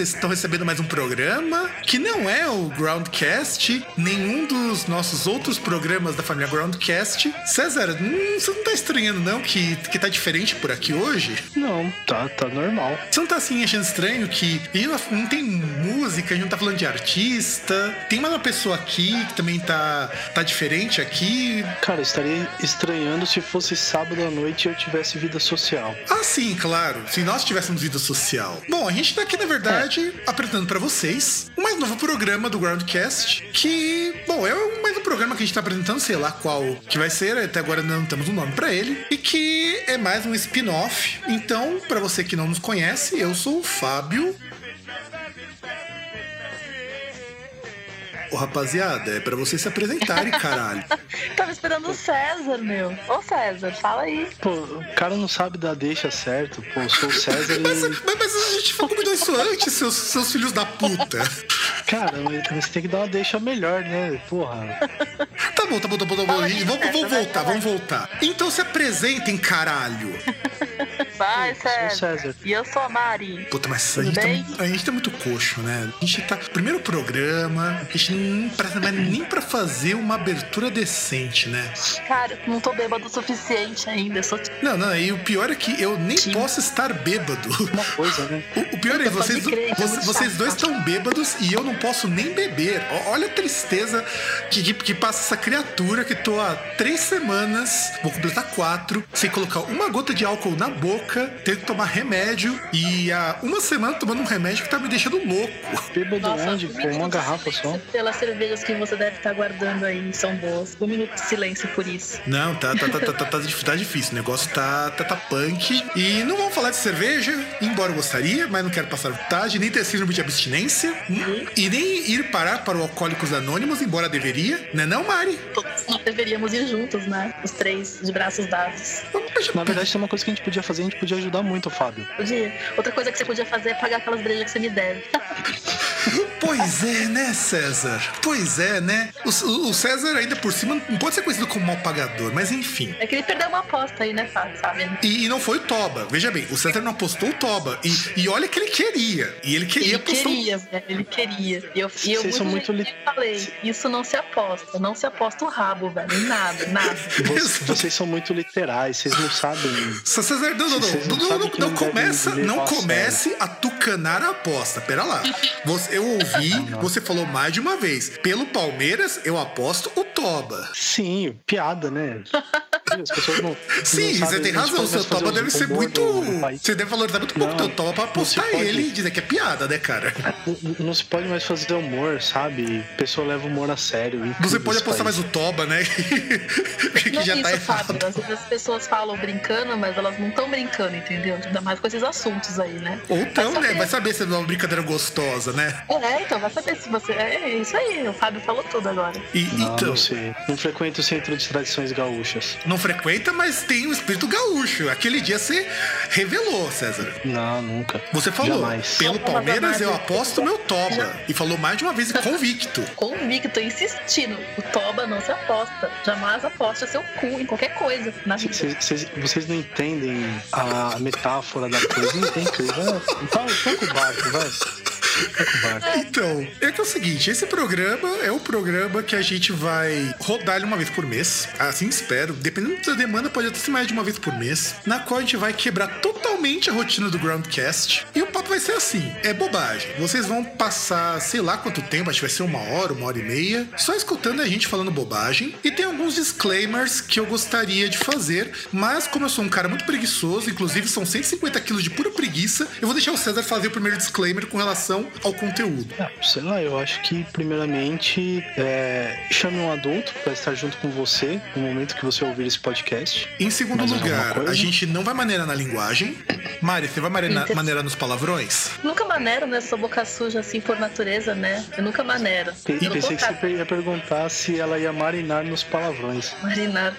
Vocês estão recebendo mais um programa que não é o Groundcast, nenhum dos nossos outros programas da família Groundcast. César, hum, você não tá estranhando, não, que, que tá diferente por aqui hoje? Não, tá, tá normal. Você não tá assim achando estranho que e não tem música, a gente não tá falando de artista. Tem mais uma pessoa aqui que também tá, tá diferente aqui. Cara, eu estaria estranhando se fosse sábado à noite e eu tivesse vida social. Ah, sim, claro. Se nós tivéssemos vida social. Bom, a gente tá aqui, na verdade, é. apresentando para vocês o mais novo programa do Groundcast, que, bom, é o mais um programa que a gente tá apresentando, sei lá qual que vai ser, até agora não temos um nome para ele, e que é mais um spin-off. Então, para você que não nos conhece, eu sou o Fábio rapaziada, é pra vocês se apresentarem, caralho. Tava esperando o César, meu. Ô, César, fala aí. Pô, o cara não sabe dar deixa certo. Pô, sou o César mas, e... mas, mas, a gente combinou isso antes, seus, seus filhos da puta. Cara, você tem que dar uma deixa melhor, né? Porra. Tá bom, tá bom, tá bom, tá bom. Vamos, vamos voltar, vamos voltar. Então se apresentem, caralho. Vai, César. César. E eu sou a Mari. Puta, mas a gente, tá, a gente, tá, muito coxo, né? A gente tá. Primeiro programa, a gente não presta nem pra fazer uma abertura decente, né? Cara, não tô bêbado o suficiente ainda. Sou... Não, não, e o pior é que eu nem Sim. posso estar bêbado. Uma coisa, né? O, o pior é vocês, crer, vocês, é vocês dois estão bêbados e eu não posso nem beber. Olha a tristeza que, que, que passa essa criatura que tô há três semanas, vou completar quatro, sem colocar uma gota de álcool na boca louca, tenho que tomar remédio e há uma semana tomando um remédio que tá me deixando louco. Bêbado Nossa, onde? Com uma garrafa só? Pelas cervejas que você deve estar tá guardando aí, são boas. Um minuto de silêncio por isso. Não, tá, tá, tá, tá, tá, tá, tá difícil. O negócio tá, tá, tá punk. E não vamos falar de cerveja, embora eu gostaria, mas não quero passar vontade, nem ter síndrome de abstinência. Uhum. E nem ir parar para o Alcoólicos Anônimos, embora deveria, né não, Mari? Todos nós deveríamos ir juntos, né? Os três, de braços dados. Na verdade, tem uma coisa que a gente podia fazer, a gente podia ajudar muito o Fábio. Podia. Outra coisa que você podia fazer é pagar aquelas brejas que você me deve. Pois é, né, César? Pois é, né? O, o, César, ainda por cima, não pode ser conhecido como mal pagador, mas enfim. É que ele perdeu uma aposta aí, né, sabe? E, e não foi o Toba. Veja bem, o César não apostou o Toba. E, e olha que ele queria. E ele queria ele apostar. Queria, velho, ele queria. E eu, e eu Vocês muito, muito falei, isso não se aposta. Não se aposta o rabo, velho. Nada, nada. Vocês, vocês são muito literais, vocês não sabem. César, não, não, não. Não, não, não, não começa, não comece a tucanar a aposta. Pera lá. Você, eu ouvi, você falou mais de uma vez. Pelo Palmeiras, eu aposto o Toba. Sim, piada, né? As pessoas não. Sim, não você tem razão. O seu Toba deve ser muito. Você deve valorizar muito pouco o teu Toba pra apostar ele e dizer que é piada, né, cara? Não, não, se pode mais fazer humor, sabe? A pessoa leva o humor a sério. Você pode apostar mais o Toba, né? que não já é tá isso, errado. Fábio, às vezes as pessoas falam brincando, mas elas não estão brincando, entendeu? Ainda mais com esses assuntos aí, né? Ou então, né? Vai saber se é uma brincadeira gostosa, né? É, então, vai saber se você. É isso aí, o Fábio falou tudo agora. E, não, então. Não, sei. não frequenta o centro de tradições gaúchas. Não frequenta, mas tem o espírito gaúcho. Aquele dia você revelou, César. Não, nunca. Você falou, Jamais. pelo Palmeiras eu aposto meu Toba. Já. E falou mais de uma vez convicto. convicto, insistindo. O Toba não se aposta. Jamais aposta seu cu em qualquer coisa na vida. Cês, vocês não entendem a metáfora da coisa. Não tem coisa. Tá, tá com o barco, vai. Então, é que é o seguinte, esse programa é o programa que a gente vai rodar ele uma vez por mês. Assim espero. Dependendo da demanda, pode até ser mais de uma vez por mês. Na qual a gente vai quebrar totalmente a rotina do Groundcast. E o papo vai ser assim: é bobagem. Vocês vão passar, sei lá quanto tempo, acho que vai ser uma hora, uma hora e meia, só escutando a gente falando bobagem. E tem alguns disclaimers que eu gostaria de fazer, mas como eu sou um cara muito preguiçoso, inclusive são 150 quilos de pura preguiça, eu vou deixar o César fazer o primeiro disclaimer com relação ao conteúdo? Ah, sei lá, eu acho que primeiramente é, chame um adulto para estar junto com você no momento que você ouvir esse podcast. Em segundo Mais lugar, a gente não vai maneirar na linguagem. Mari, você vai maneirar, maneirar nos palavrões? Nunca maneiro, né? Sou boca suja assim por natureza, né? Eu nunca maneiro. E pensei que você ia perguntar se ela ia marinar nos palavrões. Marinar.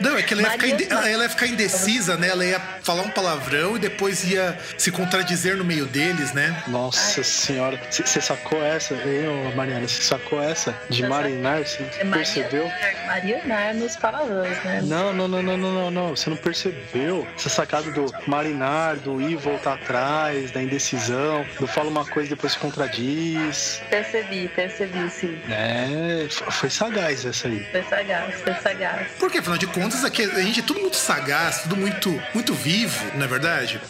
Não, é que ela ia, ficar, inde... ela ia ficar indecisa, né? Ela ia falar um palavrão e depois ia se contradizer no meio deles, né? Nossa senhora. Você sacou essa, hein, Mariana? Você sacou essa de marinar? Você é percebeu? Marinar nos palavrões, né? Não, não, não, não, não, não, não. Você não percebeu essa sacada do marinar, do ir voltar atrás, da indecisão, do fala uma coisa e depois se contradiz. Percebi, percebi, sim. É, foi sagaz essa aí. Foi sagaz, foi sagaz. Porque, afinal de contas, aqui a gente é tudo muito sagaz, tudo muito, muito vivo, não é verdade?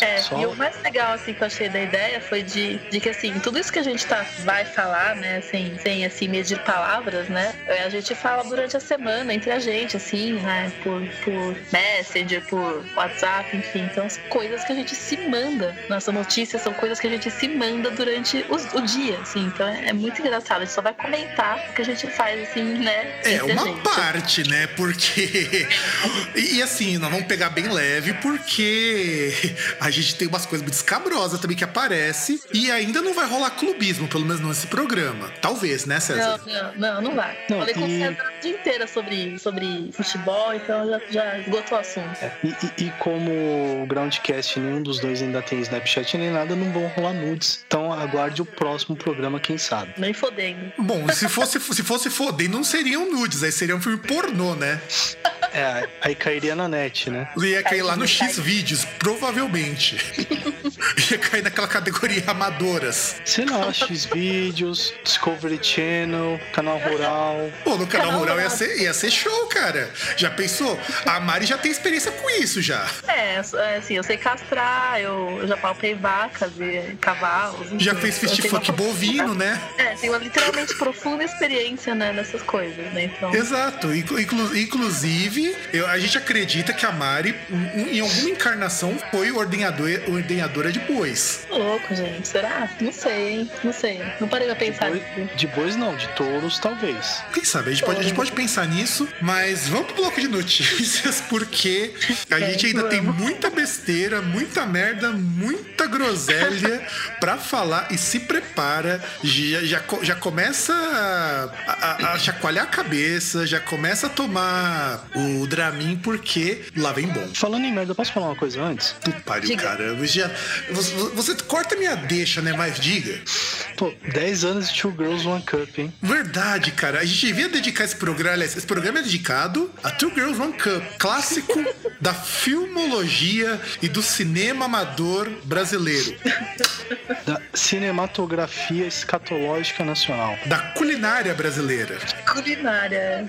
É, Só... e o mais legal, assim, que eu achei da ideia foi de, de que, assim, tudo isso que a gente tá, vai falar, né, sem, sem, assim, medir palavras, né, é, a gente fala durante a semana entre a gente, assim, né, por, por Messenger, por WhatsApp, enfim. Então, as coisas que a gente se manda, nossa notícia são coisas que a gente se manda durante o, o dia, assim. Então, é, é, muito engraçado. A gente só vai comentar o que a gente faz, assim, né? É uma parte, né? Porque. e assim, nós vamos pegar bem leve, porque a gente tem umas coisas muito escabrosas também que aparece e ainda não vai rolar clubismo, pelo menos nesse programa. Talvez, né, César? Não, não, não, não vai. Não, Falei e... com o César a dia inteira sobre, sobre futebol, então já, já esgotou o assunto. É, e, e, e, como o Groundcast nenhum dos dois ainda tem Snapchat nem nada, não vão rolar nudes. Então aguarde o próximo programa, quem sabe. Nem fodendo. Bom, se fosse, se fosse fodendo, não seriam nudes, aí seria um filme pornô, né? É, aí cairia na net, né? Ia cair lá no X vídeos, provavelmente. Ia cair naquela categoria amadoras. Sei lá, X vídeos, Discovery Channel, Canal Rural. Pô, no Canal, canal Rural ia ser, ia ser show, cara. Já pensou? A Mari já tem experiência com isso já. É, é assim, eu sei castrar, eu, já palpei vacas e cavalos. Já fez fist fuck bovino, né? É, tem uma literalmente profunda experiência né, nessas coisas, né? Então... Exato. Inclu inclusive, eu, a gente acredita que a Mari, em alguma encarnação, foi ordenhador, ordenhadora de bois. Louco, gente. Será? Não sei, hein? Não sei. Não parei pra pensar de, boi, de bois não, de touros talvez. Quem sabe? A gente, pode, a gente pode pensar nisso, mas vamos pro bloco de notícias, porque a é, gente ainda vamos. tem muita besteira, muita merda, muita groselha pra falar e se prepara. Já, já, já começa a, a, a chacoalhar a cabeça, já começa a tomar o Dramin porque lá vem bom. Falando em merda, posso falar uma coisa antes? Tu pariu, caramba. Já, você, você, corta minha deixa, né? Mas diga. Pô, 10 anos de Two Girls One Cup, hein? Verdade, cara. A gente devia dedicar esse programa. Esse programa é dedicado a Two Girls One Cup, clássico da filmologia e do cinema amador brasileiro. Da cinematografia escatológica nacional. Da culinária brasileira. Culinária.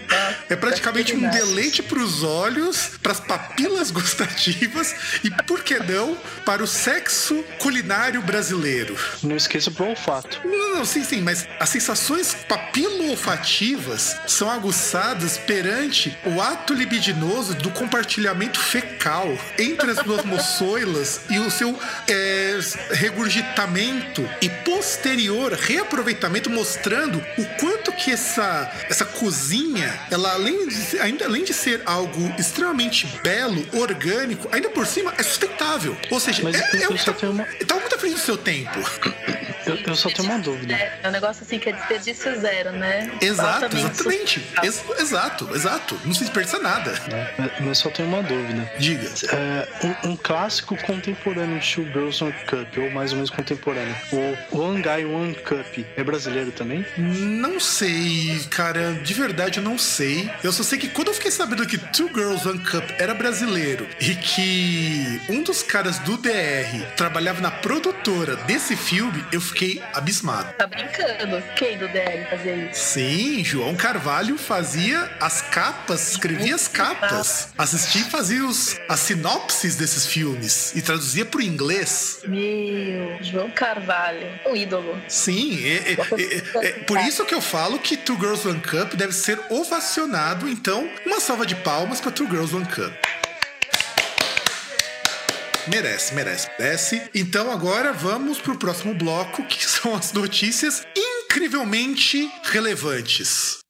É praticamente um deleite para os olhos, para as papilas gustativas e, por que não, para o sexo culinário brasileiro. Não esqueça pro olfato. Não, não, sim, sim, mas as sensações papilo-olfativas são aguçadas perante o ato libidinoso do compartilhamento fecal entre as duas moçoilas e o seu é, regurgitamento e posterior reaproveitamento mostrando o quanto que essa, essa cozinha, ela além de, ainda além de ser algo extremamente belo, orgânico, ainda por cima é sustentável. Ou seja, Mas é, é, tá, uma... tá muito à frente do seu tempo. people. Eu, eu só tenho uma dúvida. É, é um negócio assim que é desperdício zero, né? Exato, exatamente. Ex exato, exato. Não se desperdiça nada. É, mas eu só tenho uma dúvida. Diga. É, um, um, clássico contemporâneo de Two Girls One Cup, ou mais ou menos contemporâneo. O One Guy One Cup é brasileiro também? Não sei, cara. De verdade, eu não sei. Eu só sei que quando eu fiquei sabendo que Two Girls One Cup era brasileiro e que um dos caras do DR trabalhava na produtora desse filme, eu fiquei abismado. Tá brincando? Quem do DR fazia isso? Sim, João Carvalho fazia as capas, escrevia as capas, assistia e fazia os, as sinopses desses filmes e traduzia pro inglês. Meu, João Carvalho, um ídolo. Sim, é, é, é, é por isso que eu falo que Two Girls One Cup deve ser ovacionado, então uma salva de palmas para Two Girls One Cup. Merece, merece, merece. Então agora vamos pro próximo bloco, que são as notícias incrivelmente relevantes.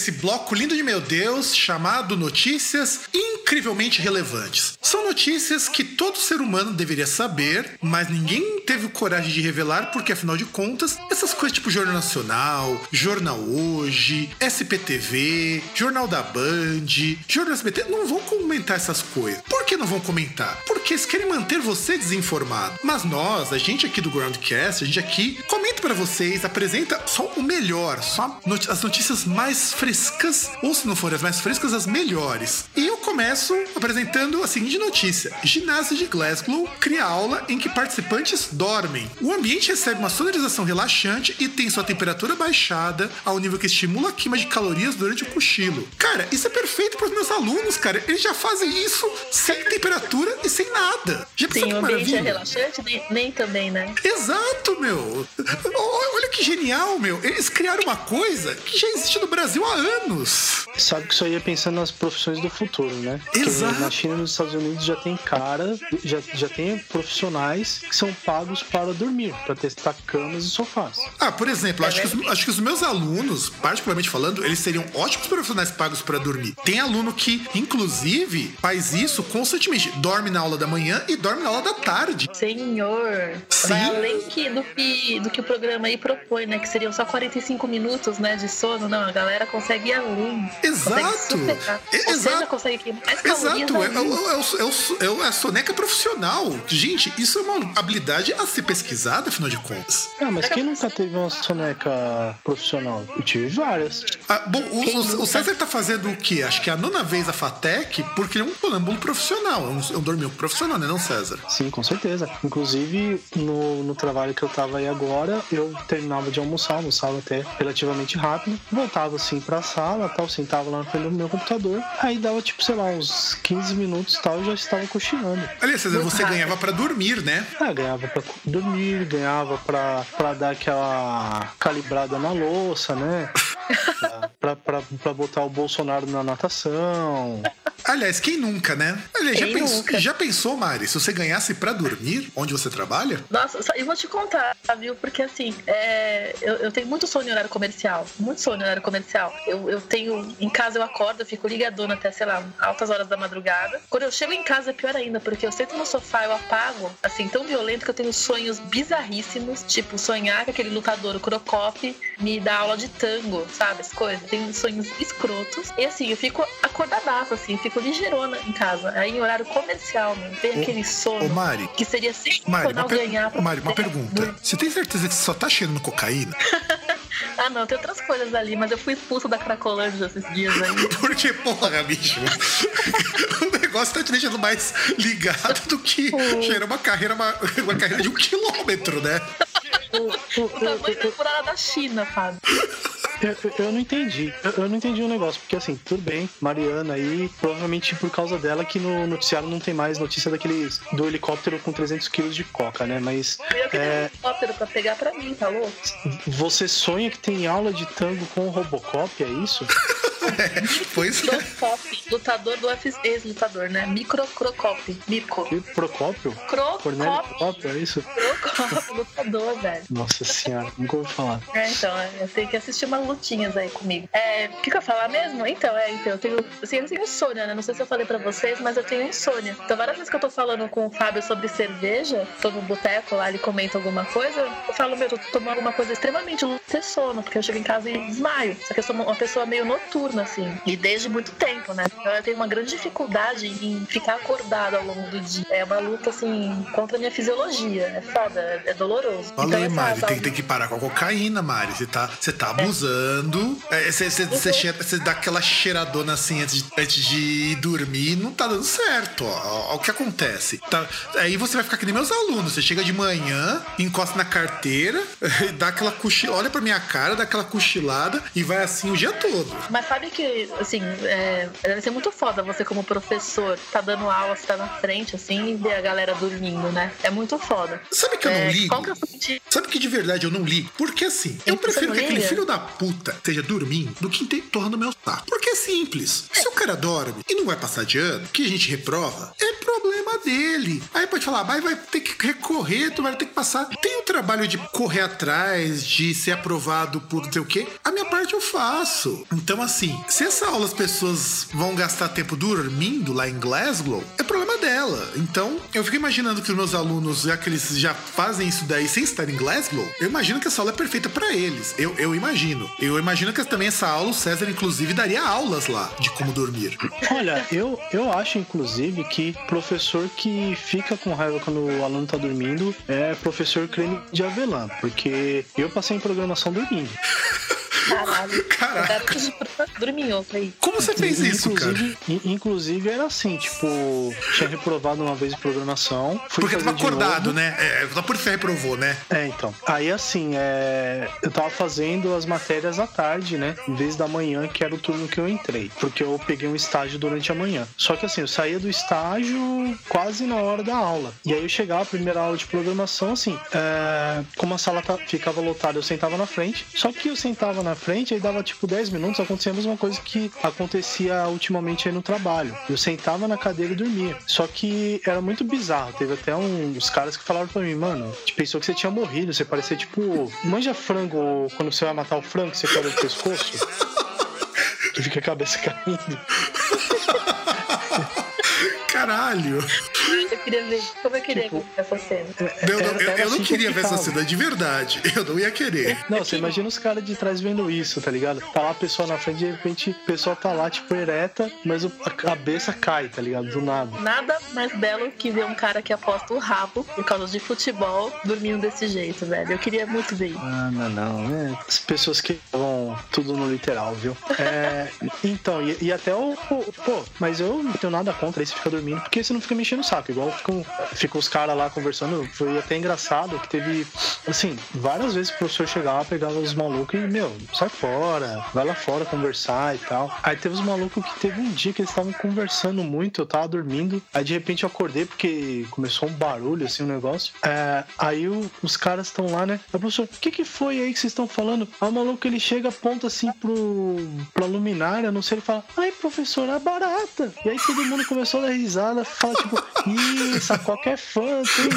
Esse bloco lindo de meu Deus chamado Notícias Incrivelmente Relevantes. São notícias que todo ser humano deveria saber, mas ninguém teve coragem de revelar porque, afinal de contas, essas coisas tipo Jornal Nacional, Jornal Hoje, SPTV, Jornal da Band, Jornal SBT não vão comentar essas coisas. Por que não vão comentar? Porque eles querem manter você desinformado. Mas nós, a gente aqui do Groundcast, a gente aqui comenta para vocês, apresenta só o melhor, só as notícias mais frescas, ou se não forem as mais frescas, as melhores. E eu começo apresentando a seguinte notícia: Ginásio de Glasgow cria aula em que participantes dormem. O ambiente recebe uma sonorização relaxante e tem sua temperatura baixada ao nível que estimula a queima de calorias durante o cochilo. Cara, isso é perfeito para os meus alunos, cara. Eles já fazem isso sem temperatura e sem nada. Já Sim, o ambiente é relaxante, nem, nem também, né? Exato, meu. Olha que genial, meu. Eles criaram uma coisa que já existe no Brasil há anos. Sabe que isso aí é pensando nas profissões do futuro, né? Exato. Na China e nos Estados Unidos já tem cara, já, já tem profissionais que são pagos para dormir, para testar camas e sofás. Ah, por exemplo, acho, que os, acho que os meus alunos, particularmente falando, eles seriam ótimos profissionais pagos para dormir. Tem aluno que, inclusive, faz isso constantemente. Dorme na aula da manhã e dorme na aula da tarde. Senhor. Sim. Vai além que, do, que, do que o programa aí propõe, né? Que seriam só 45 minutos, né, de sono. Não, a galera consegue ir além. Exato. Consegue Exato. Seja, consegue queimar mais Exato. É, é, é, é, a soneca profissional. Gente, isso é uma habilidade a ser pesquisada, afinal de contas. Ah, mas quem nunca teve uma soneca profissional? Eu tive várias. Ah, bom, o, o, o, César tá fazendo o quê? Acho que é a nona vez a FATEC, porque ele é um sonâmbulo profissional. É um, é um dormiu profissional, né, não, César? Sim, com certeza. Inclusive, no, no trabalho que eu tava aí agora, eu terminava de almoçar, almoçava até relativamente rápido, voltava assim pra sala, tal, sentava lá do meu computador, aí dava tipo, sei lá, uns 15 minutos tal, eu já estava cochilando. Aliás, você ganhava para dormir, né? Ah, ganhava pra dormir, ganhava pra dar aquela calibrada na louça, né? Pra, pra, pra botar o Bolsonaro na natação. Aliás, quem nunca, né? Aliás, já, pensou, nunca? já pensou, Mari, se você ganhasse para dormir onde você trabalha? Nossa, eu vou te contar, viu? Porque assim, é, eu, eu, tenho muito sono em horário comercial. Muito sono em horário comercial. Eu, eu tenho. Em casa eu acordo, eu fico ligadona até, sei lá, altas horas da madrugada. Quando eu chego em casa é pior ainda, porque eu sento no sofá, eu apago, assim, tão violento que eu tenho sonhos bizarríssimos. Tipo, sonhar que aquele lutador, o Crocop, me dá aula de tango, sabe? As coisas. Tenho sonhos escrotos. E assim, eu fico acordadaço, assim, fico ligeirona em casa. Aí em horário comercial, mano. Tem aquele sono. Ô, Mari. Que seria sensacional ganhar. Ô, Mari, uma pergunta. Você tem certeza que você só tá cheirando cocaína? ah, não, tem outras coisas ali, mas eu fui expulso da Cracolândia esses dias aí. Porque, porra, bicho. o negócio tá te deixando mais ligado do que cheirar uma carreira, uma, uma carreira de um quilômetro, né? o, tamanho da muralha da China, Fábio. Eu, eu, não entendi. Eu, eu, não entendi o negócio, porque assim, tudo bem, Mariana aí, provavelmente por causa dela que no noticiário não tem mais notícia daqueles do helicóptero com 300 quilos de coca, né? Mas. Eu queria é... um helicóptero pra pegar pra mim, tá louco? Você sonha que tem aula de tango com o Robocop, é isso? é, pois é. lutador do UFC, ex-lutador, né? Microcrocop. Mico. Procópio? Crocop. Procópio, é isso? Crocop, lutador, velho. Nossa senhora, nunca ouvi falar. É, então, eu tenho que assistir uma lutinhas aí comigo. É, o que, que eu ia falar mesmo? Então, é, então, eu tenho, assim, eu tenho insônia, né? Não sei se eu falei pra vocês, mas eu tenho insônia. Então, várias vezes que eu tô falando com o Fábio sobre cerveja, tô no boteco lá, ele comenta alguma coisa, eu falo, meu, tô tomando alguma coisa extremamente ter sono, porque eu chego em casa e desmaio. Só que eu sou uma pessoa meio noturna, assim, e desde muito tempo, né? Então eu tenho uma grande dificuldade em ficar acordado ao longo do dia. É uma luta, assim, contra a minha fisiologia. É foda, é, doloroso. Olha então, Mari, tem, tem, que parar com a cocaína, Mari. Você tá, você tá abusando. Você é, dá aquela cheiradona assim antes de, antes de dormir, não tá dando certo. Ó, ó, o que acontece? Tá, aí você vai ficar que nem meus alunos. Você chega de manhã, encosta na carteira, dá aquela cochilada, olha pra minha cara, dá aquela cochilada e vai assim o dia todo. Mas sabe que, assim, é, deve ser muito foda você como professor, tá dando aula, você tá na frente, assim, e ver a galera dormindo, né? É muito foda. Sabe que eu é, não ligo? Que é Sabe que de verdade eu não ligo? Porque assim, eu prefiro que aquele filho da puta esteja dormindo do que torna o meu saco. Porque é simples. Se o cara dorme e não vai passar de ano, que a gente reprova, é problema problema dele. Aí pode falar, mas vai ter que recorrer, tu vai ter que passar. Tem o trabalho de correr atrás, de ser aprovado por não sei o quê. A minha parte eu faço. Então, assim, se essa aula as pessoas vão gastar tempo dormindo lá em Glasgow, é problema dela. Então, eu fico imaginando que os meus alunos, já que eles já fazem isso daí sem estar em Glasgow, eu imagino que essa aula é perfeita para eles. Eu, eu imagino. Eu imagino que também essa aula, o César, inclusive, daria aulas lá de como dormir. Olha, eu, eu acho, inclusive, que professor que fica com raiva quando o aluno tá dormindo é professor creme de avelã, porque eu passei em programação dormindo. Caralho. Caraca. Dormiu, aí. Como você fez isso, inclusive, cara? Inclusive era assim, tipo, tinha reprovado uma vez em programação. Porque tava acordado, novo. né? É, só por você reprovou, né? É, então. Aí assim, é, eu tava fazendo as matérias à tarde, né? Em vez da manhã, que era o turno que eu entrei. Porque eu peguei um estágio durante a manhã. Só que assim, eu saía do estágio quase na hora da aula. E aí eu chegava, a primeira aula de programação, assim, é, como a sala tá, ficava lotada, eu sentava na frente. Só que eu sentava na frente, aí dava tipo 10 minutos, acontecia a mesma coisa que acontecia ultimamente aí no trabalho. Eu sentava na cadeira e dormia. Só que era muito bizarro. Teve até uns caras que falaram pra mim, mano, pensou que você tinha morrido. Você parecia tipo. Manja frango quando você vai matar o frango, você quebra o pescoço. que fica a cabeça caindo. Caralho! Eu queria ver. Como eu queria tipo, ver essa cena. Não, não, eu, eu, não assim queria ver essa cena de verdade. Eu não ia querer. Não, você imagina os caras de trás vendo isso, tá ligado? Tá lá a pessoa na frente, de repente a pessoa tá lá, tipo, ereta, mas a cabeça cai, tá ligado? Do nada. Nada mais belo que ver um cara que aposta o rabo por causa de futebol dormindo desse jeito, velho. Eu queria muito ver isso. Ah, não, não. É, as pessoas que vão tudo no literal, viu? É, então, e, e, até o. Pô, mas eu não tenho nada contra isso ficar dormindo, porque você não fica mexendo o saco. Igual ficam, ficam os caras lá conversando. Foi até engraçado que teve, assim, várias vezes o professor chegava, pegava os malucos e, meu, sai fora, vai lá fora conversar e tal. Aí teve os malucos que teve um dia que eles estavam conversando muito, eu tava dormindo. Aí de repente eu acordei porque começou um barulho, assim, um negócio. É, aí o, os caras estão lá, né? Aí, professor, o que que foi aí que vocês estão falando? Aí o maluco ele chega, aponta assim pro, pra luminária, não sei, ele fala, ai professor, é barata. E aí todo mundo começou a dar fala tipo, isso, qualquer fã, tem.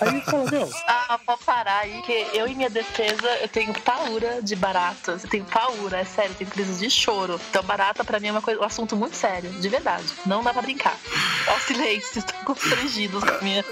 Aí fala, meu. Ah, pode parar aí, que eu em minha defesa, eu tenho paura de barata. Eu tenho paura, é sério, tenho crise de choro. Então, barata pra mim é uma coisa, um assunto muito sério, de verdade. Não dá pra brincar. Ó, silêncio, estão constrangidos com minha.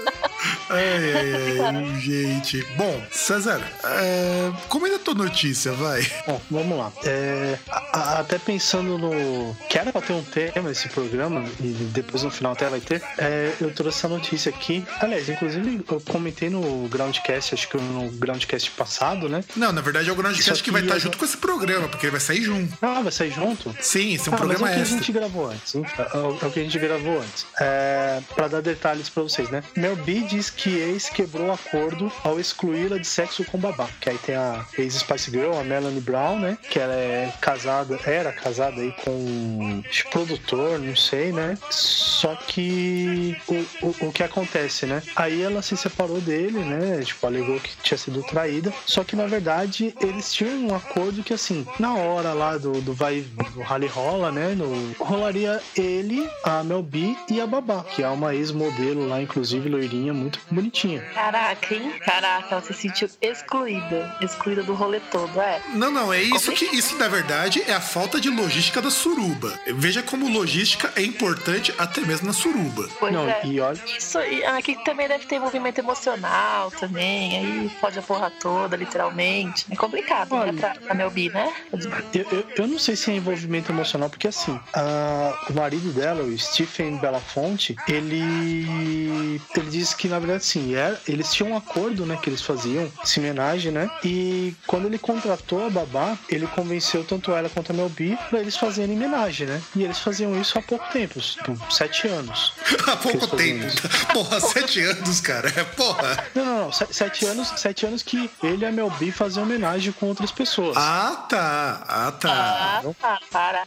Ai, ai, ai, gente. Bom, César, é... comenta a tua notícia, vai. Bom, vamos lá. É... A, até pensando no. Que era pra ter um tema esse programa, e depois no final até vai ter. É, eu trouxe essa notícia aqui. Aliás, inclusive, eu comentei no Groundcast, acho que no Groundcast passado, né? Não, na verdade é o Groundcast que, que vai estar junto com esse programa, porque ele vai sair junto. Ah, vai sair junto? Sim, esse é um ah, programa mas é o que a gente gravou antes, hein? É, é, o que a gente gravou antes. É, pra dar detalhes pra vocês, né? Mel B diz que ex quebrou acordo ao excluí-la de sexo com babá. Que aí tem a ex-Spice Girl, a Melanie Brown, né? Que ela é casada, era casada aí com um produtor, não sei, né? Só que o, o, o que acontece, né? Aí ela se separou dele, né? Tipo, alegou que tinha sido traída. Só que na verdade eles tinham um acordo que assim, na hora lá do, do vai do rally rola, né? No, rolaria ele, a Mel B e a Babá, que é uma ex-modelo lá, inclusive loirinha, muito bonitinha. Caraca, hein? Caraca, ela se sentiu excluída. Excluída do rolê todo, é. Não, não, é isso que isso, na verdade, é a falta de logística da suruba. Veja como logística é importante até mesmo na suruba. Pois não, é. e olha. Isso, aqui também deve ter movimento emocional também. Aí pode a porra toda, literalmente. É complicado, né, olha, né? Pra, pra Melbi, né? Eu, eu, eu, não sei se é envolvimento emocional, porque assim, a, o marido dela, o Stephen Belafonte, ele. Ele disse que, na verdade, sim, era, eles tinham um acordo, né? Que eles faziam, essa homenagem, né? E quando ele contratou a babá, ele convenceu tanto ela quanto a Melbi pra eles fazerem homenagem, né? E eles faziam isso há pouco tempo, tipo, sete anos. há pouco tempo. Porra, sete anos, cara. É porra. Não, não, não. Sete anos, sete anos que ele e a Melbi faziam homenagem com outras pessoas. Ah, tá. Ah, tá. Ah, tá. Para.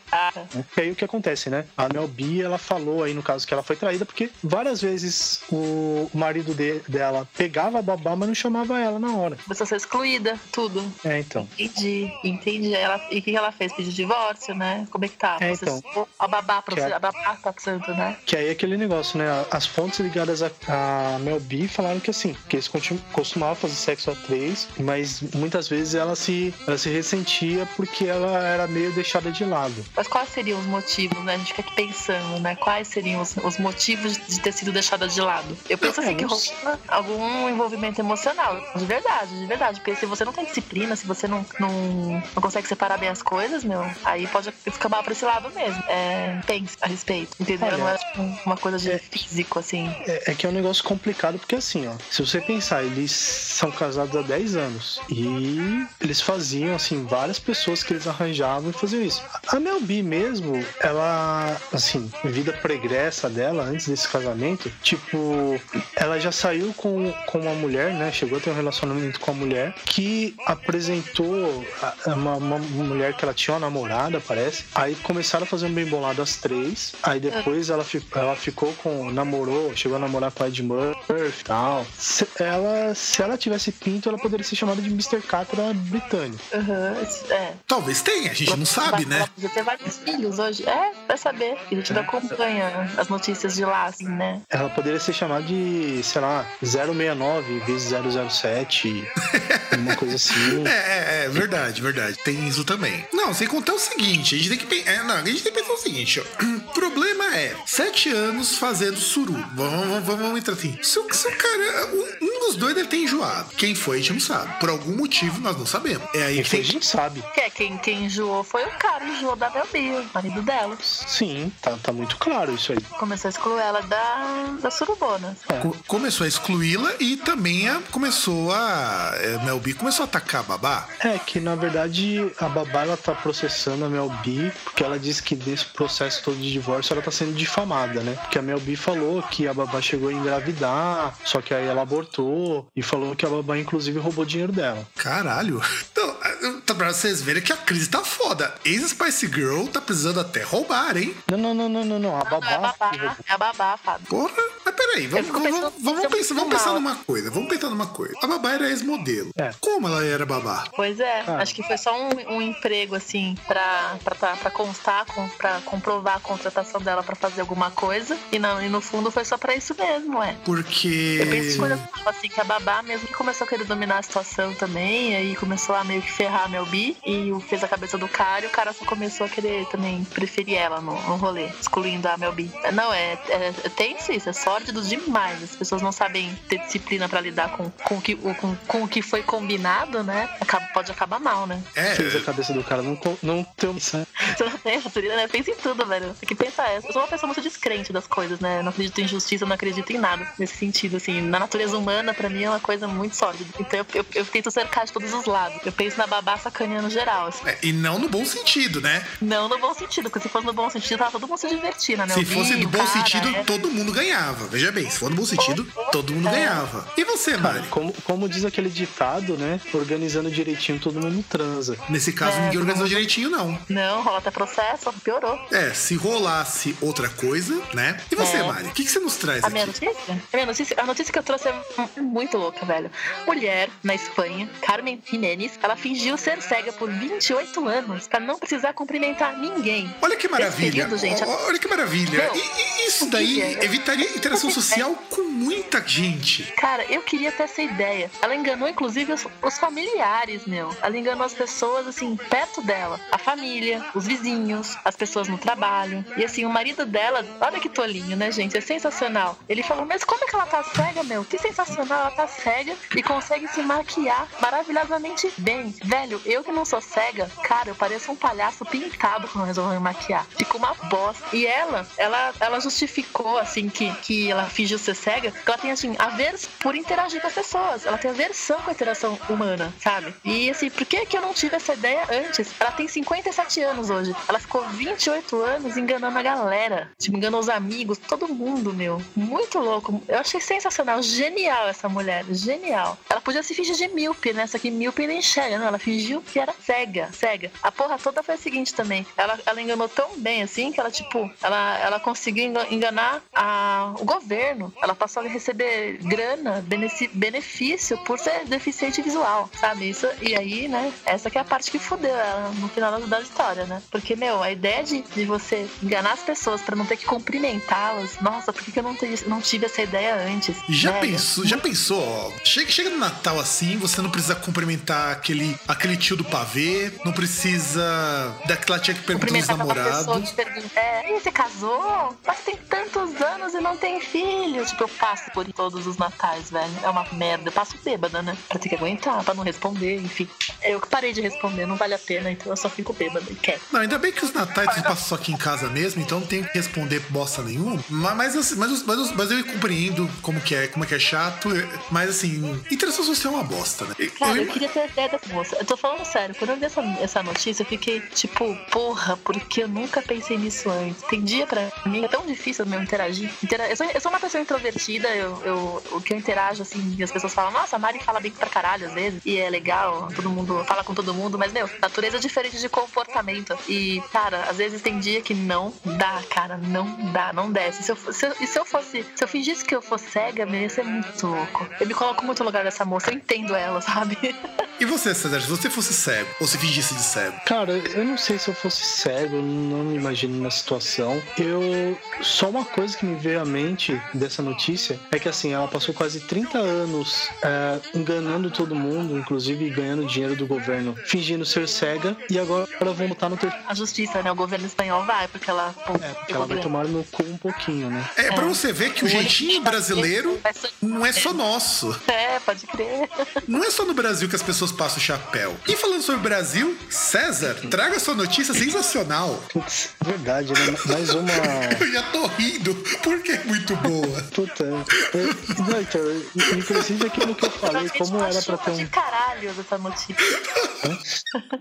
E aí o que acontece, né? A Melbi, ela falou aí no caso que ela foi traída porque várias vezes o marido de, dela pegava a babá, mas não chamava ela na hora. A ser excluída, tudo. É, então. Entendi, entendi. Ela, e o que ela fez? Pediu divórcio, né? Como é que tá? É, Você então. a babá você, é- a babá tá santo, né? Que aí é aquele negócio, né? As fontes ligadas a, a Mel B falaram que assim, que eles costumavam fazer sexo a três, mas muitas vezes ela se, ela se ressentia porque ela era meio deixada de lado. Mas quais seriam os motivos, né? A gente fica aqui pensando, né? Quais seriam os, os motivos de ter sido deixada de lado? Eu penso É, assim que não sei. rola algum envolvimento emocional. De verdade, de verdade. Porque se você não tem disciplina, se você não, não, não consegue separar bem as coisas, meu, aí pode escambar pra esse lado mesmo. É, pense a respeito. Entendeu? Olha, não é tipo, uma coisa de é- físico, assim. É, é que é um negócio complicado porque assim, ó, se você pensar, eles são casados há 10 anos e eles faziam assim várias pessoas que eles arranjavam e faziam isso. A Mel B mesmo, ela assim, vida pregressa dela antes desse casamento, tipo, ela já saiu com, com uma mulher, né? Chegou a ter um relacionamento com a mulher que apresentou a- uma, uma mulher que ela tinha uma namorada, parece. Aí começaram a fazer um bem bolado às três. Aí depois ela, fi- ela ficou com. namorou, chegou a namorar com a Ed Murphy e tal. Se ela, se ela tivesse pinto, ela poderia ser chamada de Mr. Catra britânico. Aham, isso- é. Talvez tenha, a gente não sabe, Ela né? podia ter vários filhos hoje. É, vai saber. A gente não acompanha as notícias de lá, assim, né? Ela poderia ser chamada de, sei lá, 069 vezes 007, uma coisa assim. É, é, é, verdade, verdade. Tem isso também. Não, sem contar o seguinte, a gente tem que, é, não, a gente tem que pensar o seguinte, ó. O problema é, sete anos fazendo suru. Vamos, vamos, vamos entrar assim. Se, o- se o cara, um, um dos dois deve ter enjoado. Quem foi, a gente não sabe. Por algum motivo, nós não sabemos. É aí Quem que foi, a tem... gente sabe. Que é, quem, quem enjoou foi o cara, enjoou da Mel B, o marido dela. Sim, tá, tá muito claro isso aí. Começou a excluir ela da, da surubona. Co- Começou a excluí-la e também a- começou a. É, Mel B começou a atacar a babá. É que na verdade a babá ela tá processando a Mel B porque ela disse que desse processo todo de divórcio ela tá sendo difamada, né? Porque a Mel B falou que a babá chegou a engravidar, só que aí ela abortou e falou que a babá inclusive roubou dinheiro dela. Caralho. Então, tá pra vocês verem que a crise tá foda. Ex-Spice Girl tá precisando até roubar, hein? Não, não, não, não, não, não. A Não, é babá. babá, é a babá, Fábio. Porra, mas peraí, vamos, vamos, pensando- vamos, pensar, vamos pensar numa coisa, vamos pensar numa coisa. A babá era ex-modelo. É. Como ela era babá? Pois é, Ah. acho que foi só um, um emprego, assim, pra, pra, tá- pra constar, com, pra comprovar a contratação dela pra fazer alguma coisa. E, não, e no fundo foi só pra isso mesmo, ué. Porque. Eu penso coisas assim, que a babá mesmo que começou a querer dominar a situação também, aí começou a meio que ferrar a Mel B e o- fez a cabeça do cara e o cara só começou a querer também preferir ela no, no rolê, excluindo a Mel B. Não, é, é, é tenso isso, é sórdido demais. As pessoas não sabem ter disciplina pra lidar com, com, o que, com, com o que foi combinado, né? Acaba- pode acabar mal, né? É, Fez a cabeça do cara não, não ter uma. Você não tem disciplina, né? Pensa em tudo, velho. Tem que pensar essa. Eu sou uma pessoa muito descrente das coisas, né? Não acredito em justiça, não acredito em nada nesse sentido, assim. Na natureza humana, pra mim, é uma coisa muito sórdida. Então eu, eu, eu tento cercar de todos os lados. Eu penso na babá sacaneando geral, assim. é, e não no bom sentido, né? Não no bom sentido, porque se fosse no bom sentido, tava todo mundo se divertindo, né? Se vi fosse no bom cara, sentido, é. todo mundo ganhava. Veja bem, se for no bom sentido, todo mundo ganhava. E você, Mari? Como, como diz aquele ditado, né? Organizando direitinho, todo mundo transa. Nesse caso, É, ninguém organizou mundo- direitinho, não. Não, rola até processo, piorou. É, se rolasse outra coisa, né? E você, É. Mari? O que, que você nos traz A minha aqui? notícia? A minha notícia, a notícia que eu trouxe é muito louca, velho. Mulher na Espanha, Carmen Jiménez, ela fingiu ser cega por 28 anos pra não precisar cumprimentar ninguém. Olha que maravilha. período, gente, Olha que maravilha. Meu, E, e isso daí que é? evitaria interação social com muita gente. Cara, eu queria ter essa ideia. Ela enganou, inclusive, os, os familiares, meu. Ela enganou as pessoas, assim, perto dela. A família, os vizinhos, as pessoas no trabalho. E, assim, o marido dela, olha que tolinho, né, gente? É sensacional. Ele falou, mas como é que ela tá cega, meu? Que sensacional, ela tá cega e consegue se maquiar maravilhosamente bem. Velho, eu que não sou cega, cara, eu pareço um palhaço pintado quando resolvo me maquiar. Fico uma bosta. E ela, ela, ela justificou, assim, que, que ela fingiu ser cega, ela tem, assim, avers por interagir com as pessoas. Ela tem aversão com a interação humana, sabe? E, assim, por que que eu não tive essa ideia antes? Ela tem 57 anos hoje. Ela ficou 28 anos enganando a galera. Tipo, enganou os amigos, todo mundo, meu. Muito louco. Eu achei sensacional. Genial essa mulher. Genial. Ela podia se fingir de míope, né? Só que míope não enxerga, não. Ela fingiu que era cega. Cega. A porra toda foi a seguinte também. Ela, ela enganou tão bem, assim, que ela, tipo, ela, ela conseguiu enga- enganar a, o governo ela passou a receber grana, benefício por ser deficiente visual, sabe? Isso, e aí, né, essa que é a parte que fudeu ela no final da história, né? Porque, meu, a ideia de, de você enganar as pessoas para não ter que cumprimentá-las, nossa, por que, que eu não, tive, não tive essa ideia antes? Já pensou, já pensou, ó, chega, chega no Natal assim, você não precisa cumprimentar aquele, aquele tio do pavê, não precisa daquela tia que pergunta dos namorados. É, e você casou? Mas tem tantos anos e não tem filho. Tipo, eu passo por todos os natais, velho. É uma merda. Eu passo bêbada, né? Pra ter que aguentar, pra não responder, enfim. Eu que parei de responder, não vale a pena, então eu só fico bêbada e quero. Não, ainda bem que os natais você passa só aqui em casa mesmo, então não tem que responder bosta nenhuma. Mas, assim, mas, mas, mas eu compreendo como que é, como é que é chato. Mas assim, interação social é uma bosta, né? Cara, eu, eu queria ter a ideia dessa moça. Eu tô falando sério, quando eu vi essa, essa notícia, eu fiquei tipo, porra, porque eu nunca pensei nisso antes. Tem dia pra mim, é tão difícil mesmo interagir. Intera eu, sou, eu sou uma pessoa introvertida, eu, eu, o que eu interajo, assim, e as pessoas falam, nossa, a Mari fala bem pra caralho às vezes, e é legal, todo mundo fala com todo mundo, mas, meu, natureza é diferente de comportamento. E, cara, às vezes tem dia que não dá, cara, não dá, não desce. Se eu, se eu, e se eu fosse, se eu fingisse que eu fosse cega, ia ser muito louco. Eu me coloco muito no lugar dessa moça, eu entendo ela, sabe? E você, César, se você fosse cego, ou se fingisse de cego? Cara, eu não sei se eu fosse cego, eu não me imagino na situação. Eu. Só uma coisa que me veio à mente dessa notícia é que, assim, ela passou quase 30 anos é, enganando todo mundo, inclusive ganhando dinheiro do governo, fingindo ser cega, e agora vão botar no ter... A justiça, né? O governo espanhol vai, porque ela. É, porque ela vai tomar no cu um pouquinho, né? É, é. pra você ver que o jeitinho brasileiro não é só nosso. É, pode crer. Não é só no Brasil que as pessoas passam o chapéu. E falando sobre o Brasil, César, traga sua notícia sensacional. Putz, verdade, né? Mais uma. Eu já tô rindo, porque é muito boa. Puta. É, não, então, inclusive aquilo que eu falei, como era pra ter um. Caralho dessa notícia.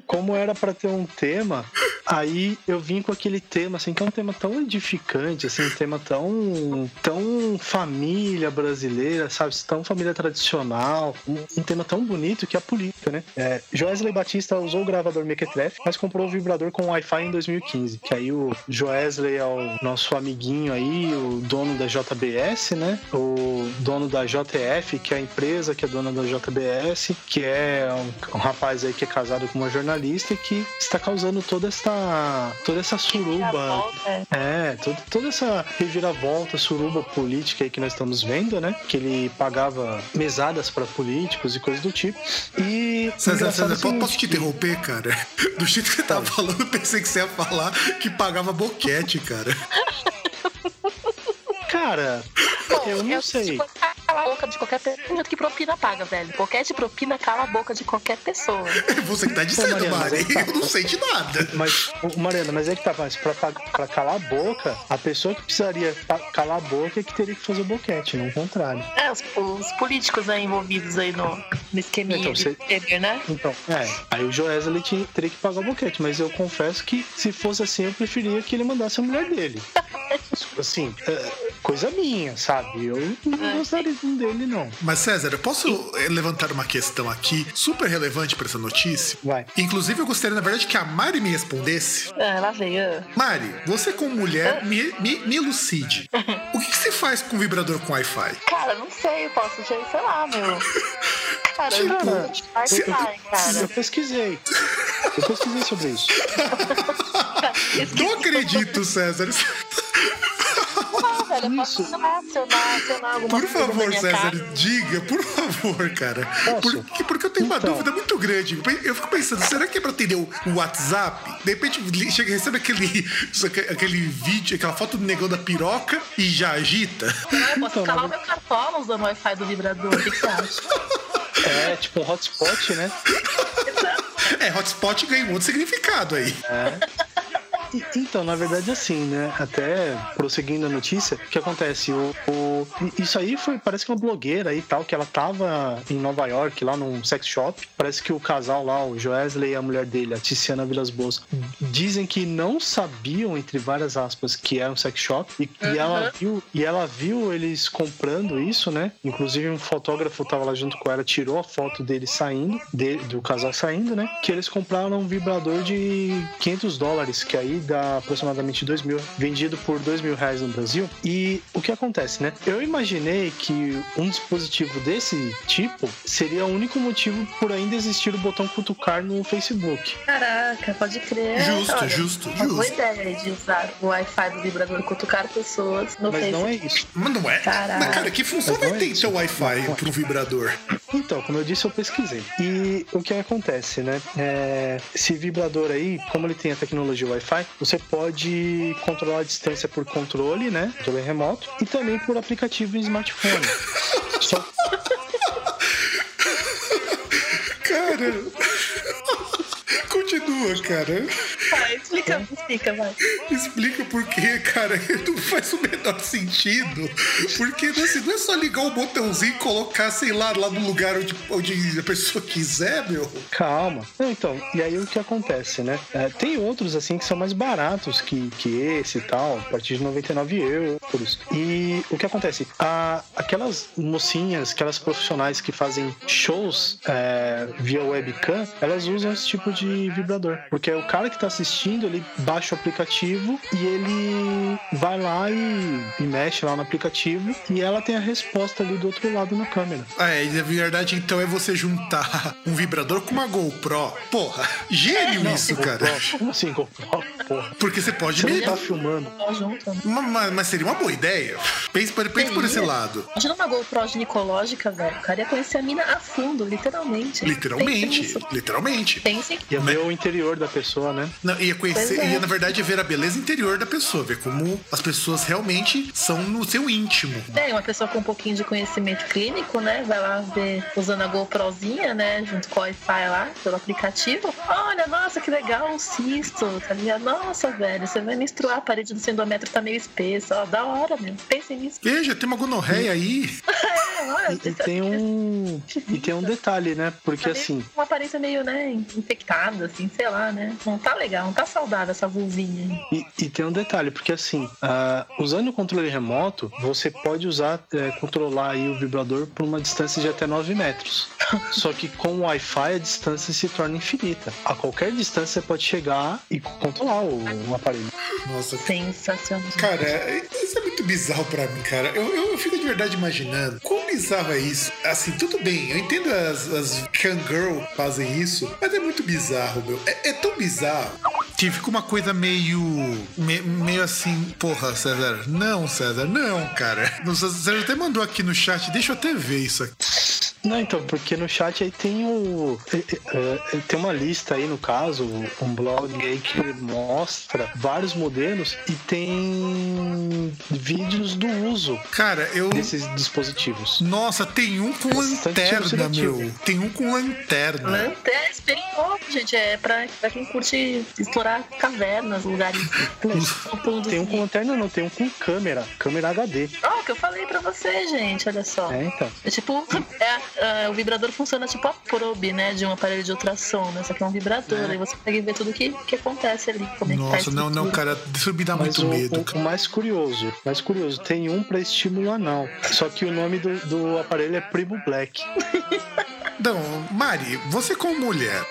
Como era pra ter um tema, aí eu vim com aquele tema, assim, que é um tema tão edificante, assim, um tema tão. tão família brasileira, sabe? Tão família tradicional, um, um tema tão bonito que é a política, né? É, Joesley Batista usou o gravador Mequetrefe, mas comprou o vibrador com Wi-Fi em 2015. Que aí o Joesley é o nosso amiguinho aí, o dono da JBS, né? O dono da JF, que é a empresa que é dona da JBS, que é um, um rapaz aí que é casado com uma jornalista e que está causando toda essa toda essa suruba. É, toda, toda essa reviravolta, suruba política aí que nós estamos vendo, né? Que ele pagava mesadas para políticos e coisas do tipo. E. César, César, assim, posso te interromper, cara? Do jeito que você tava falando, eu pensei que você ia falar que pagava boquete, cara. cara? Bom, eu não sei. 50 calar a boca de qualquer pessoa. Que propina paga, velho. Qualquer de propina cala a boca de qualquer pessoa. Você que tá dizendo, Mariana, Mari. Tá. Eu não sei de nada. Mas, Mariana, mas é que tá, mas pra, pra calar a boca, a pessoa que precisaria calar a boca é que teria que fazer o boquete, não o contrário. É, os, os políticos aí envolvidos aí no, no esqueminha então, você... Né? Então, é. Aí o Joesley teria que pagar o boquete, mas eu confesso que se fosse assim, eu preferia que ele mandasse a mulher dele. assim, é, coisa minha, sabe? Eu não é. gostaria gostaria dele, não. Mas, César, eu posso levantar uma questão aqui super relevante para essa notícia? Vai. Inclusive, eu gostaria, na verdade, que a Mari me respondesse. É, ela veio. Mari, você como mulher, me, me, me elucide. o que, que você faz com vibrador com Wi-Fi? Cara, não sei, eu posso, sei lá, meu. Cara, tipo, eu, cara. eu pesquisei. Eu pesquisei sobre isso. não acredito, César velho. Eu posso acionar, acionar alguma Por favor, César, diga, por favor, cara. Porque, porque eu tenho uma então. dúvida muito grande. Eu fico pensando, será que é pra atender o WhatsApp? De repente chega, recebe aquele, aquele vídeo, aquela foto do negão da piroca e já agita? Não, eu posso escalar o meu cartola usando o Wi-Fi do vibrador. O que, você acha? É, tipo um hotspot, né? É, hotspot ganha um outro significado aí. É. Então, na verdade, assim, né? Até prosseguindo a notícia, o que acontece? O, o, isso aí foi, parece que uma blogueira e tal, que ela tava em Nova York, lá num sex shop. Parece que o casal lá, o Joesley e a mulher dele, a Tiziana Vilas Boas, dizem que não sabiam, entre várias aspas, que era um sex shop. E, uhum. e, ela viu, e ela viu eles comprando isso, né? Inclusive, um fotógrafo tava lá junto com ela, tirou a foto dele saindo, de, do casal saindo, né? Que eles compraram um vibrador de 500 dólares, que aí dá aproximadamente 2 mil, vendido por 2 mil reais no Brasil. E o que acontece, né? eu imaginei que um dispositivo desse tipo seria o único motivo por ainda existir o botão cutucar no Facebook. Caraca, pode crer. Justo, Olha, justo, uma justo. boa ideia de usar o Wi-Fi do vibrador cutucar pessoas no Mas Facebook. não é isso. Mas não é? Caraca. Mas, cara, que função vai é ter isso. seu Wi-Fi é. pro vibrador? Então, como eu disse, eu pesquisei. E o que acontece, né? É, esse vibrador aí, como ele tem a tecnologia Wi-Fi, você pode controlar a distância por controle, né? Controle remoto, e também por aplicativo em smartphone. Só Cara. Continua, cara. Vai, explica, explica, vai. Explica por quê, cara. Não faz o menor sentido. Porque assim, não é só ligar o botãozinho e colocar, sei lá, lá no lugar onde, onde a pessoa quiser, meu. Calma. Não, então, e aí o que acontece, né? É, tem outros, assim, que são mais baratos que, que esse e tal, a partir de 99 euros. E o que acontece? A, aquelas mocinhas, aquelas profissionais que fazem shows é, via webcam, elas usam esse tipo de vibrador. Porque o cara que tá assistindo, ele baixa o aplicativo e ele vai lá e, e mexe lá no aplicativo e ela tem a resposta ali do outro lado na câmera. Ah, é, e a verdade então é você juntar um vibrador com uma GoPro. Porra, gênio isso, cara. GoPro, Como assim, GoPro? Porra. Porque você pode Você não tá filmando. Junto. né? Ma- ma- Mas, seria uma boa ideia. Pense, por- pense por esse lado. Imagina uma GoPro ginecológica, velho. O cara ia conhecer a mina a fundo, literalmente. Literalmente. Literalmente. Pensem Ia ver o interior da pessoa, né? Não, ia conhecer, é. ia na verdade ver a beleza interior da pessoa, ver como as pessoas realmente são no seu íntimo. Tem uma pessoa com um pouquinho de conhecimento clínico, né? Vai lá ver usando a GoProzinha, né? Junto com o Wi-Fi lá, pelo aplicativo. Olha, nossa, que legal, um cisto, tá ligado? Nossa, velho, você vai menstruar, a parede do seu tá meio espessa. Ó, da hora, meu. Pensem nisso. Veja, tem uma gonorreia aí. É, E, e tem um e tem um detalhe, né? Porque Tá meio- assim, Uma aparência meio, né, infectada, assim, sei lá, né? Não tá legal, não tá saudável essa vulvinha aí. e, e tem um detalhe, porque assim, ah, usando o controle remoto, você pode usar, é, controlar aí o vibrador por uma distância de até 9 metros. Só que com o Wi-Fi a distância se torna infinita. A qualquer distância você pode chegar e controlar o, o aparelho. Nossa, Sensacional. Cara, isso é muito bizarro pra mim, cara. Eu, eu, eu fico de verdade imaginando quão é isso. Assim, tudo bem, eu entendo as, as Kangirl fazem isso, mas é muito bizarro, meu. É, é tão bizarro que fica uma coisa meio. me- meio assim, porra, César. Não, César, não, cara. O César até mandou aqui no chat, deixa eu até ver isso aqui. Não, então, porque no chat aí tem o. é, é, Tem uma lista aí, no caso, um blog aí que mostra vários modelos e tem vídeos do uso Cara, eu. desses dispositivos. Nossa, tem um com Bastante lanterna, meu. Tem um com lanterna. Lanterna, experimentou, gente. É pra, pra quem curte explorar cavernas, lugares. Tem um com lanterna, não, tem um com câmera, câmera HD. Ó, o que eu falei pra você, gente, olha só. É, então. É tipo, é, é, o vibrador funciona tipo a probe, né, de um aparelho de ultrassom, né? Só que é um vibrador, É. aí você consegue ver tudo que, que acontece ali. Como é que tá a Nossa, não, não, cara, isso me dá Mas muito o, medo. o- o mais curioso, mais curioso, tem um pra estímulo anal. Só que o nome do, do aparelho é Primo Black. Não, Mari, você como mulher,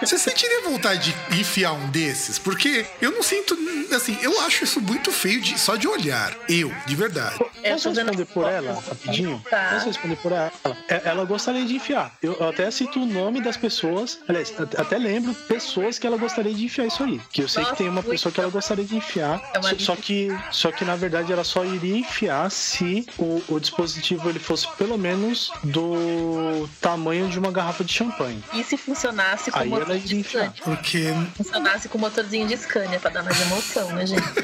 você sentiria vontade de enfiar um desses? Porque eu não sinto, assim, eu acho isso muito feio de, só de olhar. Eu, de verdade. Eu Posso tô vendo responder por ela, rapidinho? Tá. Posso responder por ela? É, Ela gostaria de enfiar. Eu até cito o nome das pessoas. Aliás, at- até lembro pessoas que ela gostaria de enfiar isso aí. Que eu sei Nossa, que tem uma pessoa que ela gostaria de enfiar. É só, só que, só que na verdade ela só iria enfiar se o, o dispositivo ele fosse pelo menos do tamanho de uma garrafa de champanhe. E se funcionasse com Aí ela motor de iria enfiar. Porque, Funcionasse com motorzinho de Scania pra dar mais emoção, né, gente?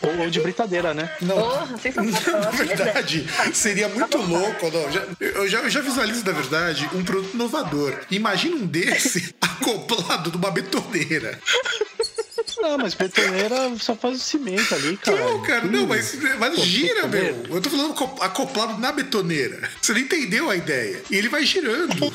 Ou, ou de britadeira, né? não, Porra, sensacional. na verdade, seria muito louco. Não, já- eu, já, eu já visualizo, na verdade, um produto inovador. Imagina um desse acoplado numa betoneira. Não, mas betoneira só faz o cimento ali, cara. Não, cara, não, mas, mas Pô, gira, betoneira. meu. Eu tô falando co- acoplado na betoneira. Você não entendeu a ideia. E ele vai girando.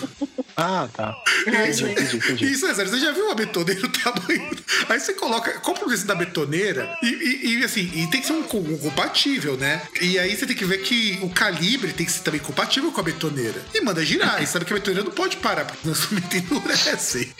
Ah, tá. Ai, Entendi, entendi, entendi. Isso, é sério. Você já viu uma betoneira o tamanho? Aí você coloca, compra esse da betoneira e, e- e, assim, e tem que ser um, um compatível, né? E aí você tem que ver que o calibre tem que ser também compatível com a betoneira. E manda girar. E sabe que a betoneira não pode parar, porque senão somente endurece.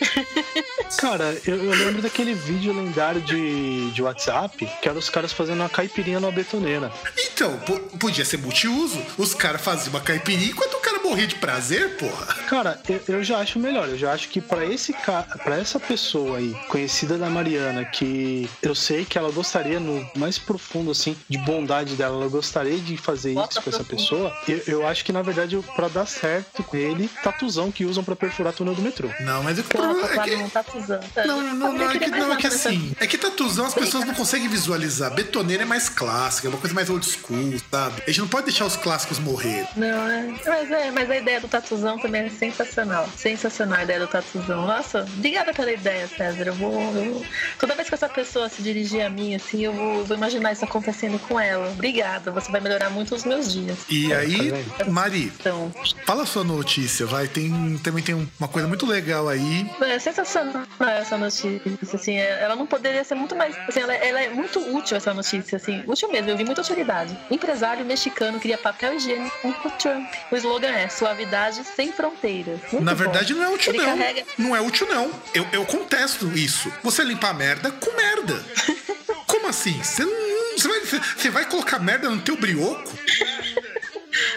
Cara, eu, eu lembro daquele vídeo lendário de, de WhatsApp que era os caras fazendo uma caipirinha numa betoneira. Então, podia ser multiuso. Os caras faziam uma caipirinha enquanto o cara morria de prazer, porra. Cara, eu, eu já acho melhor. Eu já acho que para esse cara, para essa pessoa aí, conhecida da Mariana, que eu sei que ela gostaria no mais profundo assim de bondade dela, ela gostaria de fazer Bota isso com essa pessoa. Eu, eu acho que na verdade para dar certo com ele, tatuzão que usam para perfurar túnel do metrô. Não, mas o problema é que... tatuzão. Não, não, não, é que, não é que assim, é que tatuzão as pessoas não conseguem visualizar. Betoneira é mais clássica, é uma coisa mais old school, sabe? A gente não pode deixar os clássicos morrer. Não, é. Mas, é, mas a ideia do tatuzão também é sensacional. Sensacional a ideia do tatuzão. Nossa, obrigada pela ideia, César. Eu vou, eu... Toda vez que essa pessoa se dirigir a mim, assim, eu vou, vou imaginar isso acontecendo com ela. Obrigada, você vai melhorar muito os meus dias. E aí, Mari, então, fala a sua notícia, vai. Tem, também tem uma coisa muito legal aí. É sensacional essa notícia, assim, é, ela não poderia ser muito mais. Assim, ela, ela é muito útil, essa notícia, assim, útil mesmo, eu vi muita utilidade. Empresário mexicano cria papel higiênico com o Trump. O slogan é suavidade sem fronteiras. Muito Na verdade, bom. não é útil, Ele não. Carrega... Não é útil, não. Eu, eu contesto isso. Você limpar merda com merda. Como assim? Você, não, você, vai, você vai colocar merda no teu brioco?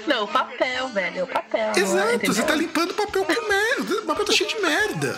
Não, o papel, velho. O papel. Exato, você tá limpando papel com merda. O papel tá cheio de merda.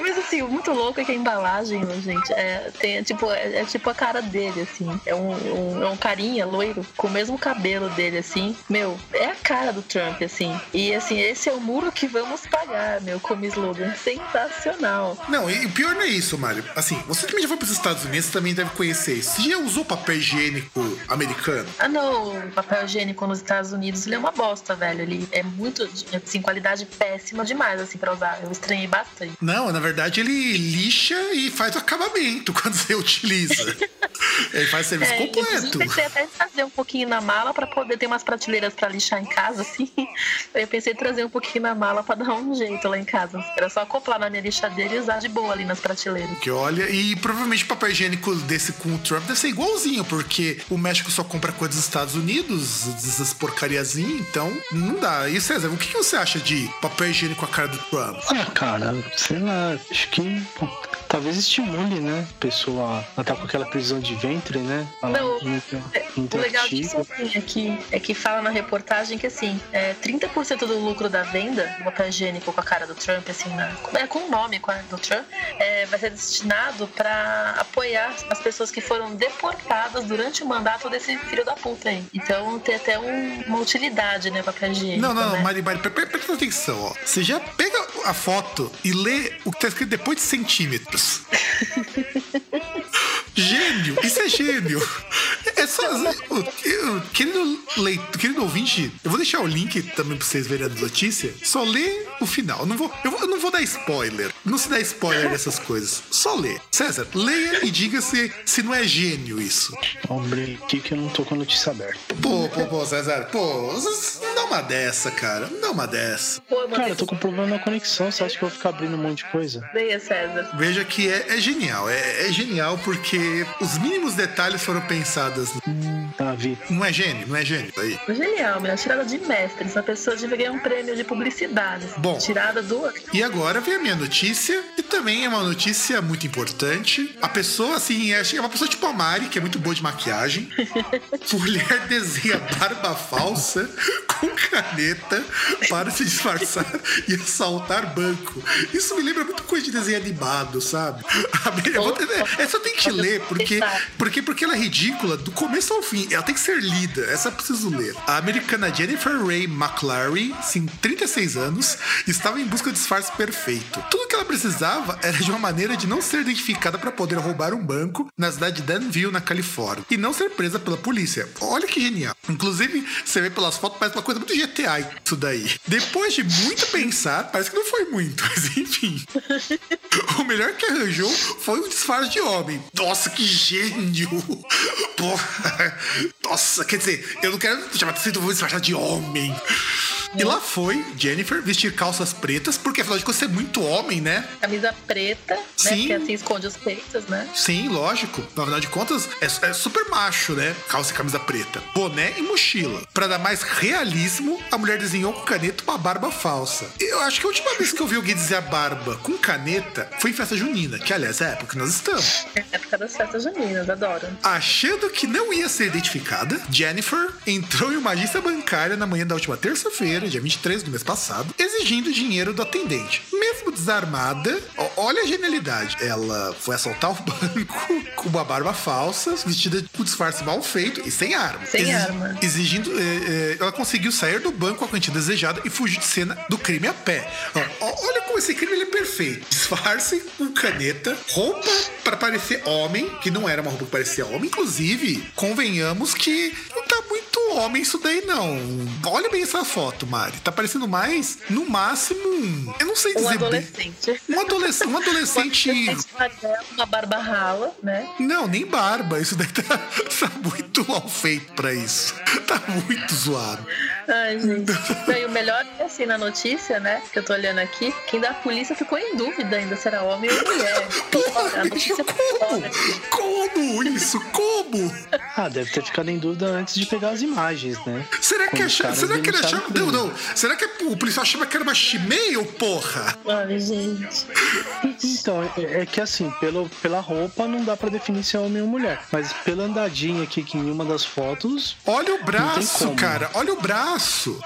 Mas assim, o muito louco é que a embalagem, gente, é, tem, tipo, é, é tipo a cara dele, assim. É um, um, é um carinha loiro, com o mesmo cabelo dele, assim. Meu, é a cara do Trump, assim. E assim, esse é o muro que vamos pagar, meu, como slogan. Sensacional. Não, e o pior não é isso, Mário. Assim, você também já foi pros Estados Unidos, também deve conhecer isso. Você já usou papel higiênico americano? Ah, não. Papel higiênico nos Estados Unidos, ele é uma bosta, velho. Ele é muito, assim, qualidade péssima demais, assim, pra usar. Eu estranhei bastante. Não, na verdade, ele lixa e faz o acabamento quando você utiliza. ele faz serviço é, completo. Eu pensei até em trazer um pouquinho na mala para poder ter umas prateleiras para lixar em casa, assim. Eu pensei em trazer um pouquinho na mala para dar um jeito lá em casa. Era só acoplar na minha lixadeira e usar de boa ali nas prateleiras. Que olha, e provavelmente o papel higiênico desse com o Trump deve ser igualzinho, porque o México só compra coisas dos Estados Unidos, essas porcariazinhas, então não dá. E César, o que você acha de papel higiênico com a cara do Trump? Ah, cara, sei lá, acho que talvez estimule, né? A pessoa a estar tá com aquela prisão de ventre, né? Não, é, o legal disso assim, é, que, é que fala na reportagem que assim, é, 30% do lucro da venda do papel higiênico com a cara do Trump, assim, na, é, com o nome com a, do Trump, é, vai ser destinado para apoiar as pessoas que foram deportadas durante o mandato desse filho da puta aí. Então tem até um, uma utilidade, né, papel higiênico. Não, não, né? Mari, Mari, presta atenção, ó. Você já pega a foto e lê o que tá escrito depois de centímetros. Yes. Gênio! Isso é gênio! É só. Querido, leitor, querido ouvinte, eu vou deixar o link também pra vocês verem a notícia. Só lê o final. Eu não vou, eu, eu não vou dar spoiler. Não se dá spoiler dessas coisas. Só lê. César, leia e diga se, se não é gênio isso. Hombre, aqui que eu não tô com a notícia aberta. Pô, pô, pô, César, pô, não dá uma dessa, cara. Não dá uma dessa. Pô, cara, eu tô com problema na conexão. Você acha que eu vou ficar abrindo um monte de coisa? Leia, César. Veja que é, é genial. É, é genial porque os mínimos detalhes foram pensados. Hum, tá, vi. Não é gênio, não é gênio aí. Genial, minha tirada de mestre. Essa pessoa devia ganhar um prêmio de publicidade. Bom. Tirada do. E agora vem a minha notícia, e também é uma notícia muito importante. A pessoa, assim, é, é uma pessoa tipo a Mari, que é muito boa de maquiagem. Mulher desenha barba falsa com caneta para se disfarçar e assaltar banco. Isso me lembra muito coisa de desenho animado, sabe? Essa eu tenho que ler, porque, porque, porque ela é ridícula do começo ao fim. Ela tem que ser lida. Essa eu preciso ler. A americana Jennifer Ray McClary, sim, 36 anos, estava em busca de disfarce perfeito. Tudo que ela precisava era de uma maneira de não ser identificada para poder roubar um banco na cidade de Danville, na Califórnia, e não ser presa pela polícia. Olha que genial. Inclusive, você vê pelas fotos, parece uma coisa muito GTA isso daí. Depois de muito pensar, parece que não foi muito, mas enfim. o melhor que arranjou foi o disfarce de homem. Nossa, que gênio! Porra! Nossa, quer dizer, eu não quero chamar de disfarçar de homem. E lá foi Jennifer vestir calças pretas, porque afinal de contas você é muito homem, né? Camisa preta, né? Sim. Porque assim esconde os peitos, né? Sim, lógico. Na verdade de contas, é, é super macho, né? Calça e camisa preta. Boné e mochila. Pra dar mais realismo, a mulher desenhou com caneta uma barba falsa. Eu acho que a última vez que eu vi alguém dizer a barba com caneta foi em festa junina, que aliás é a época que nós estamos. É a época das festas juninas, adoro. Achando que não ia ser identificada, Jennifer entrou em uma agência bancária na manhã da última terça-feira, dia 23 do mês passado, exigindo dinheiro do atendente. Mesmo desarmada, olha a genialidade. Ela foi assaltar o banco com uma barba falsa, vestida com disfarce mal feito e sem arma. Sem arma. Exigindo. eh, eh, ela conseguiu sair do banco com a quantia desejada e fugir de cena do crime a pé. Ó, olha como esse crime ele é perfeito. Disfarce com caneta, roupa para parecer homem, que não era uma roupa que parecia homem. Inclusive, convenhamos que homem isso daí, não. Olha bem essa foto, Mari. Tá parecendo mais, no máximo, um- eu não sei Um dizer bem. adolescente. Um adolescente. Um adolescente. Uma barba rala, né? Não, nem barba. Isso daí tá, tá muito mal feito pra isso. Tá muito zoado. Ai, gente. Não, e o melhor é assim na notícia, né? Que eu tô olhando aqui, que ainda a polícia ficou em dúvida ainda se era homem ou mulher. Porra, A notícia como? fora aqui. Como isso? Como? Ah, deve ter ficado em dúvida antes de pegar as imagens, né? Será que, Como os acha, caras será que ele achava. Não, não. Será que o policial achava que era uma chimeia, porra? Ai, gente. Então, é, é que assim, pelo, pela roupa não dá pra definir se é homem ou mulher. Mas pela andadinha aqui, que em uma das fotos. Olha o braço, como. cara. Olha o braço.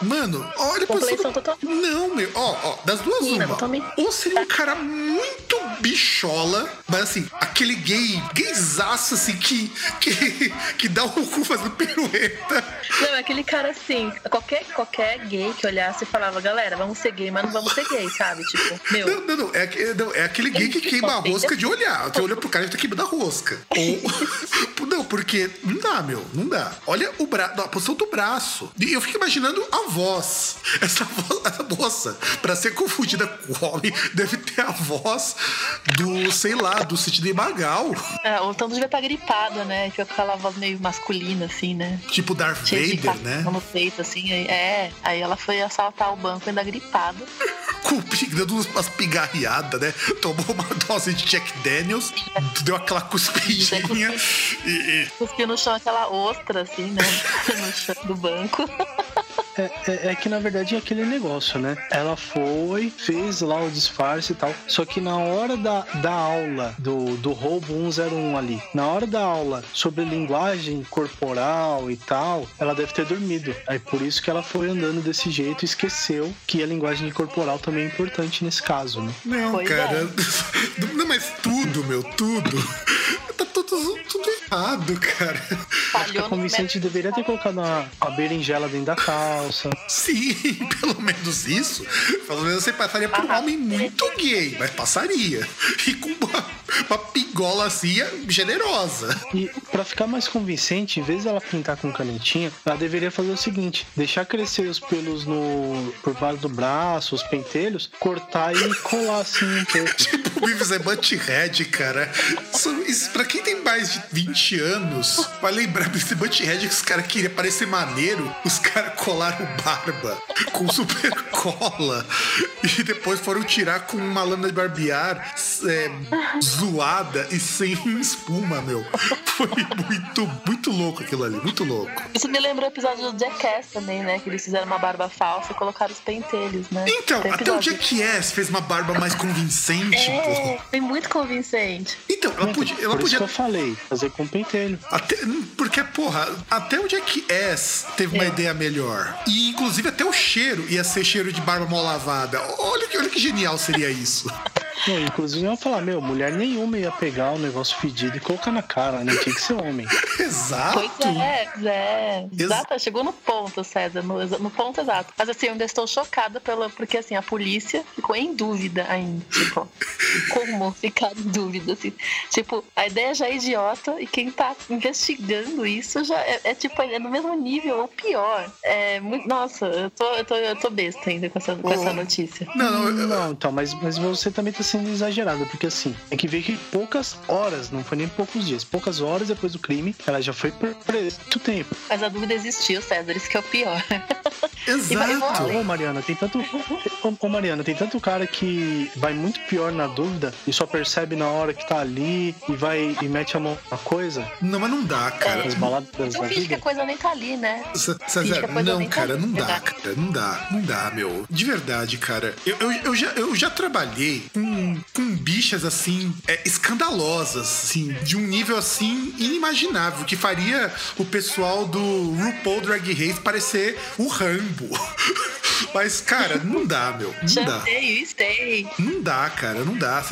Mano, olha pra total. Não, meu. Ó, ó, das duas, Menina, uma. Ou seria um cara muito bichola, mas assim, aquele gay, gaysaço, assim, que, que, que dá o cu fazendo pirueta. Não, é aquele cara assim, qualquer, qualquer gay que olhasse e falava, galera, vamos ser gay, mas não vamos ser gay, sabe? Tipo, meu. Não, não, não. É, não, é aquele gay que queima a rosca de olhar. Que olha pro cara e tá queimando a rosca. Ou. não, porque não dá, meu. Não dá. Olha o braço, a posição do braço. E eu fico imaginando a voz. Essa, vo- essa moça, pra ser confundida com o homem, deve ter a voz do, sei lá, do Sidney Magal. É, ou então devia estar gripada, né? Fica com aquela voz meio masculina, assim, né? Tipo Darth Vader, né? no peito, assim. aí- É, aí ela foi assaltar o banco ainda gripada. Com dando umas pigarreadas, né? Tomou uma dose de Jack Daniels, deu aquela cuspidinha e- e Cuspiu no chão aquela ostra, assim, né? No chão do banco. É, é- é que na verdade é aquele negócio, né? Ela foi, fez lá o disfarce e tal. Só que na hora da, da aula do, do roubo 101 ali, na hora da aula sobre linguagem corporal e tal, ela deve ter dormido. Aí por isso que ela foi andando desse jeito e esqueceu que a linguagem corporal também é importante nesse caso, né? Não, Pois cara. Não, mas tudo, meu, tudo. Tudo, tudo errado, cara. Falhou A convincente método. deveria ter colocado uma, uma berinjela dentro da calça. Sim, pelo menos isso. Pelo menos você passaria por um homem muito gay, mas passaria. E com uma, uma pigola assim generosa. E pra ficar mais convincente, em vez dela pintar com canetinha, ela deveria fazer o seguinte: deixar crescer os pelos no por baixo do braço, os pentelhos, cortar e colar assim um pouco. Tipo, o Beavis é Butthead, cara. Isso, isso, pra quem tem mais de 20 anos, vai lembrar desse Butthead que os caras queriam parecer maneiro, os caras colaram barba com super cola e depois foram tirar com uma lâmina de barbear é, zoada e sem espuma, meu. Foi muito, muito louco aquilo ali, muito louco. Isso me lembrou o episódio do Jackass também, né? Que eles fizeram uma barba falsa e colocaram os pentelhos, né? Então, Tem até o. Jackass fez uma barba mais convincente, pô. É, foi muito convincente. Então, ela podia, ela Por isso podia que eu falei, fazer com pentelho. Até, porque, porra, até o Jackass teve uma É. ideia melhor. E, inclusive, até o cheiro ia ser cheiro de barba mal lavada. Olha que, olha que genial seria isso. Não, inclusive eu ia falar, meu, mulher nenhuma ia pegar o negócio fedido e colocar na cara, né? Tinha que ser homem. Exato. Pois é, é. Ex- Exato, chegou no ponto, César, no, no ponto exato. Mas assim, eu ainda estou chocada pela, porque assim, a polícia ficou em dúvida ainda. Tipo, como ficar em dúvida, assim. Tipo, a ideia já é idiota e quem tá investigando isso já é, é tipo, é no mesmo nível ou pior. É muito, nossa, eu tô, eu tô, eu tô besta ainda com essa, com essa notícia. Não, não, eu... não, então, mas, mas você também tá sendo exagerado, porque assim, tem que ver que poucas horas, não foi nem poucos dias, poucas horas depois do crime, ela já foi por muito tempo. Mas a dúvida existiu, César, isso que é o pior. Exato. Ô, Mariana, tem tanto. Ô, Mariana, tem tanto cara que vai muito pior na dúvida e só percebe na hora que tá ali e vai e mete a mão na coisa. Não, mas não dá, cara. As baladas Então finge que a coisa nem tá ali, né? César, não, tá cara, não dá, verdade. cara, não dá, não dá, meu. De verdade, cara. Eu, eu, eu já, eu já trabalhei com, com bichas assim, é, escandalosas, assim, de um nível assim inimaginável, que faria o pessoal do RuPaul Drag Race parecer o Rambo. Mas, cara, não dá, meu. Não dá. Chantei, stay. Não dá, cara, não dá.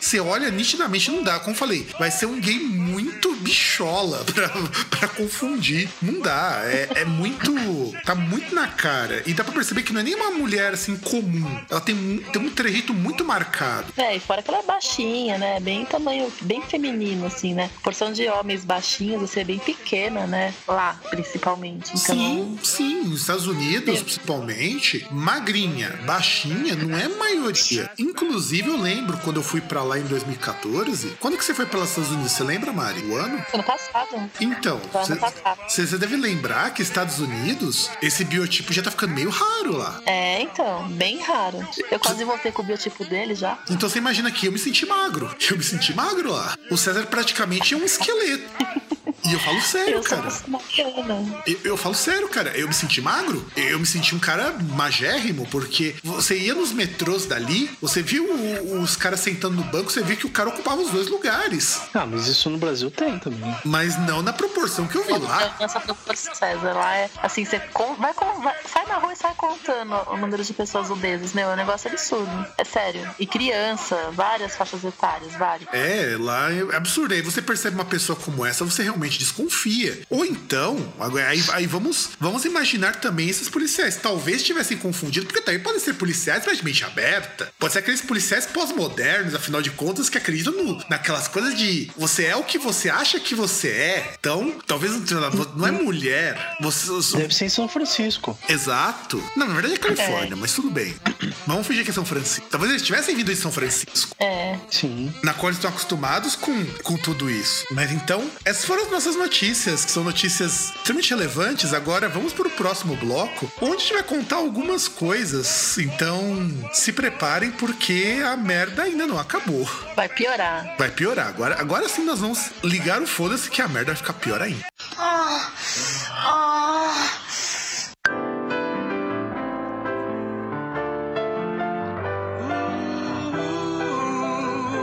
Você olha nitidamente, não dá. Como eu falei, vai ser um game muito bichola pra, pra confundir. Não dá. É, é muito. Tá muito na cara. E dá pra perceber que não é nem uma mulher assim comum. Ela tem, um- tem um trejeito muito marcado. É, e fora que ela é baixinha, né? Bem tamanho, bem feminino, assim, né? Porção de homens baixinhos, assim, é bem pequena, né? Lá, principalmente. Então, Sim, sim. Nos Estados Unidos, principalmente, magrinha, baixinha, não é maioria. Inclusive, eu lembro quando eu fui pra lá em 2014. Quando que você foi para os Estados Unidos? Você lembra, Mari? O ano? ano passado. Então, você deve lembrar que Estados Unidos, esse biotipo já tá ficando meio raro lá. É, então, bem raro. Eu quase voltei com o biotipo dele já. Então você imagina que eu me senti magro. Eu me senti magro lá. O César praticamente é um esqueleto. E eu falo sério, Eu sou cara. Eu, eu falo sério, cara. Eu me senti magro. Eu me senti um cara magérrimo, porque você ia nos metrôs dali, você viu os caras sentando no banco, você via que o cara ocupava os dois lugares. Ah, mas isso no Brasil tem também. Mas não na proporção que eu vi lá. Nessa proporção, César, lá é assim, você vai, vai- sai na rua e sai contando o número de pessoas obesas, meu, é um negócio absurdo. É sério. E criança, várias faixas etárias, várias. É, lá é absurdo. Aí você percebe uma pessoa como essa, você realmente desconfia. Ou então, agora, aí, aí vamos, vamos imaginar também esses policiais. Talvez tivessem confundido, porque também podem ser policiais mas de mente aberta. Pode ser aqueles policiais pós-modernos, afinal de contas, que acreditam no- naquelas coisas de você é o que você acha que você é. Então, talvez não é mulher. Você, Deve ser em São Francisco. Exato. Não, na verdade é Califórnia, mas tudo bem. Vamos fingir que é São Francisco. Talvez eles tivessem vindo de São Francisco É. Sim. na qual eles estão acostumados com, com tudo isso. Mas então, essas foram as nossas notícias, que são notícias extremamente relevantes. Agora vamos para o próximo bloco, onde a gente vai contar algumas coisas. Então, se preparem, porque a merda ainda não acabou. Vai piorar. Vai piorar. Agora, agora sim nós vamos ligar o foda-se que a merda vai ficar pior ainda.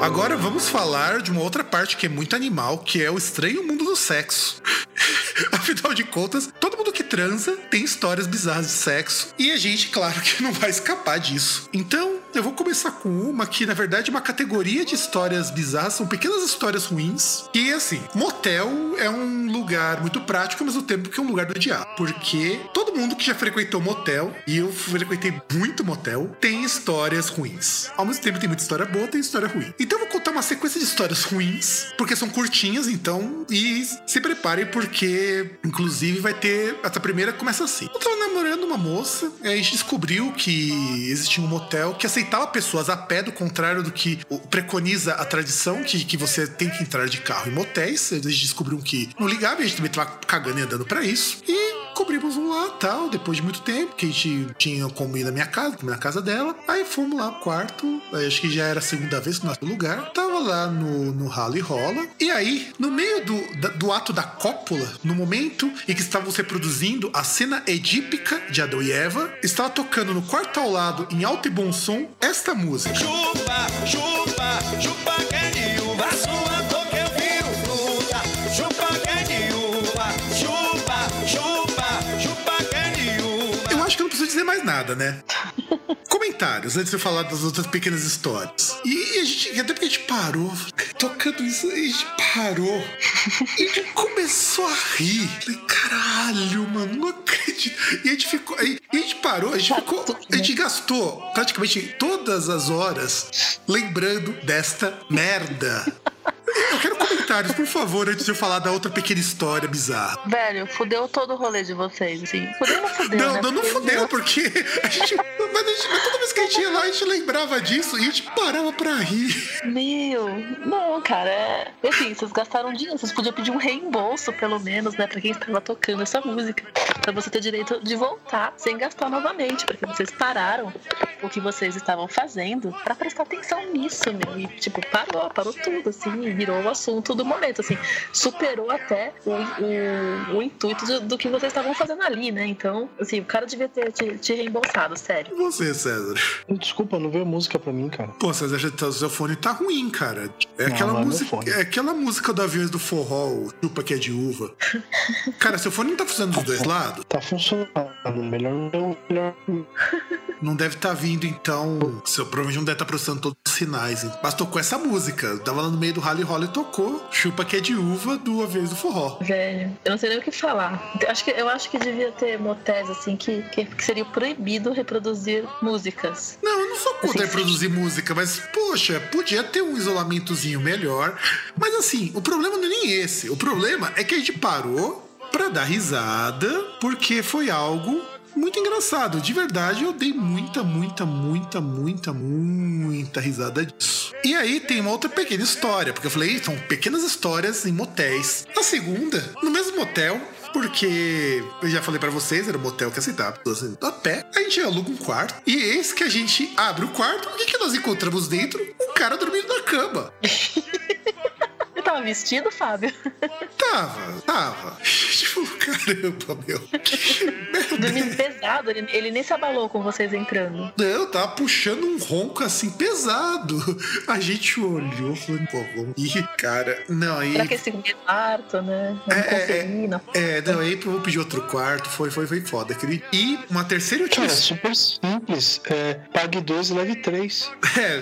Agora vamos falar de uma outra parte que é muito animal, que é o estranho mundo do sexo. Afinal de contas, todo mundo que transa tem histórias bizarras de sexo. E a gente, claro que não vai escapar disso. Então, eu vou começar com uma que, na verdade, é uma categoria de histórias bizarras, são pequenas histórias ruins. E assim, motel é um lugar muito prático, ao mesmo tempo que é um lugar do diabo. Porque todo mundo que já frequentou motel, e eu frequentei muito motel, tem histórias ruins. Ao mesmo tempo tem muita história boa, tem história ruim. Então eu vou contar uma sequência de histórias ruins, porque são curtinhas, então, e se preparem porque, inclusive, vai ter. Essa primeira começa assim. Eu tava namorando uma moça, e a gente descobriu que existia um motel que aceitava pessoas a pé, do contrário do que preconiza a tradição, que, que você tem que entrar de carro em motéis. Gente descobriu que não ligava, a gente também tava cagando e andando pra isso. E cobrimos um lá tal, depois de muito tempo, que a gente tinha comido na minha casa, comi na casa dela. Aí fomos lá pro quarto, acho que já era a segunda vez no nosso lugar. Tava lá no, no ralo e rola. E aí, no meio do, do ato da cópula, no momento em que estavam reproduzindo a cena edípica de Adão e Eva, estava tocando no quarto ao lado, em alto e bom som, esta música. Chupa, chupa, chupa dizer mais nada, né? Comentários antes de eu falar das outras pequenas histórias. E a gente, até porque a gente parou, tocando isso, a gente parou. E a gente começou a rir. Falei, caralho, mano, não acredito. E a gente ficou. Aí, a gente parou, a gente ficou. A gente gastou praticamente todas as horas lembrando desta merda. Eu quero comentários, por favor, antes de eu falar da outra pequena história bizarra. Velho, fudeu todo o rolê de vocês, assim. Fudeu ou não fudeu? Não, né? não, fudeu, porque a gente, mas a gente- mas toda vez que a gente ia lá, a gente lembrava disso e a gente parava pra rir. Meu, não, cara, é. Enfim, vocês gastaram dinheiro, vocês podiam pedir um reembolso, pelo menos, né, pra quem estava tocando essa música. Pra você ter direito de voltar sem gastar novamente, porque vocês pararam o que vocês estavam fazendo pra prestar atenção nisso, meu. E, tipo, parou, parou tudo, assim, virou o assunto do momento, assim. Superou até o, o, o intuito do, do que vocês estavam fazendo ali, né? Então, assim, o cara devia ter te, te reembolsado, sério. E você, César? Desculpa, não veio música pra mim, cara. Pô, César, já tá- o seu fone tá ruim, cara. É Não, aquela é música. É aquela música do aviões do forró, o chupa que é de uva. Cara, seu fone não tá funcionando dos dois lados? Tá funcionando. Melhor não. Melhor... Não deve estar vindo, então. Seu provavelmente não deve estar processando todos os sinais. hein? Mas tocou essa música. Tava lá no meio do rally roll e tocou. Chupa que é de uva do aviões do forró. Velho, eu não sei nem o que falar. Eu acho que, eu acho que devia ter motéis assim que, que, que seria proibido reproduzir músicas. Não, eu não sou contra Assim, reproduzir música, mas, poxa, podia ter um isolamentozinho melhor. Mas assim, o problema não é nem esse. O problema é que a gente parou pra dar risada, porque foi algo muito engraçado. De verdade, eu dei muita, muita, muita, muita, muita risada disso. E aí tem uma outra pequena história, porque eu falei, são pequenas histórias em motéis. A segunda, no mesmo motel, porque eu já falei pra vocês, era um motel que aceitava a pé. A gente aluga um quarto e eis que a gente abre o quarto. O que, que nós encontramos dentro? Um cara dormindo na cama. Tava vestido, Fábio? Tava, tava. Falou, caramba, meu. Dormindo pesado, ele, ele nem se abalou com vocês entrando. Não, tava puxando um ronco assim pesado. A gente olhou, falou, pô, vamos. Ih, cara, não, aí. Pra que esse quarto, né? É, Não é. É, não, aí eu vou pedir outro quarto, foi, foi, foi foda. Aquele... E uma terceira última Cara, é super simples. É, pague dois e leve três. É,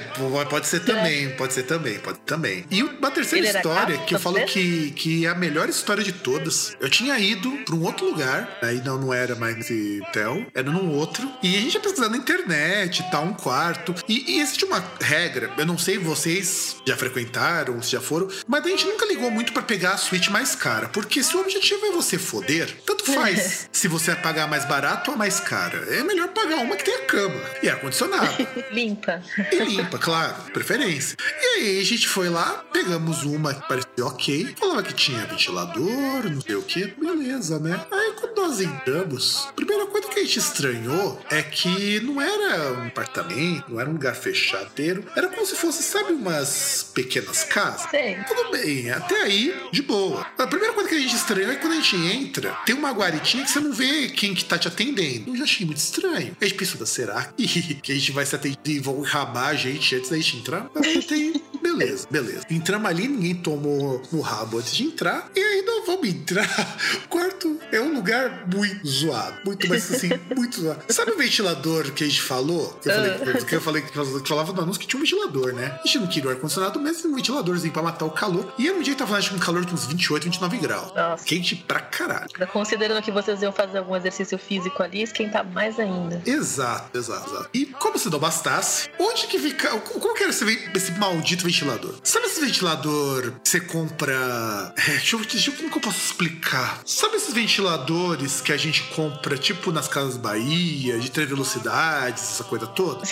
pode ser também, pode ser também, pode também. E uma terceira Ele era história que eu falo que, que é a melhor história de todas. Eu tinha ido pra um outro lugar, aí não, não era mais nesse hotel, era num outro. E a gente ia pesquisando na internet tal, um quarto. E, e existe uma regra, eu não sei vocês já frequentaram, se já foram, mas a gente nunca ligou muito pra pegar a suíte mais cara. Porque se o objetivo é você foder, tanto faz se você vai pagar mais barato ou mais cara. É melhor pagar uma que tenha cama e ar-condicionado. Limpa. E limpa, claro, preferência. E aí a gente foi lá, pegamos uma parecia ok, falava que tinha ventilador, não sei o que, beleza, né? Aí quando nós entramos, a primeira coisa que a gente estranhou é que não era um apartamento, não era um lugar fechadeiro, era como se fosse, sabe, umas pequenas casas. Sei. Tudo bem, até aí, de boa. A primeira coisa que a gente estranhou é que quando a gente entra, tem uma guaritinha que você não vê quem que tá te atendendo. Eu já achei muito estranho. A gente pensou, será que, que a gente vai se atender e vão rabar a gente antes da gente entrar? Mas aí tem... Beleza, beleza. Entramos ali, ninguém tomou no rabo antes de entrar. E aí vamos entrar. O quarto é um lugar muito zoado. Muito, mas assim, muito zoado. Sabe o ventilador que a gente falou? Eu falei, que eu falei que falava no anúncio que tinha um ventilador, né? A gente não queria o ar-condicionado, mas um ventiladorzinho pra matar o calor. E era um dia que tava que um calor de uns 28, 29 graus. Nossa. Quente pra caralho. Considerando que vocês iam fazer algum exercício físico ali, esquentar mais ainda. Exato, exato, exato. E como se não bastasse, onde que fica. Como que era esse, esse maldito ventilador? Sabe esse ventilador que você compra. É, deixa eu, deixa eu, que eu posso explicar? Sabe esses ventiladores que a gente compra, tipo nas Casas Bahia, de três velocidades, essa coisa toda?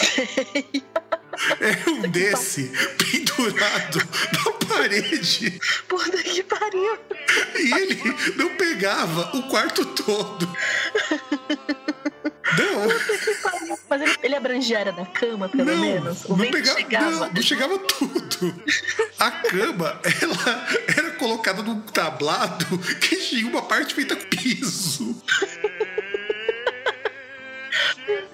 É um desse pendurado na parede. Puta que pariu. E ele não pegava o quarto todo. Não. Mas ele, ele abrangia a da cama, pelo não, menos. O não pegava, chegava. Não, não chegava tudo. A cama, ela era colocada num tablado que tinha uma parte feita com piso.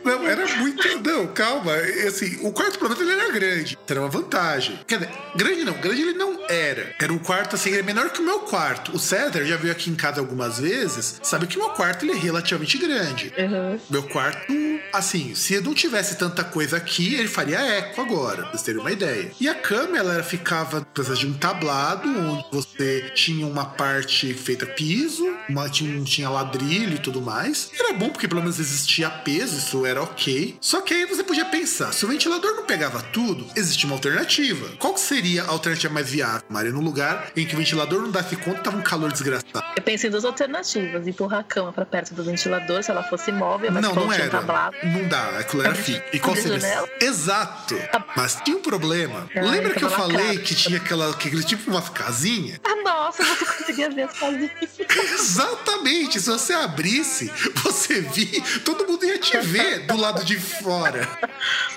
Não, era muito. Não, calma. Assim, o quarto, pelo menos, ele era grande. Era uma vantagem. Quer dizer, grande não, grande ele não era. Era um quarto assim, ele é menor que o meu quarto. O César já veio aqui em casa algumas vezes, sabe que o meu quarto ele é relativamente grande. Uhum. Meu quarto assim, se não tivesse tanta coisa aqui, ele faria eco agora, pra vocês terem uma ideia. E a cama, ela ficava precisava de um tablado, onde você tinha uma parte feita piso, uma, tinha, tinha ladrilho e tudo mais. Era bom porque pelo menos existia peso, isso era ok. Só que aí você podia pensar, se o ventilador não pegava tudo, existe uma alternativa. Qual seria a alternativa mais viável, Maria? Num lugar em que o ventilador não desse conta, tava um calor desgraçado. Eu pensei em duas alternativas: empurrar a cama pra perto do ventilador, se ela fosse móvel, mas não, não era. tablado. Não dá, aquilo era fixo. E qual seria? janela? Exato. Mas tinha um problema. Ah, Lembra que eu falei lacrado. que tinha aquela, aquele tipo uma casinha? Ah, nossa, você conseguia ver as casinhas. Exatamente. Se você abrisse, você via, todo mundo ia te ver do lado de fora.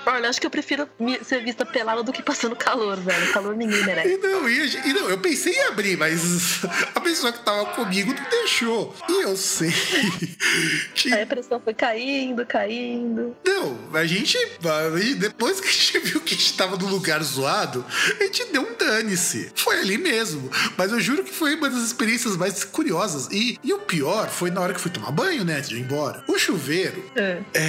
Olha, acho que eu prefiro ser vista pelada do que passando calor, velho. Calor ninguém merece. E não, e, não, eu pensei em abrir, mas a pessoa que tava comigo não deixou. E eu sei que Aí a pressão foi caindo, caindo. Não, a gente, depois que a gente viu que a gente tava num lugar zoado, a gente deu um dane-se. Foi ali mesmo. Mas eu juro que foi uma das experiências mais curiosas. E, e o pior foi na hora que fui tomar banho, né, antes de ir embora. O chuveiro, É. é,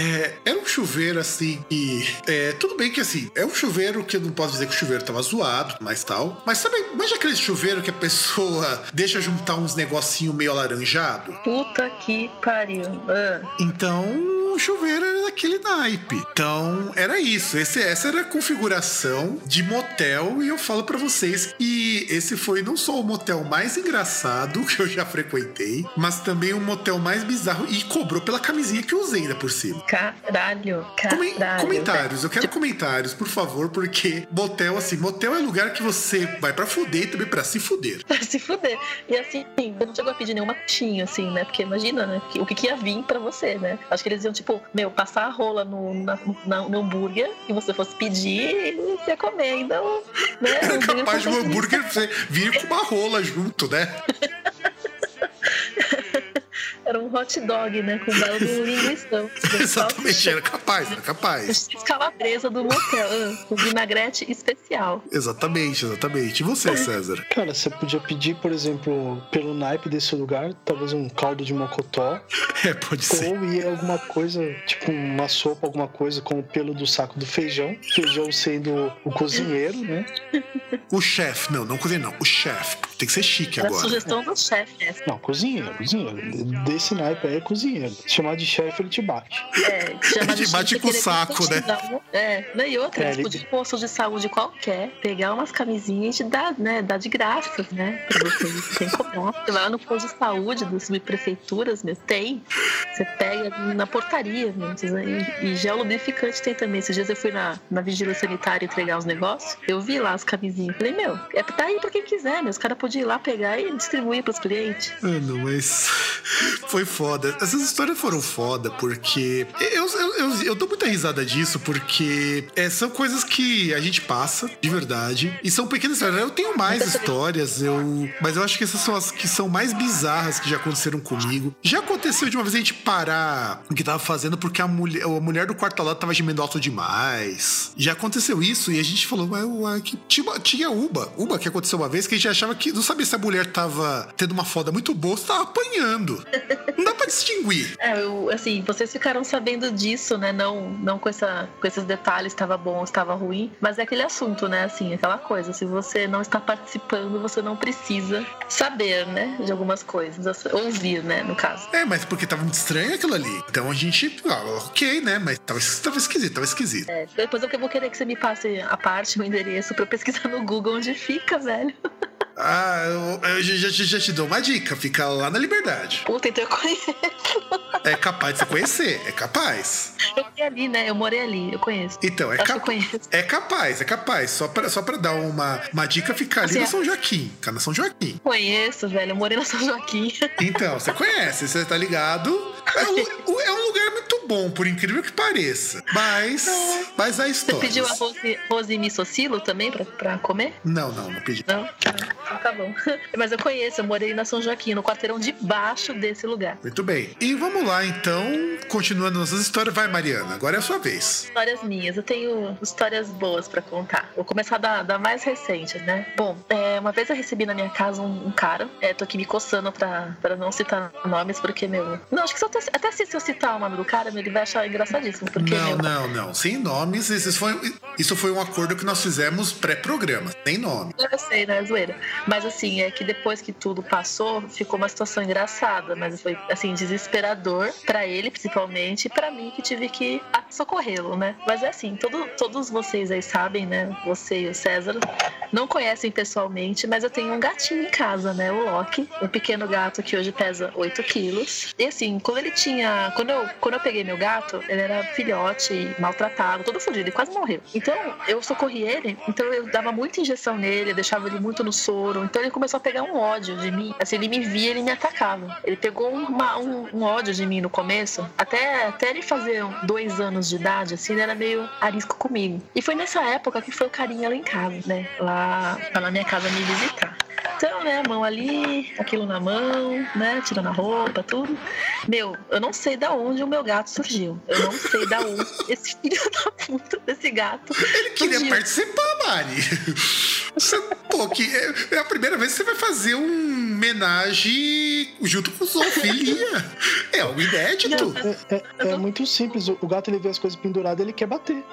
era um chuveiro assim que. É, tudo bem que assim, é um chuveiro que eu não posso dizer que o chuveiro tava zoado, mas tal. Mas sabe, imagina aquele chuveiro que a pessoa deixa juntar uns negocinho meio alaranjado? Puta que pariu. Ah. Então, o chuveiro era daquele naipe. Então, era isso. Esse- essa era a configuração de motel. E eu falo pra vocês que esse foi não só o motel mais engraçado que eu já frequentei, mas também o motel mais bizarro. E cobrou pela camisinha que eu usei ainda por cima. Caralho, Comen- caralho. comentários, eu quero comentários, por favor, porque motel, assim, motel é lugar que você vai pra fuder e também pra se fuder. Pra se fuder. E assim, eu não chegou a pedir nenhuma coxinha, assim, né? Porque imagina, né? O que, que ia vir pra você, né? Acho que eles iam, tipo, meu, passar a rola no, na, na- no hambúrguer e você fosse pedir, você ia comer um, né? Era um capaz de um hambúrguer hambúrguer você vir com uma rola junto, né? Era um hot dog, né? Com um belo de um linguição. Exatamente, era capaz, era capaz. Calabresa do motel, ah, com vinagrete especial. Exatamente, exatamente. E você, César? Cara, você podia pedir, por exemplo, pelo naipe desse lugar, talvez um caldo de mocotó, É, pode ser. ou ir alguma coisa, tipo uma sopa, alguma coisa com o pelo do saco do feijão. Feijão sendo o cozinheiro, né? O chefe, não, não cozinha, não. O chefe. Tem que ser chique Era a agora. sugestão do chefe, essa. Não, cozinheiro, cozinheiro. Desse naipe aí é cozinheiro. Se chamar de chefe, ele te bate. É, chama Te de bate com o saco, te né? um- É, né? E outra, É, tipo, ele- de posto de saúde qualquer, pegar umas camisinhas e te dar, né? Dar de graça, né? Pra você. Você vai lá no posto de saúde das subprefeituras, meu, tem. Você pega na portaria, meu. precisa- E, e gel lubrificante tem também. Esses dias eu fui na, na vigilância sanitária entregar os negócios, eu vi lá as camisinhas. Falei, meu, é tá aí pra quem quiser, meu. Os caras podiam ir lá pegar e distribuir pros clientes. Mano, mas foi foda. Essas histórias foram foda porque eu, eu, eu, eu dou muita risada disso porque é, são coisas que a gente passa de verdade e são pequenas histórias. Eu tenho mais histórias, eu, mas eu acho que essas são as que são mais bizarras que já aconteceram comigo. Já aconteceu de uma vez a gente parar o que tava fazendo porque a mulher, a mulher do quarto ao lado tava gemendo alto demais. Já aconteceu isso e a gente falou, mas ué, que tinha, tinha Uba, Uba que aconteceu uma vez que a gente achava que não sabia se a mulher tava tendo uma foda muito boa, se tava apanhando. Não dá pra distinguir. É, eu, assim, vocês ficaram sabendo disso, né? Não, não com, essa, com esses detalhes, estava bom ou estava ruim, mas é aquele assunto, né? Assim, aquela coisa. Se você não está participando, você não precisa saber, né? De algumas coisas. Ouvir, né? No caso. É, mas porque tava muito estranho aquilo ali. Então a gente, ah, ok, né? Mas tava, tava esquisito, tava esquisito. É, depois eu vou querer que você me passe a parte, o endereço, pra eu pesquisar no Google onde fica, velho. Ah, eu, eu já, já- já te dou uma dica, fica lá na Liberdade. Puta, então eu conheço. É capaz de você conhecer, é capaz. Eu morei ali, né? Eu morei ali, eu conheço. Então, é capaz. É capaz, é capaz. Só pra, só pra dar uma, uma dica, fica ali Assim, na São Joaquim. Fica na São Joaquim. Conheço, velho. Eu morei na São Joaquim. Então, você conhece, você tá ligado? É um, é um lugar muito bom, por incrível que pareça. Mas, mas a Você história. pediu arroz, e- arroz e missocilo também pra, pra comer? Não, não, não pedi. Não? Então tá bom. Mas eu conheço, eu morei na São Joaquim, no quarteirão de baixo desse lugar. Muito bem. E vamos lá, então, continuando nossas histórias. Vai, Mariana, agora é a sua vez. Histórias minhas, eu tenho histórias boas pra contar. Vou começar da, da mais recente, né? Bom, é, uma vez eu recebi na minha casa um, um cara, é, tô aqui me coçando pra, pra não citar nomes, porque, meu. Não, acho que se eu até, até se eu citar o nome do cara, ele vai achar engraçadíssimo. Porque, Não, meu, não, não. Sem nomes, isso foi, isso foi um acordo que nós fizemos pré-programa. Sem nome. Eu sei, né? Zoeira. Mas assim, é que depois que tudo passou, ficou uma situação engraçada. Mas foi, assim, desesperador pra ele, principalmente, e pra mim, que tive que socorrê-lo, né? Mas é assim, todo, todos vocês aí sabem, né? Você e o César não conhecem pessoalmente, mas eu tenho um gatinho em casa, né? O Loki, um pequeno gato que hoje pesa 8 quilos. E assim, quando ele tinha. Quando eu, quando eu peguei meu gato, ele era filhote, maltratado, todo fodido, ele quase morreu. Então, eu socorri ele, então eu dava muita injeção nele, eu deixava ele muito no soro. Então ele começou a pegar um ódio de mim. Assim, ele me via, ele me atacava. Ele pegou uma- um, um ódio de mim no começo, até, até ele fazer dois anos de idade, assim, ele era meio arisco comigo. E foi nessa época que foi o carinha lá em casa, né? Lá, lá na minha casa me visitar. Então, né, mão ali, aquilo na mão, né, tirando a roupa, tudo. Meu, eu não sei da onde o meu gato surgiu. Eu não sei da onde esse filho da puta desse gato Ele queria surgiu. participar, Mari. Você, pô, que é, é a primeira vez que você vai fazer um homenagem junto com zoofilia. É algo inédito. É, é- é muito simples. O o gato ele vê as coisas penduradas, ele quer bater.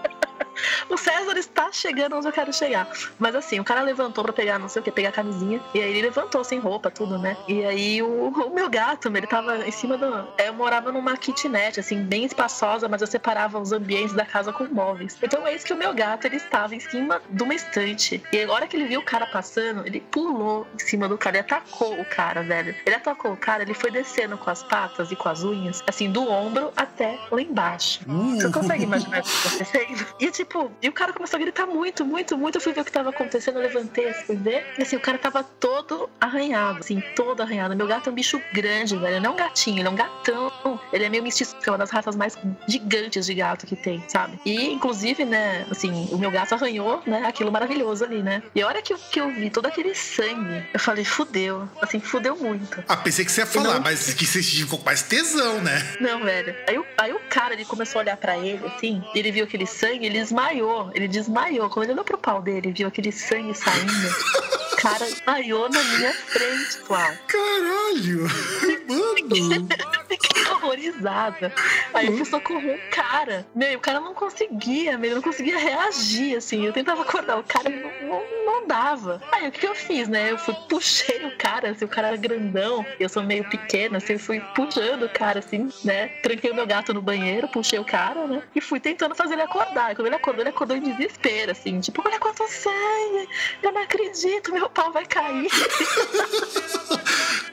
O César está chegando onde eu quero chegar. Mas assim, o cara levantou pra pegar, não sei o que, pegar a camisinha. E aí ele levantou sem roupa, tudo, né? E aí o, o meu gato, ele tava em cima do. é, Eu morava numa kitnet, assim, bem espaçosa, mas eu separava os ambientes da casa com móveis. Então é isso que o meu gato, ele estava em cima de uma estante. E a hora que ele viu o cara passando, ele pulou em cima do cara. Ele atacou o cara, velho. Ele atacou o cara, ele foi descendo com as patas e com as unhas, assim, do ombro até lá embaixo. Você consegue imaginar o que tá acontecendo? E tipo, e o cara começou a gritar muito, muito, muito. Eu fui ver o que tava acontecendo, eu levantei, fui ver. E assim, o cara tava todo arranhado, assim, todo arranhado. Meu gato é um bicho grande, velho. Não é um gatinho, ele é um gatão. Ele é meio mestiço, que é uma das raças mais gigantes de gato que tem, sabe? E, inclusive, né, assim, o meu gato arranhou, né, aquilo maravilhoso ali, né? E a hora que eu, que eu vi todo aquele sangue, eu falei, fudeu. Assim, fudeu muito. Ah, pensei que você ia falar, Não. mas que você um pouco mais tesão, né? Não, velho. Aí, o- aí o cara, ele começou a olhar pra ele, assim, e ele viu aquele sangue, ele desmaiou. Ele desmaiou. Quando ele olhou pro pau dele viu aquele sangue saindo, cara desmaiou na minha frente, Flávio. Caralho! Mano! Fiquei horrorizada. Aí eu fui socorrer o cara. Meu, o cara não conseguia, meu, não conseguia reagir, assim. Eu tentava acordar o cara, não, não, não dava. Aí o que, que eu fiz, né? Eu fui, puxei o cara, assim, o cara era grandão, eu sou meio pequena, assim, eu fui puxando o cara, assim, né? Tranquei o meu gato no banheiro, puxei o cara, né? E fui tentando fazer ele acordar. E quando ele acordou, ele acordou em desespero, assim, tipo, olha quanto sangue! Eu não acredito, meu pau vai cair.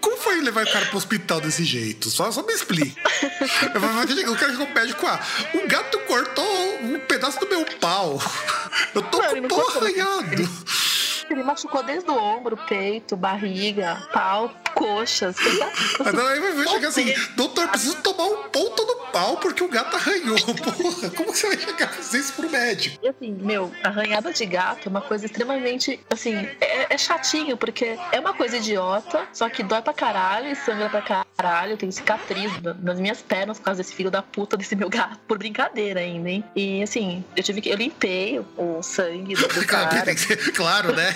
Como foi levar o cara pro hospital desse jeito? Só, só me explica. O cara pro médico, ah, o gato cortou um pedaço do meu pau. Eu tô Não, com o pau cortou, ele- arranhado. Ele machucou desde o ombro, peito, barriga, pau, coxas. Aí daí vai chegar assim, doutor, preciso tomar um ponto no pau porque o gato arranhou. Porra, como você vai chegar a fazer isso pro médico? E assim, meu, arranhada de gato é uma coisa extremamente, assim, é, é chatinho, porque é uma coisa idiota, só que dói pra caralho e sangra pra caralho. Tem cicatriz na- nas minhas pernas por causa desse filho da puta desse meu gato, por brincadeira ainda, hein? E assim, eu tive que. Eu limpei o sangue do, cara. Que claro, né?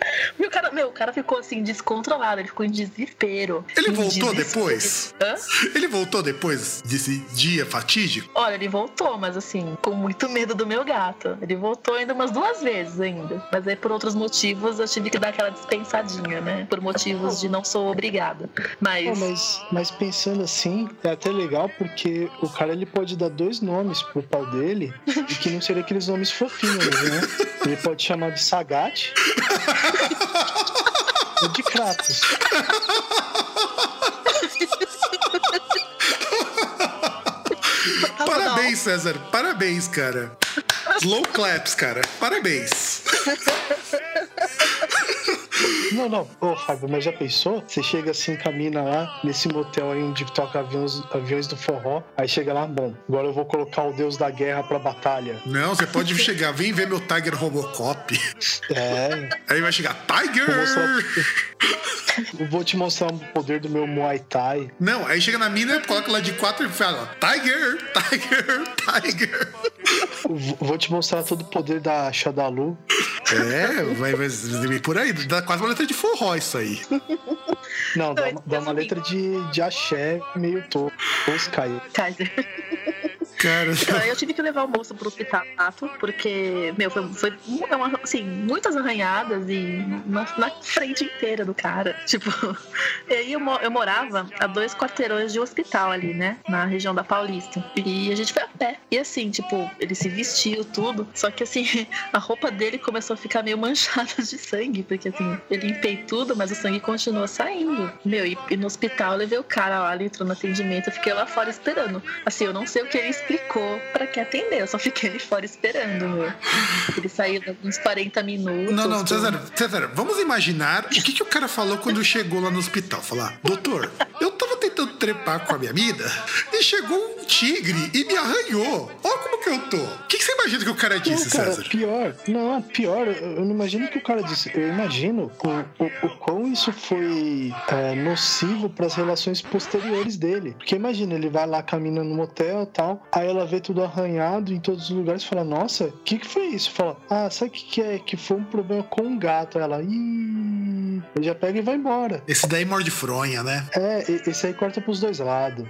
E o cara, meu, o cara ficou assim, descontrolado, ele ficou em desespero. Ele Em voltou desespero. depois? Hã? Ele voltou depois desse dia fatídico? Olha, ele voltou, mas assim, com muito medo do meu gato. Ele voltou ainda umas duas vezes ainda. Mas aí por outros motivos eu tive que dar aquela dispensadinha, né? Por motivos de não sou obrigada. Mas. Pô, mas, mas pensando assim, é até legal porque o cara ele pode dar dois nomes pro pau dele e que não seriam aqueles nomes fofinhos, né? Ele pode chamar de Sagat de Kratos. Parabéns, César. Parabéns, cara. Slow claps, cara. Parabéns. Não, não. Ô, Fábio, mas já pensou? Você chega assim, caminha lá nesse motel aí onde toca aviões, aviões do forró. Aí chega lá, bom, agora eu vou colocar o deus da guerra pra batalha. Não, você pode chegar, vem ver meu Tiger Robocop. É, Aí vai chegar, Vou Tiger! mostrar- eu vou te mostrar o poder do meu Muay Thai. Não, aí chega na mina, coloca lá de quatro e fala, Tiger, Tiger, Tiger. Eu vou- Vou te mostrar todo o poder da Shadalu. É, vai, vai, vai por aí. Dá quase uma letra de forró isso aí. Não, dá, dá uma letra de, de axé meio to- tosca aí. Kaiser. Cara, eu tive que levar o moço pro hospital, porque, meu, foi, foi uma- assim, muitas arranhadas e na, na frente inteira do cara. Tipo, e aí eu, eu morava a dois quarteirões de um hospital ali, né? Na região da Paulista. E a gente foi a pé. E assim, tipo, ele se vestiu tudo. Só que assim, a roupa dele começou a ficar meio manchada de sangue, porque assim, eu limpei tudo, mas o sangue continuou saindo. Meu, e, e no hospital eu levei o cara lá, ele entrou no atendimento, eu fiquei lá fora esperando. Assim, eu não sei o que ele explicou pra que atender, eu só fiquei ali fora esperando, meu. Ele saiu uns 40 minutos. Não, não, tudo. César, César, vamos imaginar o que, que o cara falou quando chegou lá no hospital. Falar, doutor, eu tava tentando trepar com a minha amiga e chegou um tigre e me arranhou. Olha como que eu tô. O que, que você imagina que o cara disse, Não, cara, César? pior. Não, pior, eu não imagino o que o cara disse. Eu imagino o, o, o quão isso foi é, nocivo para as relações posteriores dele. Porque imagina, ele vai lá caminhando no motel e tal, aí ela vê tudo arranhado em todos os lugares e fala: Nossa, o que, que foi isso? Fala: Ah, sabe o que, que é? Que foi um problema com um gato. Ela, ih, ele já pega e vai embora. Esse daí morde fronha, né? É, e- esse aí corta pros dois lados.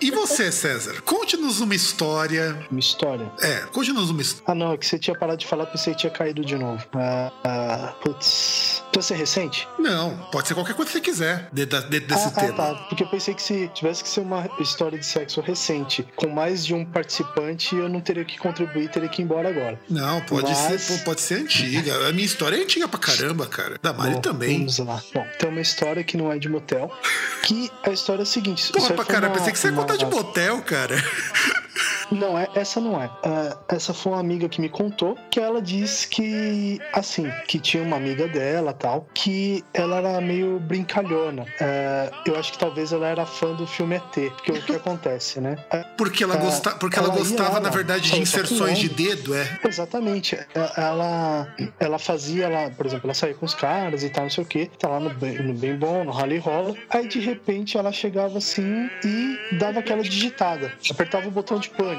E você, César? Conte-nos uma história. Uma história. É, conte-nos uma história. Ah, não, é que você tinha parado de falar, pensei que tinha caído de novo. Ah, ah, putz. Precisa ser recente? Não, pode ser qualquer coisa que você quiser dentro, desse ah, tema. Ah, tá. Porque eu pensei que se tivesse que ser uma história de sexo recente, com mais de um participante, eu não teria que contribuir, teria que ir embora agora. Não, pode, Mas- ser, pode ser antiga. A minha história é antiga pra caramba, cara. Da Mari Bom, também. Vamos lá. Bom, tem uma história que não é de motel, que a história é a seguinte. Porra, pra caramba, uma- pensei que você ia uma- contar de motel, cara. Não, é, essa não é. Ah, essa foi uma amiga que me contou que ela disse que, assim, que tinha uma amiga dela tal, que ela era meio brincalhona. Ah, eu acho que talvez ela era fã do filme ET, porque o que acontece, né? Porque ela, gosta, porque ela ela ia gostava, lá, na verdade, de inserções de dedo, é. Exatamente. É- Ela, ela fazia, ela, por exemplo, ela saía com os caras e tal, não sei o que, tá lá no bem, no bem bom, no rally rola. Aí de repente ela chegava assim e dava aquela digitada, apertava o botão de pânico.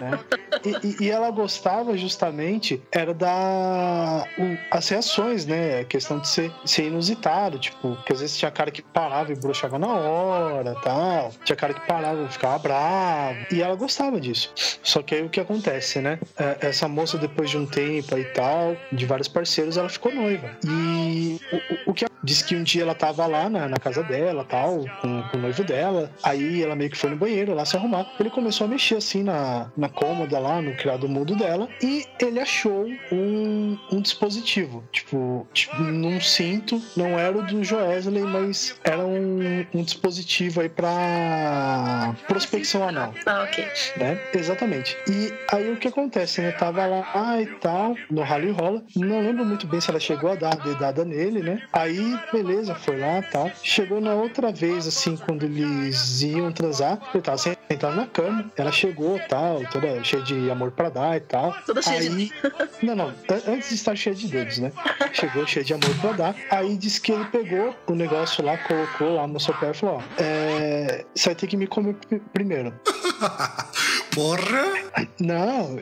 Né? E, e- e ela gostava justamente era da o- as reações, né? A questão de ser, ser inusitado, tipo, que às vezes tinha cara que parava e broxava na hora, tal. Tinha cara que parava e ficava bravo. E ela gostava disso. Só que aí o que acontece, né? É, Essa moça, depois de um tempo e tal, de vários parceiros, ela ficou noiva. E o, o- que disse que um dia ela tava lá na, na casa dela, tal, com, com o noivo dela. Aí ela meio que foi no banheiro lá se arrumar. Ele começou a mexer assim na, na cômoda lá, no criado mudo dela. E ele achou um, um dispositivo. Tipo, tipo, num cinto. Não era o do Joesley, mas era um, um dispositivo aí pra prospecção anal Ah, ok. né? Exatamente. E aí o que acontece, né? Tava lá e tal, no rally rola. Não lembro muito bem se ela chegou a dar a dedada nele, né? Aí, beleza, foi lá e tal. Chegou na outra vez, assim, quando eles iam transar, ele tava sentado na cama. Ela chegou tal, toda cheia de amor pra dar e tal. Toda cheia de aí... Não, não. an- Antes de estar cheia de dedos, né? Chegou cheia de amor pra dar. Aí disse que ele pegou o negócio lá, colocou lá no seu pé e falou: Ó, é... você vai ter que me comer pri- primeiro. Porra! Não,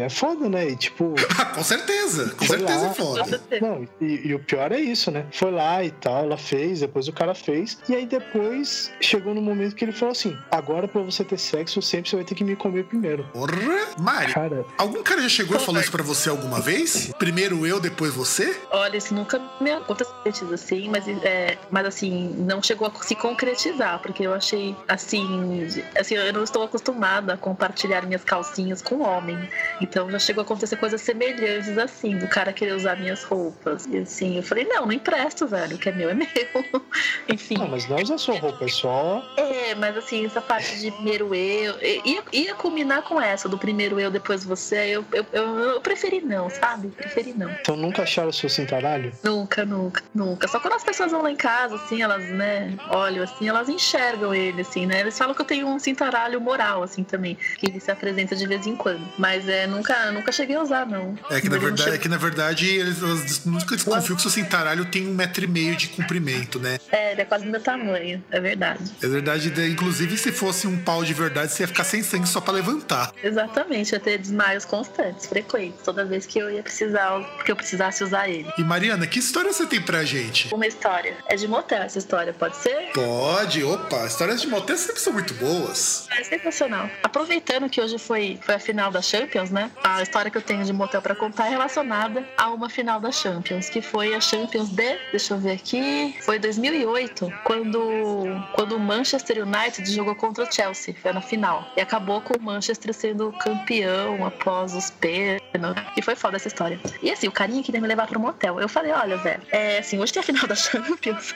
é foda, né? E tipo. com certeza, com certeza lá. é foda. Não, e, e o pior é isso, né? Foi lá e tal, ela fez, depois o cara fez. E aí depois chegou no momento que ele falou assim: agora pra você ter sexo, sempre você vai ter que me comer primeiro. Porra! Mari, Cara, algum cara já chegou e falou isso pra você alguma vez? Primeiro eu, depois você? Olha, isso nunca me aconteceu assim, mas, é, mas assim, não chegou a se concretizar, porque eu achei assim, assim, eu não estou acostumada a compartilhar minhas calcinhas com homem. Então já chegou a acontecer coisas semelhantes assim, do cara querer usar minhas roupas. E assim, eu falei, não, não empresto, velho, o que é meu é meu. Enfim. não, mas não usa sua roupa, é só. É, mas assim, essa parte de primeiro eu. Ia, ia culminar com essa, do primeiro eu, depois você. Eu, eu, eu, eu preferi não, sabe? Preferi não. Então nunca acharam o seu cintaralho? Nunca, nunca, nunca. Só quando as pessoas vão lá em casa, assim, elas, né, olham assim, elas enxergam ele, assim, né? Eles falam que eu tenho um cintaralho temporal, assim, também. Que ele se apresenta de vez em quando. Mas é, nunca, nunca cheguei a usar, não. É que, na Ele verdade, é que na verdade eles, elas nunca desconfiam que seu cintaralho tem um metro e meio de comprimento, né? É, ele é quase do meu tamanho, é verdade. É verdade, de- inclusive se fosse um pau de verdade, você ia ficar sem sangue só pra levantar. Exatamente, ia ter desmaios constantes, frequentes, toda vez que eu ia precisar, que eu precisasse usar ele. E Mariana, que história você tem pra gente? Uma história. É de motel essa história, pode ser? Pode, opa, histórias de motel sempre são muito boas. É sensacional. Aproveitando que hoje foi, foi a final da Champions, né? A história que eu tenho de motel pra contar é relacionada a uma final da Champions, que foi a Champions de, deixa eu ver aqui, foi 2008, quando, quando o Manchester United jogou contra o Chelsea, foi na final. E acabou com o Manchester sendo campeão após os pênaltis. E foi foda essa história. E assim, o carinha queria me levar pro motel. Eu falei, olha, velho, é assim, hoje tem a final da Champions.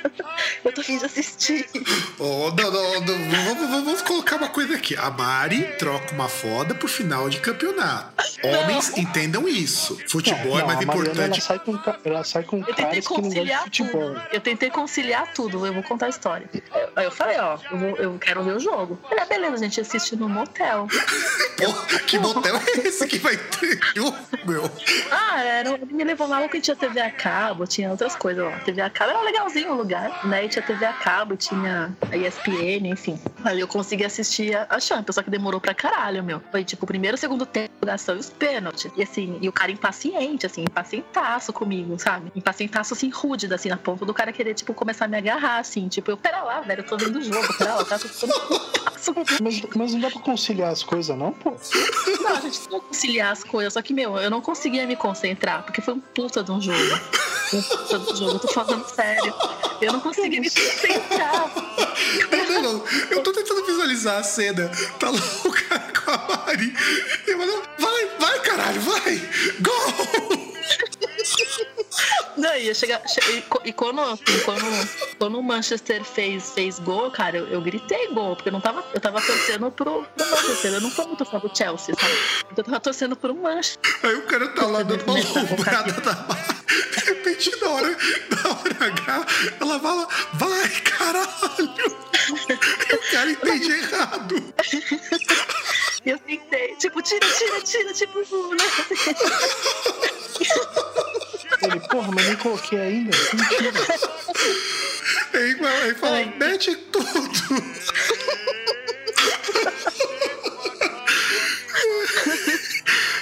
eu tô afim de assistir. Oh, não, não, não, vamos, vamos colocar uma coisa aqui. A Mari troca uma foda por final de campeonato. Homens entendam isso. Futebol é Não, mais a Mariana, importante. ela sai com, ela sai com Eu tentei não conciliar futebol. tudo. Eu tentei conciliar tudo. Eu vou contar a história. Aí eu falei, ó, eu, vou- eu quero ver o jogo. Ele, ah, beleza, a gente assiste no motel. Pô, que motel é esse que vai ter jogo, meu? Ah, era, ele me levou lá que tinha TV a cabo, tinha outras coisas lá. TV a cabo era legalzinho o lugar, né? E tinha TV a cabo, tinha a ESPN, enfim. Aí eu consegui assistir a, a Champions, só que demorou pra caralho, meu. Foi tipo o primeiro, segundo tempo, ação e os pênaltis. E assim, e o cara impaciente, assim, impacientaço comigo, sabe? Impacientaço, assim, rude, assim, na ponta do cara querer, tipo, começar a me agarrar, assim. Tipo, eu, pera lá, velho, eu tô vendo o jogo, pera lá, tá comigo. Mas, mas não dá pra conciliar as coisas, não, pô? Não, a gente tem que conciliar as coisas, só que, meu, eu não conseguia me concentrar, porque foi um puta de um jogo. Um puta de um jogo, eu tô falando sério. Eu não conseguia me concentrar. Não, não, não. Eu tô tentando visualizar a cena. Tá lá o cara com a Mari. E eu vai, vai, caralho, vai! Gol! Não, ia chegar. che- E, quando, assim, quando, quando o Manchester fez, fez gol, cara, eu, eu gritei gol, porque eu não tava. Eu tava torcendo pro, pro Manchester. Eu não sou muito fã do Chelsea, sabe? Então eu tava torcendo pro Manchester. Aí o cara tá lá dando uma lombrada da. De repente, na hora, na hora H, ela fala, vai, caralho! E o cara entende errado. Eu tentei, tipo, tira, tira, tira, tipo, né? Ele, porra, mas nem coloquei ainda. Mentira. Aí, aí fala, mete tudo.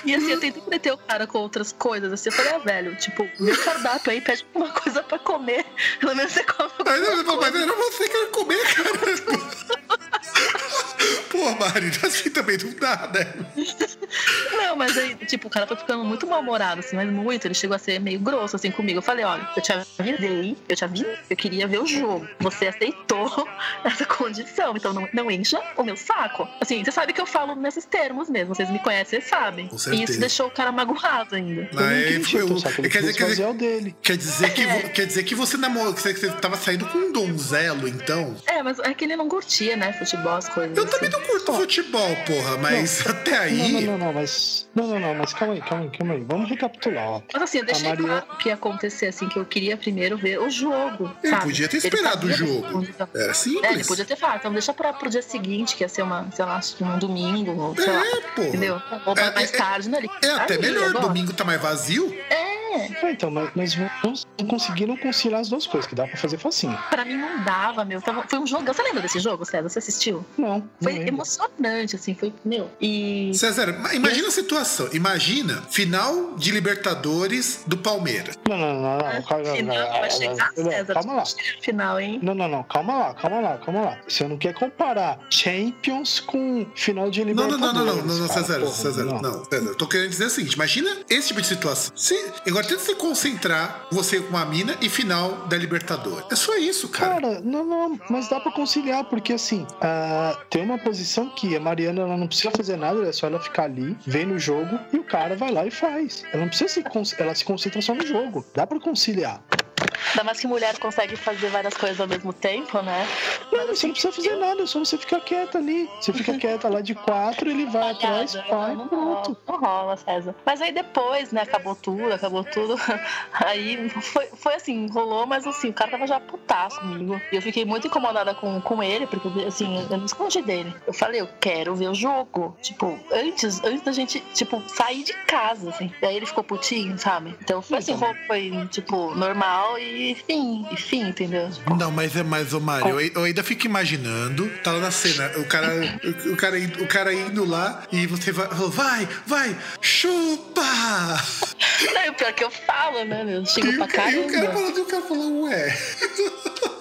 E assim, eu tentei meter o cara com outras coisas. Assim, eu falei, ah, velho, tipo, o cardápio aí, pede alguma coisa pra comer. Pelo menos você come mas coisa. era você que ia comer, cara. Pô, Mari, assim também não dá, né? Não, mas aí, tipo, o cara foi ficando muito mal-humorado, assim, mas muito. Ele chegou a ser meio grosso, assim, comigo. Eu falei, olha, eu te avisei, eu te avisei, eu queria ver o jogo. Você aceitou essa condição, então não, não encha o meu saco. Assim, você sabe que eu falo nesses termos mesmo, vocês me conhecem, vocês sabem. Com E certeza. isso deixou o cara magoado ainda. Aí queria foi o- ele quer dizer, quer dizer, dele. quer dizer que, É. vo- quer dizer que você namorou, que você, que você tava saindo com um donzelo, então? É, mas é que ele não curtia, né, futebol, as coisas. Eu assim. também não curto futebol, porra, mas até aí. Não, não, não, não, mas. Não, não, não, mas calma aí, calma aí, calma aí. Vamos recapitular, ó. Mas assim, eu deixei Maria- claro que ia acontecer, assim, que eu queria primeiro ver o jogo. Ele sabe? podia ter esperado o jogo. que- Era É, ele simples. podia ter falado, então deixa pra, pro dia seguinte, que ia ser uma, sei lá, acho que um domingo, ou sei lá, É, pô. entendeu? Ou pra É, mais é, tarde, né? Ele É até Aí, melhor, agora. domingo tá mais vazio. É, Ah, então, mas, mas vamos- não conseguiram conciliar as duas coisas, que dá pra fazer facinho. pra mim não dava, meu. Tava, foi um jogo. Você lembra desse jogo, César? Você assistiu? Não, não Foi emocionante, assim, foi, meu. E. César, ma- imagina a situação. Imagina final de Libertadores do Palmeiras. Não, não, não, não, calma, Final vai chegar, não, César. calma lá. Final, hein? Não, não, não, calma lá, calma lá, calma lá. Você não quer comparar Champions com final de Não, não, Libertadores. não, não, não, não, não, cara, César, porra, César, não. César, eu tô querendo dizer o seguinte: imagina esse tipo de situação. Se, agora tenta se concentrar você com uma mina e final da Libertadores. É só isso, cara. Cara, não, não, mas dá pra conciliar, porque assim, ah, tem uma posição que a Mariana ela não precisa fazer nada, é só ela ficar ali, vendo o jogo, e o cara vai lá e faz. Ela não precisa se, ela se concentra só no jogo. Dá pra conciliar. Ainda mais que mulher consegue fazer várias coisas ao mesmo tempo, né? Não, você não precisa fazer nada, é só você ficar quieta ali. Você fica quieta lá de quatro, ele vai atrás, vai, não, pronto. não rola, César. Mas aí depois, né, acabou tudo, acabou tudo. Aí foi, foi assim, rolou, mas assim, o cara tava já putaço comigo. E eu fiquei muito incomodada com, com ele, porque assim, eu não escondi dele. Eu falei, eu quero ver o jogo. Tipo, antes, antes da gente, tipo, sair de casa, assim. E aí ele ficou putinho, sabe? Então foi assim, Então. foi, tipo, normal e fim, e fim, entendeu? Não, mas é mais, ô Mário, eu, eu ainda fico imaginando, tá lá na cena, o cara, o, o cara, indo- o cara indo lá e você vai, vai, vai, chupa! Não, e o pior que eu falo, né, meu? Chego o, pra cara, e o cara caramba. falou, o cara falou, ué.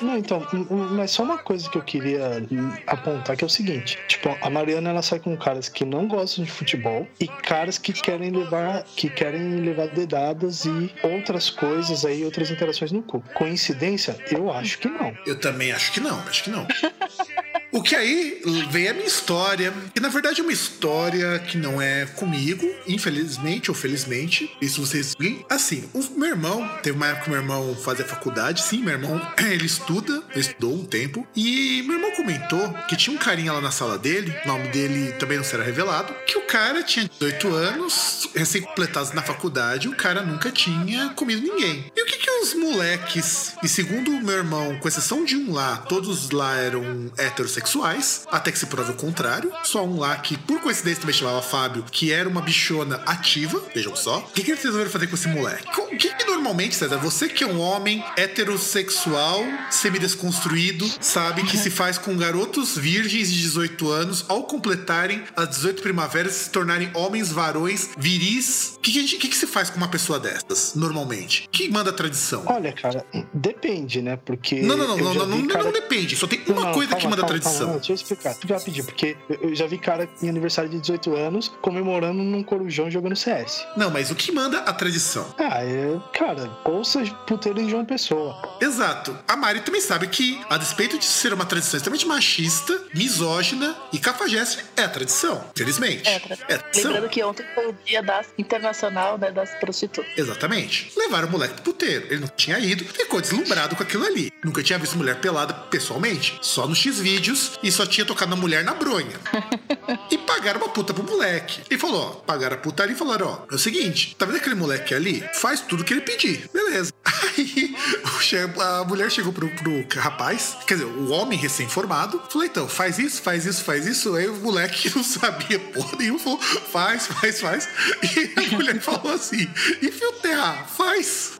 Não, então, mas só uma coisa que eu queria apontar que é o seguinte: tipo, a Mariana ela sai com caras que não gostam de futebol e caras que querem levar, que querem levar dedadas e outras coisas aí, outras interações no cu. Coincidência? Eu acho que não. Eu também acho que não, acho que não. O que aí vem a minha história, que na verdade é uma história que não é comigo, infelizmente ou felizmente. Isso vocês. Assim, o meu irmão, teve uma época que meu irmão fazia faculdade, sim, meu irmão, ele estuda, estudou um tempo, e meu irmão comentou que tinha um carinha lá na sala dele, o nome dele também não será revelado, que o cara tinha 18 anos, recém-completados na faculdade, o cara nunca tinha comido ninguém. E o que que os moleques, e segundo o meu irmão, com exceção de um lá, todos lá eram heterossexuais, até que se prove o contrário. Só um lá que, por coincidência, também chamava Fábio, que era uma bichona ativa, vejam só. O que, que eles resolveram fazer com esse moleque? O que, que normalmente, César, você que é um homem heterossexual, semidesconstruído, sabe que se faz com garotos virgens de 18 anos ao completarem as 18 primaveras se tornarem homens varões viris? O que, que, a que, que se faz com uma pessoa dessas, normalmente? Quem manda a tradição? Olha, cara, depende, né? Porque. Não, não, não, não, não, cara- não depende. Só tem uma não, coisa calma, que manda a calma, tradição. calma, deixa eu explicar. Eu já pedi, porque eu- já vi cara em aniversário de 18 anos comemorando num corujão jogando CS. Não, mas o que manda a tradição? Ah, é. Cara, ouça puteiro de João Pessoa. Exato. A Mari também sabe que, a despeito de ser uma tradição extremamente machista, misógina e cafajeste, é a tradição. Felizmente. É, tra- É a tradição. Lembrando que ontem foi o dia das internacional né, das prostitutas. Exatamente. Levaram o moleque pro puteiro. Ele não tinha ido, ficou deslumbrado com aquilo ali. Nunca tinha visto mulher pelada pessoalmente. Só nos X-Vídeos e só tinha tocado na mulher na bronha. e pagaram uma puta pro moleque. E falou: ó, pagaram a puta ali e falaram: ó, é o seguinte, tá vendo aquele moleque ali? Faz tudo que ele pedir. Beleza. Aí a mulher chegou pro, pro rapaz, quer dizer, o homem recém-formado, falou: então, faz isso, faz isso, faz isso. Aí o moleque que não sabia porra nenhuma falou: faz, faz, faz. E a mulher falou assim: e fio terra, faz.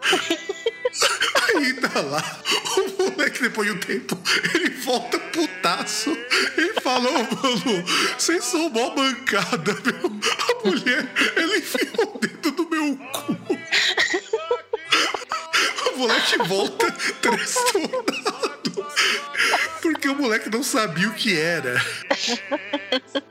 Aí tá lá, o moleque, depois de um tempo, ele volta putaço. Ele fala, ô mano, vocês são mó bancada, meu. A mulher, ela enfiou o dedo no meu cu. O moleque volta transtornado. Porque o moleque não sabia o que era.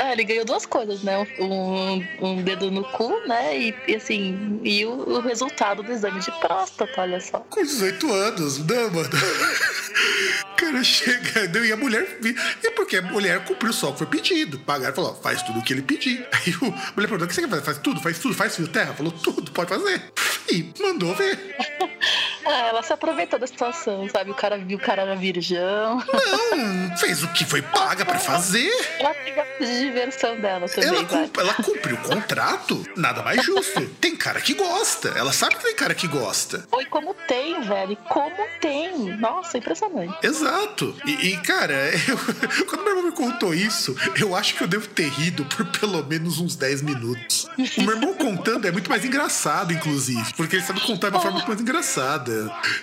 Ah, ele ganhou duas coisas, né? Um, um dedo no cu, né? E, e, assim, e o, o resultado do exame de próstata, olha só. Com 18 anos, não, mano. O cara chega, não, e a mulher. E porque a mulher cumpriu só o que foi pedido. Pagaram falou: faz tudo o que ele pedir. Aí o, a mulher perguntou: o que você quer fazer? Faz tudo, faz tudo, faz fio terra? Falou: tudo, pode fazer. E mandou ver. Ah, ela se aproveitou da situação, sabe? O cara viu o cara era virgão. Não, fez o que foi paga pra fazer. Ela tem a diversão dela também, Ela, vai. cum- ela cumpriu o contrato. Nada mais justo. Tem cara que gosta. Ela sabe que tem cara que gosta. Oi, como tem, velho? Como tem? Nossa, impressionante. Exato. E, e, cara, eu- quando meu irmão me contou isso, eu acho que eu devo ter rido por pelo menos uns 10 minutos. O meu irmão contando é muito mais engraçado, inclusive. Porque ele sabe contar de uma forma muito mais engraçada.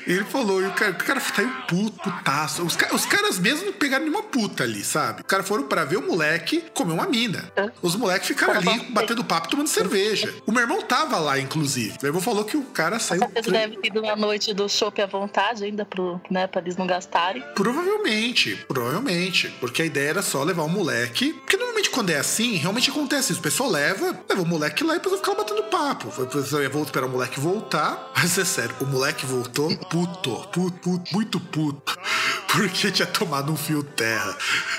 Ele falou, e o cara, o cara saiu puto, putaço. Os, os caras mesmo não pegaram nenhuma puta ali, sabe? Os caras foram pra ver o moleque comer uma mina. Os moleques ficaram ali batendo papo, tomando cerveja. O meu irmão tava lá, inclusive. Meu irmão falou que o cara saiu. Vocês devem ter ido na noite do chopp à vontade ainda, pro, né? Pra eles não gastarem. Provavelmente, provavelmente. Porque a ideia era só levar o moleque. Porque normalmente quando é assim, realmente acontece isso. O pessoal leva, leva o moleque lá e depois ficar batendo papo. Eu ia vou esperar o moleque voltar. Mas é sério, o moleque voltou puto, puto, puto muito puto. porque tinha tomado um fio terra.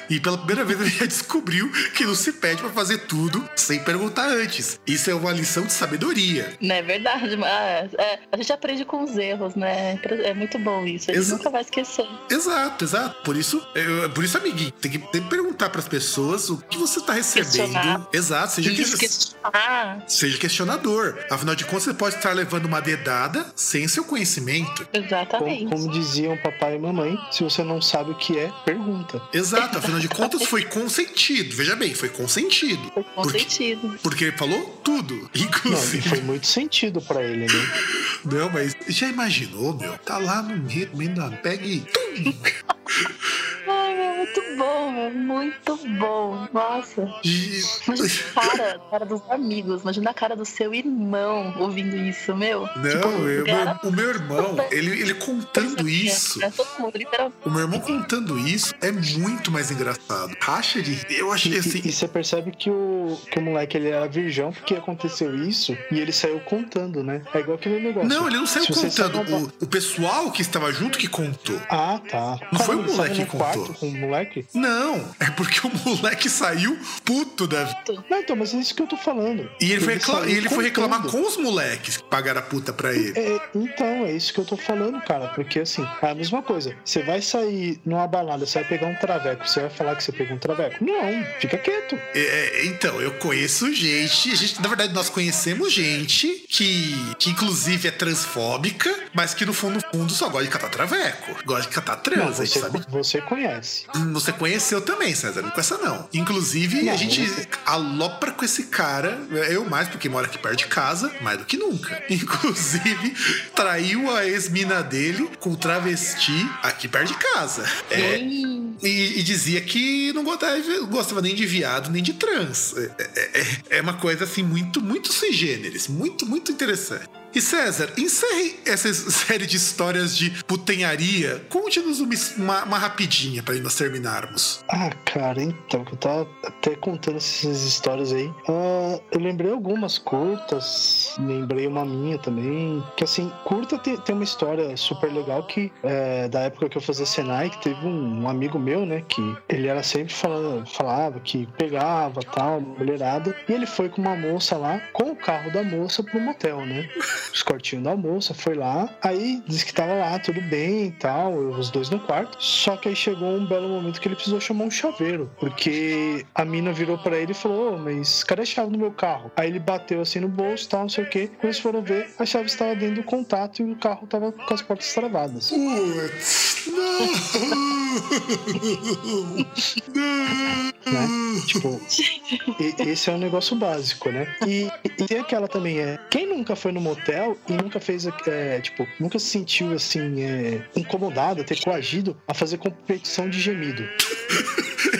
E pela primeira vez ele já descobriu que não se pede pra fazer tudo sem perguntar antes. Isso é uma lição de sabedoria. Não é verdade, mas é, a gente aprende com os erros, né? É muito bom isso. A gente Exa- nunca vai esquecer. Exato, exato. Por isso, eu- por isso, amiguinho, tem que, tem que perguntar pras pessoas o que você tá recebendo. Exato, seja, que- questionar. seja questionador. Afinal de contas, você pode estar levando uma dedada sem seu conhecimento. Exatamente. Como, como diziam papai e mamãe, se você não sabe o que é, pergunta. Exato, afinal de contas, foi consentido. Veja bem, foi consentido. Foi com Porque- sentido. Porque ele falou tudo, Não, e inclusive. foi muito sentido pra ele, né? Não, mas já imaginou, meu? Tá lá no meio meio da pega e. Ai, meu, muito bom, meu. Muito bom. Nossa. Imagina a cara, a cara dos amigos. Imagina a cara do seu irmão ouvindo isso, meu. Não, Tipo, eu- cara, o meu irmão, ele, ele contando isso. É todo mundo, literalmente. O meu irmão contando isso é muito mais engraçado. Racha de. Eu achei E, assim. e- e você percebe que o, que o moleque ele era virgão porque aconteceu isso e ele saiu contando, né? É igual aquele negócio. Não, ele não saiu Se contando. sai O, o pessoal que estava junto que contou. Ah, tá. Não foi o moleque contou. com o moleque? Não, é porque o moleque saiu puto da vida. Não, então, mas é isso que eu tô falando. E ele, foi, recla- saiu e ele foi reclamar com os moleques que pagaram a puta pra ele. É, então, é isso que eu tô falando, cara. Porque assim, é a mesma coisa. Você vai sair numa balada, você vai pegar um traveco, você vai falar que você pegou um traveco? Não, fica quieto. É, é, então, eu conheço gente, a gente, na verdade, nós conhecemos gente que, que inclusive é transfóbica, mas que no fundo, no fundo, só gosta de catar traveco. Gosta de catar Não, trans, gente você, sabe você conhece. Hum, Você conheceu também, César, não com essa não. Inclusive, Não, a gente você- alopra com esse cara, eu mais, porque mora aqui perto de casa, mais do que nunca. Inclusive, traiu a ex-mina dele com travesti aqui perto de casa. É, e, e dizia que não gostava, gostava nem de viado, nem de trans. É, é- é- é uma coisa assim muito, muito sui generis, muito, muito interessante. E César, encerre essa série de histórias de putenharia. Conte-nos uma, uma, uma rapidinha para nós terminarmos. Ah, cara, então, que eu tava até contando essas histórias aí. Ah, eu lembrei algumas curtas, lembrei uma minha também. Que assim, curta tem, tem uma história super legal que é, da época que eu fazia Senai, que teve um, um amigo meu, né, que ele era sempre falando, falava que pegava tal, mulherada, e ele foi com uma moça lá, com o carro da moça pro motel, né? Os cortinhos da moça, foi lá, aí disse que tava lá, tudo bem e tal, os dois no quarto. Só que aí chegou um belo momento que ele precisou chamar um chaveiro, porque a mina virou pra ele e falou: Ô, mas cadê a chave do meu carro? Aí ele bateu assim no bolso, tal, não sei o. Quando eles foram ver, a chave estava dentro do contato e o carro tava com as portas travadas. Putz, Né? Tipo, e- esse é um negócio básico, né? E, e tem aquela também, é. Quem nunca foi no motel e nunca fez, é, tipo, nunca se sentiu assim, é, incomodado, ter coagido a fazer competição de gemido?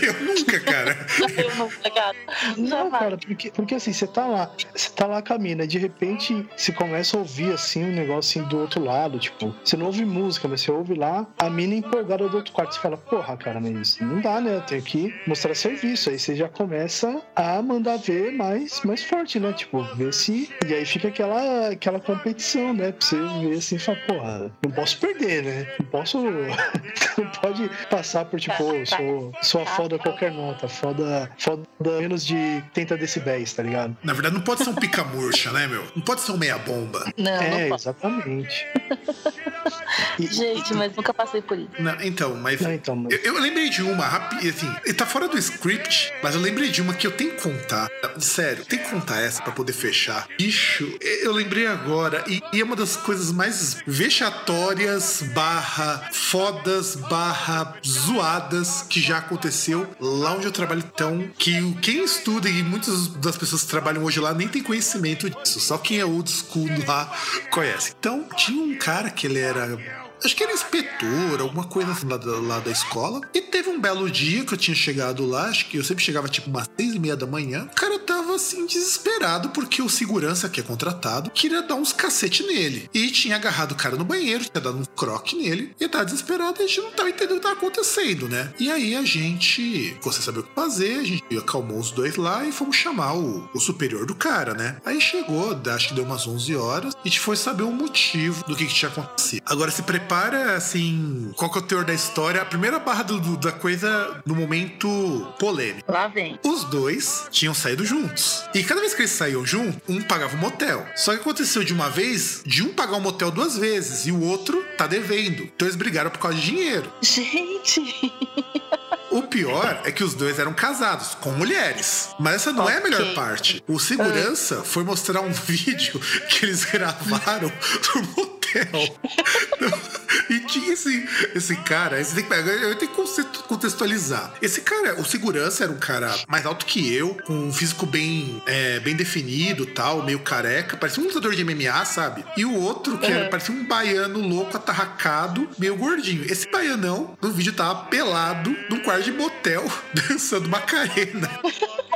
Eu nunca, cara. eu não, cara. Não, cara, porque, porque assim, você tá lá, você tá lá com a mina, de repente você começa a ouvir assim um negócio assim do outro lado, tipo, você não ouve música, mas você ouve lá a mina empolgada do outro quarto. Você fala, porra, cara, mas não dá, né? Eu tenho que mostrar serviço. Aí você já começa a mandar ver mais, mais forte, né? Tipo, ver se. E aí fica aquela, aquela competição, né? Pra você ver assim e falar, porra, não posso perder, né? Não posso. não pode passar por tipo, "Ô, sou, sou a foda a qualquer nota, foda, foda menos de 30 decibéis, tá ligado? Na verdade, não pode ser um pica-murcha, né, meu? Não pode ser um meia-bomba. Não, é, não exatamente. E- Gente, mas nunca passei por isso. Não, então, mas. Não, então, mas- Eu, eu lembrei de uma, rapi- assim, tá fora do script, mas eu lembrei de uma que eu tenho que contar. Sério, tem que contar essa pra poder fechar. Bicho, eu lembrei agora, e, e é uma das coisas mais vexatórias, barra fodas, barra zoadas que já aconteceu lá onde eu trabalho. Então, que o- quem estuda e muitas das pessoas que trabalham hoje lá nem tem conhecimento disso. Só quem é old school lá conhece. Então, tinha um cara que ele era Acho que era inspetor, alguma coisa assim lá da, lá da escola. E teve um belo dia que eu tinha chegado lá, acho que eu sempre chegava tipo umas seis e meia da manhã. O cara tava assim desesperado porque o segurança que é contratado queria dar uns cacete nele. E tinha agarrado o cara no banheiro, tinha dado um croque nele. E tava desesperado e a gente não tava entendendo o que tava acontecendo, né? E aí a gente, você saber o que fazer, a gente acalmou os dois lá e fomos chamar o, o superior do cara, né? Aí chegou, acho que deu umas 11 horas, e a gente foi saber o motivo do que, que tinha acontecido. Agora se prepara, assim, qual que é o teor da história? A primeira barra do- do- da coisa no momento polêmico. Lá vem. Os dois tinham saído juntos. E cada vez que eles saíam juntos, um pagava um motel. Só que aconteceu de uma vez de um pagar um motel duas vezes e o outro tá devendo. Então eles brigaram por causa de dinheiro. Gente, O pior é que os dois eram casados, com mulheres. Mas essa não é a melhor parte. O segurança foi mostrar um vídeo que eles gravaram no motel. E tinha esse, esse cara, esse tem que eu tenho que contextualizar. Esse cara, o segurança era um cara mais alto que eu, com um físico bem, é, bem definido tal, meio careca, parecia um lutador de MMA, sabe? E o outro, que era, Uhum. parecia um baiano louco, atarracado, meio gordinho. Esse baianão, no vídeo, tava pelado num quarto de motel, dançando Macarena.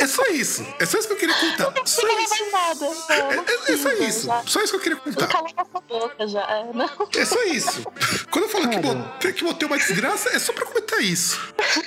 É só isso. É só isso que eu queria contar. Não isso. vai nada. Não, É, não é- é só precisa, isso. Já, Só isso que eu queria não contar. cala essa boca já. é, Não. É só isso. Quando eu falo que, motel, que motel é uma desgraça, é só pra comentar isso.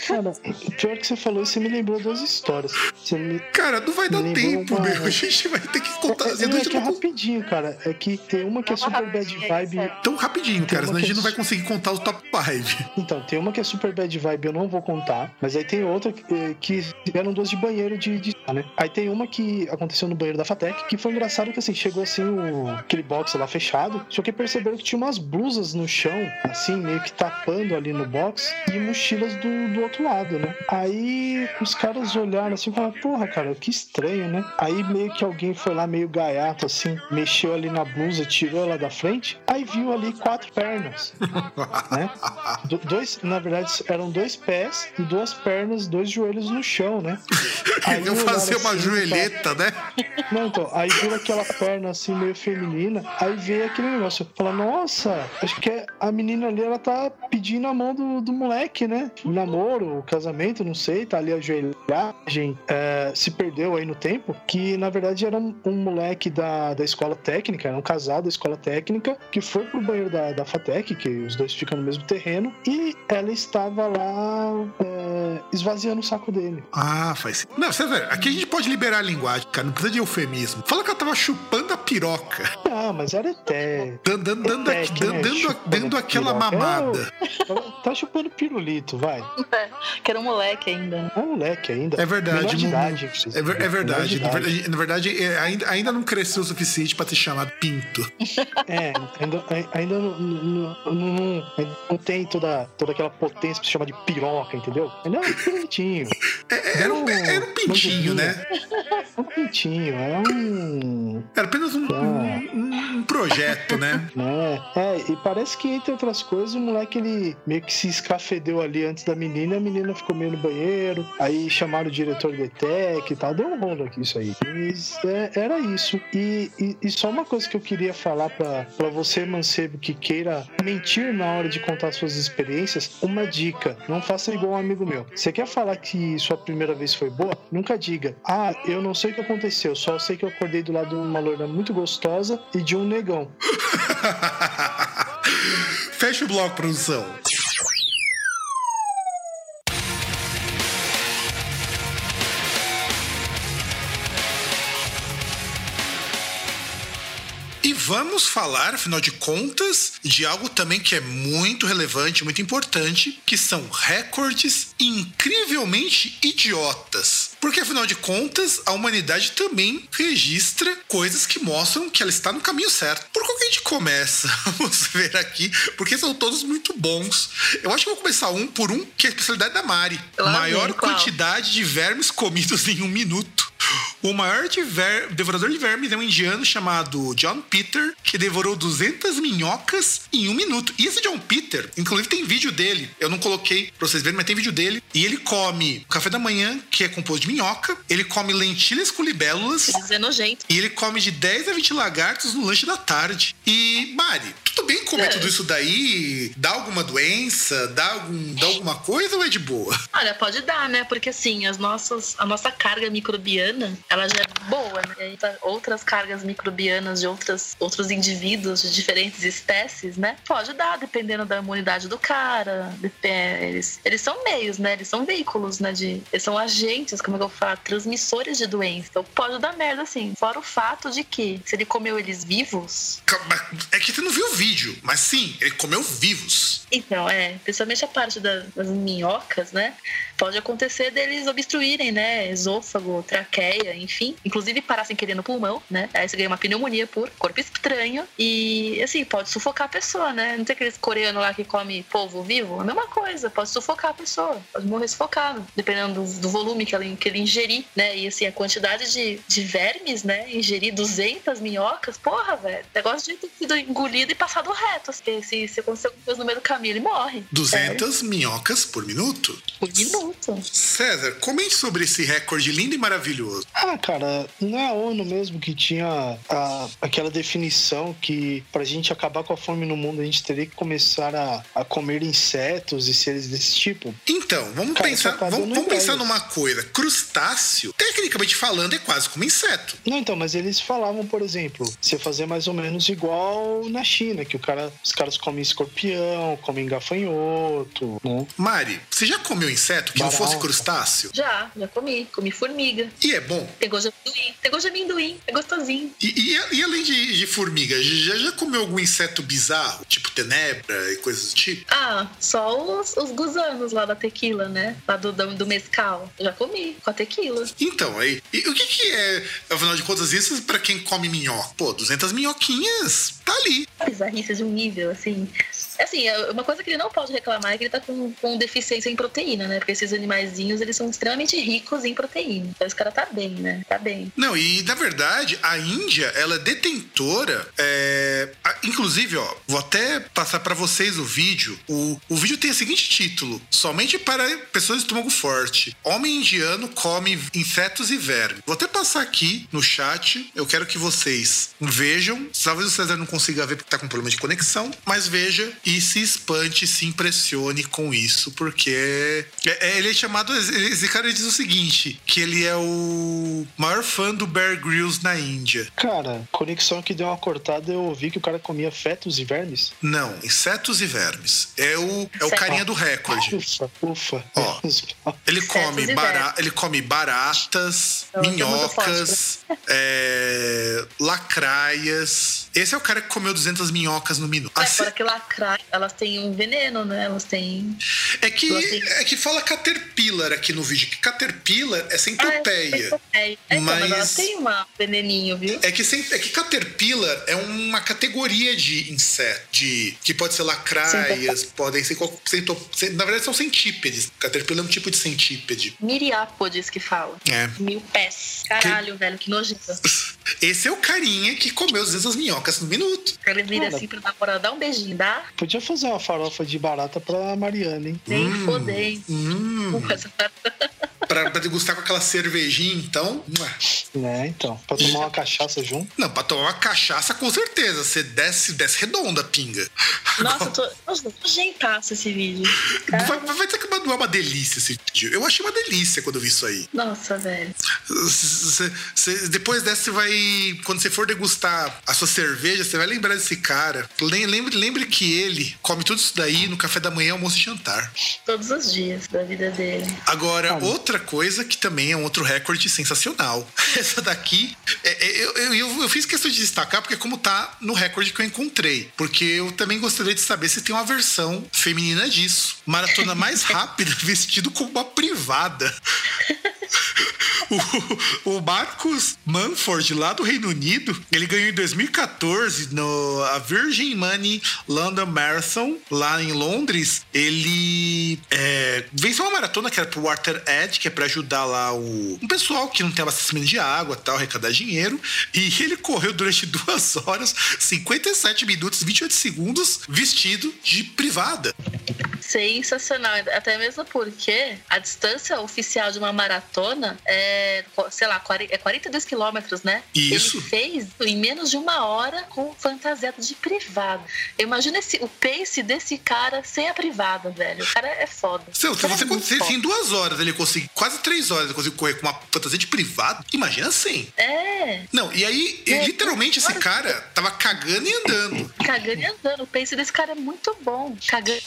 Cara, pior que você falou, isso me lembrou duas histórias. Você me. Cara, não vai dar Me tempo, uma- meu. A gente vai ter que contar. É, é, é que é não rapidinho, cara. É que tem uma que é super bad vibe. sério. tão rapidinho, cara, senão a gente não vai conseguir contar os top 5. Então, tem uma que é super bad vibe, eu não vou contar. Mas aí tem outra que, eh, que eram duas de banheiro de, de né? Aí tem uma que aconteceu no banheiro da Fatec, que foi engraçado que assim, chegou assim o, aquele box lá fechado, só que perceberam que tinha umas blusas no chão, assim, meio que tapando ali no box, e mochilas do, do outro lado, né? Aí os caras olharam assim e falaram, porra, cara, que estranho, né? Aí meio que alguém foi lá meio gaiato, assim, mexeu ali na blusa, tirou ela da frente, aí viu ali quatro pernas né? Do- dois, na verdade, eram dois pés e duas pernas, dois joelhos no chão, né? Aí Eu olharam fazer uma assim, joelheta, né? Não, então, aí viu aquela perna assim meio feminina, aí veio aquele negócio, fala, nossa, acho que é- a menina ali ela tá pedindo a mão do, do moleque, né? O namoro, o casamento, não sei, tá ali a joelhagem, é, se perdeu aí no tempo, que na verdade era um, um moleque da, da escola técnica, era um casal da escola técnica, que foi pro banheiro da, da FATEC, que os dois ficam no mesmo terreno, e ela estava lá é, esvaziando o saco dele. Ah, faz sentido. Não, você vê, aqui a gente pode liberar a linguagem, cara, não precisa de eufemismo. Fala que ela tava chupando a piroca, Ah, mas era até. dando, dando, dando, É, que, né, dando, dando aquela piroca. mamada. Ela tá chupando pirulito, vai. Que era um moleque ainda. É um moleque ainda. É verdade, de idade, É, ver- é verdade. Idade. verdade, na verdade, é, ainda, ainda não cresceu o suficiente pra ter chamado Pinto. É, ainda, ainda não, não, não, não- tem toda, toda aquela potência pra se chamar de piroca, entendeu? Ainda é um pintinho. É, era, um, era um pintinho, né? É um pintinho, é um. Era apenas um, um- um projeto, né? Né? É, e parece que, entre outras coisas, o moleque ele meio que se escafedeu ali antes da menina, e a menina ficou meio no banheiro, aí chamaram o diretor do ETEC e tal, deu um rolo aqui isso aí. Mas é, era isso. E, e- e só uma coisa que eu queria falar pra, pra você, mancebo, que queira mentir na hora de contar suas experiências, uma dica: não faça igual um amigo meu. Você quer falar que sua primeira vez foi boa? Nunca diga, ah, eu não sei o que aconteceu, só sei que eu acordei do lado de uma loira muito gostosa e de um negão. Fecha o bloco, produção. Vamos falar, afinal de contas, de algo também que é muito relevante, muito importante, que são recordes incrivelmente idiotas. Porque, afinal de contas, a humanidade também registra coisas que mostram que ela está no caminho certo. Por qual que a gente começa? Vamos ver aqui, porque são todos muito bons. Eu acho que vou começar um por um, que é a especialidade da Mari. Maior qual? quantidade de vermes comidos em um minuto. O maior de ver- devorador de vermes é um indiano chamado John Peter, que devorou 200 minhocas em um minuto. E esse John Peter, inclusive tem vídeo dele. Eu não coloquei pra vocês verem, mas tem vídeo dele. E ele come café da manhã, que é composto de minhoca. Ele come lentilhas com libélulas. Eles é nojento. E ele come de 10 a 20 lagartos no lanche da tarde. E, Mari, tudo bem comer É. tudo isso daí? Dá alguma doença? Dá, algum, dá alguma coisa ou é de boa? Olha, pode dar, né? Porque assim, as nossas, a nossa carga microbiana, ela já é boa, né? E aí, tá- outras cargas microbianas de outras, outros indivíduos de diferentes espécies, né? Pode dar, dependendo da imunidade do cara. É, Eles, eles são meios, né? Eles são veículos, né? De, eles são agentes, como é que eu falo? Transmissores de doença. Então pode dar merda, assim. Fora o fato de que, se ele comeu eles vivos, É que você não viu o vídeo, mas sim, ele comeu vivos. Então, é, principalmente a parte da- das minhocas, né? Pode acontecer deles obstruírem, né? Esôfago, traqueia, enfim. Inclusive parar sem querer no pulmão, né? Aí você ganha uma pneumonia por corpo estranho. E, assim, pode sufocar a pessoa, né? Não tem aqueles coreanos lá que come polvo vivo? A mesma coisa, pode sufocar a pessoa. Pode morrer sufocado, dependendo do, do volume que, ela, que ele ingerir, né? E, assim, a quantidade de, de vermes, né? Ingerir 200 minhocas, porra, velho. Negócio de ter sido engolido e passado reto. Assim, se, se acontecer alguma coisa no meio do caminho, ele morre. 200 minhocas por minuto. Por minuto. César, comente sobre esse recorde lindo e maravilhoso. Ah, cara, não é a ONU mesmo que tinha a- aquela definição que pra gente acabar com a fome no mundo a gente teria que começar a, a comer insetos e seres desse tipo? Então, vamos Cara, pensar, tá vamos, vamos pensar numa coisa. Crustáceo, tecnicamente falando, é quase como inseto. Não, então, mas eles falavam, por exemplo, você fazer mais ou menos igual na China, que o cara, os caras comem escorpião, comem gafanhoto, né? Mari, você já comeu inseto que não Barata. fosse crustáceo? Já, já comi. Comi formiga. E é bom. Tem gosto de amendoim. Tem gosto de amendoim. É gostosinho. E, e- e além de, de formiga, já, já comeu algum inseto bizarro? Tipo tenebra e coisas do tipo? Ah, só os, os gusanos lá da tequila, né? Lá do, do, do mescal. Já comi com a tequila. Então, aí, e o que, que é, afinal de contas, isso pra quem come minhoca? Pô, 200 minhoquinhas, tá ali. Bizarrice de um nível, assim. Assim, é uma coisa que ele não pode reclamar é que ele tá com, com deficiência em proteína, né? Porque esses animaizinhos, eles são extremamente ricos em proteína. Então esse cara tá bem, né? Tá bem. Não, e na verdade, a Índia, ela é detentora. é, inclusive, ó, vou até passar pra vocês o vídeo. O, o vídeo tem o seguinte título: Somente para pessoas de estômago forte. Homem indiano come insetos e vermes. Vou até passar aqui no chat. Eu quero que vocês vejam. Talvez o César não consiga ver porque tá com problema de conexão, mas veja e se espante, se impressione com isso, porque é- é- ele é chamado. Esse cara diz o seguinte: que ele é o maior fã do Bear Grylls na Índia. Cara, conexão que deu uma cortada, eu ouvi que o cara comia fetos e vermes. Não, insetos e vermes. É o, é o carinha do recorde. Ufa, ufa. Ó. Ele come, bara ele come baratas, tem muita minhocas, é, lacraias. Esse é o cara que comeu 200 minhocas no minuto. É, Assim- que elas têm um veneno, né? Elas têm. É que, Assim. é que fala Caterpillar aqui no vídeo, que Caterpillar é Ah, centopeia. é, centopeia. É, então, mas... Mas- elas têm um veneninho, viu? É que, cent- é que Caterpillar é uma categoria de inseto, de, que pode ser lacraias, podem ser. cento- cent- na verdade, são centípedes. Caterpillar é um tipo de centípede. Miriápodes que fala. É. Mil pés. Caralho, velho, que nojento. Esse é o carinha que comeu 200 minhocas no minuto. Ele vira assim pra namorada, dá um beijinho, dá? Podia fazer uma farofa de barata pra Mariana, hein? Nem Hum. fodei. Hum, Essa pra, pra degustar com aquela cervejinha, então. Né, então. Pra tomar uma cachaça junto. Não, pra tomar uma cachaça, com certeza. Você desce, desce redonda a pinga. Nossa, eu tô. Nossa, nojeitaço esse vídeo. Vai, vai ter que não é uma delícia esse vídeo. Eu achei uma delícia quando eu vi isso aí. Nossa, velho. Cê- cê- depois dessa, você vai. Quando você for degustar a sua cerveja, você vai lembrar desse cara. Lem- Lembre, lembre que ele come tudo isso daí no café da manhã, almoço e jantar. Todos os dias da vida dele. Agora, Olha. outra coisa que também é um outro recorde sensacional. Essa daqui, é- é- eu, eu, eu- fiz questão de destacar porque é como tá no recorde que eu encontrei. Porque eu também gostaria de saber se tem uma versão feminina disso. Maratona mais rápida vestido como uma privada. O, o Marcus Manford, lá do Reino Unido, ele ganhou em 2014 no a Virgin Money London Marathon, lá em Londres. Ele é, venceu uma maratona que era pro Water Edge, que é pra ajudar lá o um pessoal que não tem abastecimento de água tal, arrecadar dinheiro. E ele correu durante duas horas, 57 minutos, 28 segundos, vestido de privada. Sensacional, até mesmo porque a distância oficial de uma maratona é, sei lá, 40 é 42 quilômetros, né? Isso. Ele fez em menos de uma hora com fantasiado de privada. Imagina esse, o pace desse cara sem a privada, velho. O cara é foda. Se, O se cara é você foda. em duas horas ele conseguir, quase três horas ele conseguir correr com uma fantasia de privado, imagina assim. É, Não, e aí, É, literalmente, esse cara tava cagando e andando. cagando e andando. O pace desse cara é muito bom. Cagando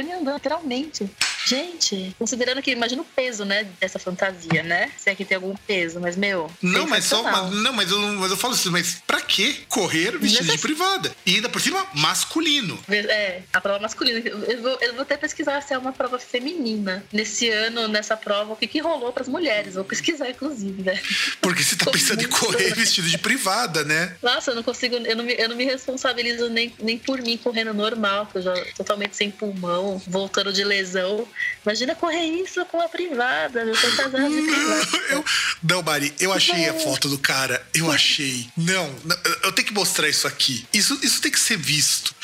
andando, literalmente. Gente, considerando que, imagina o peso, né, dessa fantasia, né? Se é que tem algum peso, mas, meu. Não, mas só. Mas, não, mas eu, mas eu falo assim, mas pra que correr vestido de privada? E ainda por cima, masculino. É, a prova masculina. Eu vou, eu vou até pesquisar se é uma prova feminina. Nesse ano, nessa prova, o que, que rolou pras mulheres? Vou pesquisar, inclusive, né? Porque você tá pensando em correr vestido de privada, né? Nossa, eu não consigo, eu não me, eu não me responsabilizo nem, nem por mim correndo normal, que eu já totalmente sem pulmão, voltando de lesão. Imagina correr isso com a privada, eu tô casada de privada. Eu, não, Mari, eu achei a foto do cara. Eu achei. Não, não, eu- tenho que mostrar isso aqui. Isso, isso tem que ser visto.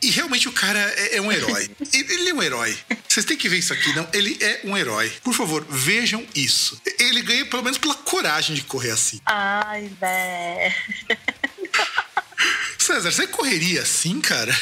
E realmente o cara é, é um herói. Ele ele é um herói. Vocês têm que ver isso aqui, não? Ele é um herói. Por favor, vejam isso. Ele ganha pelo menos pela coragem de correr assim. Ai, velho. César, você correria assim, cara?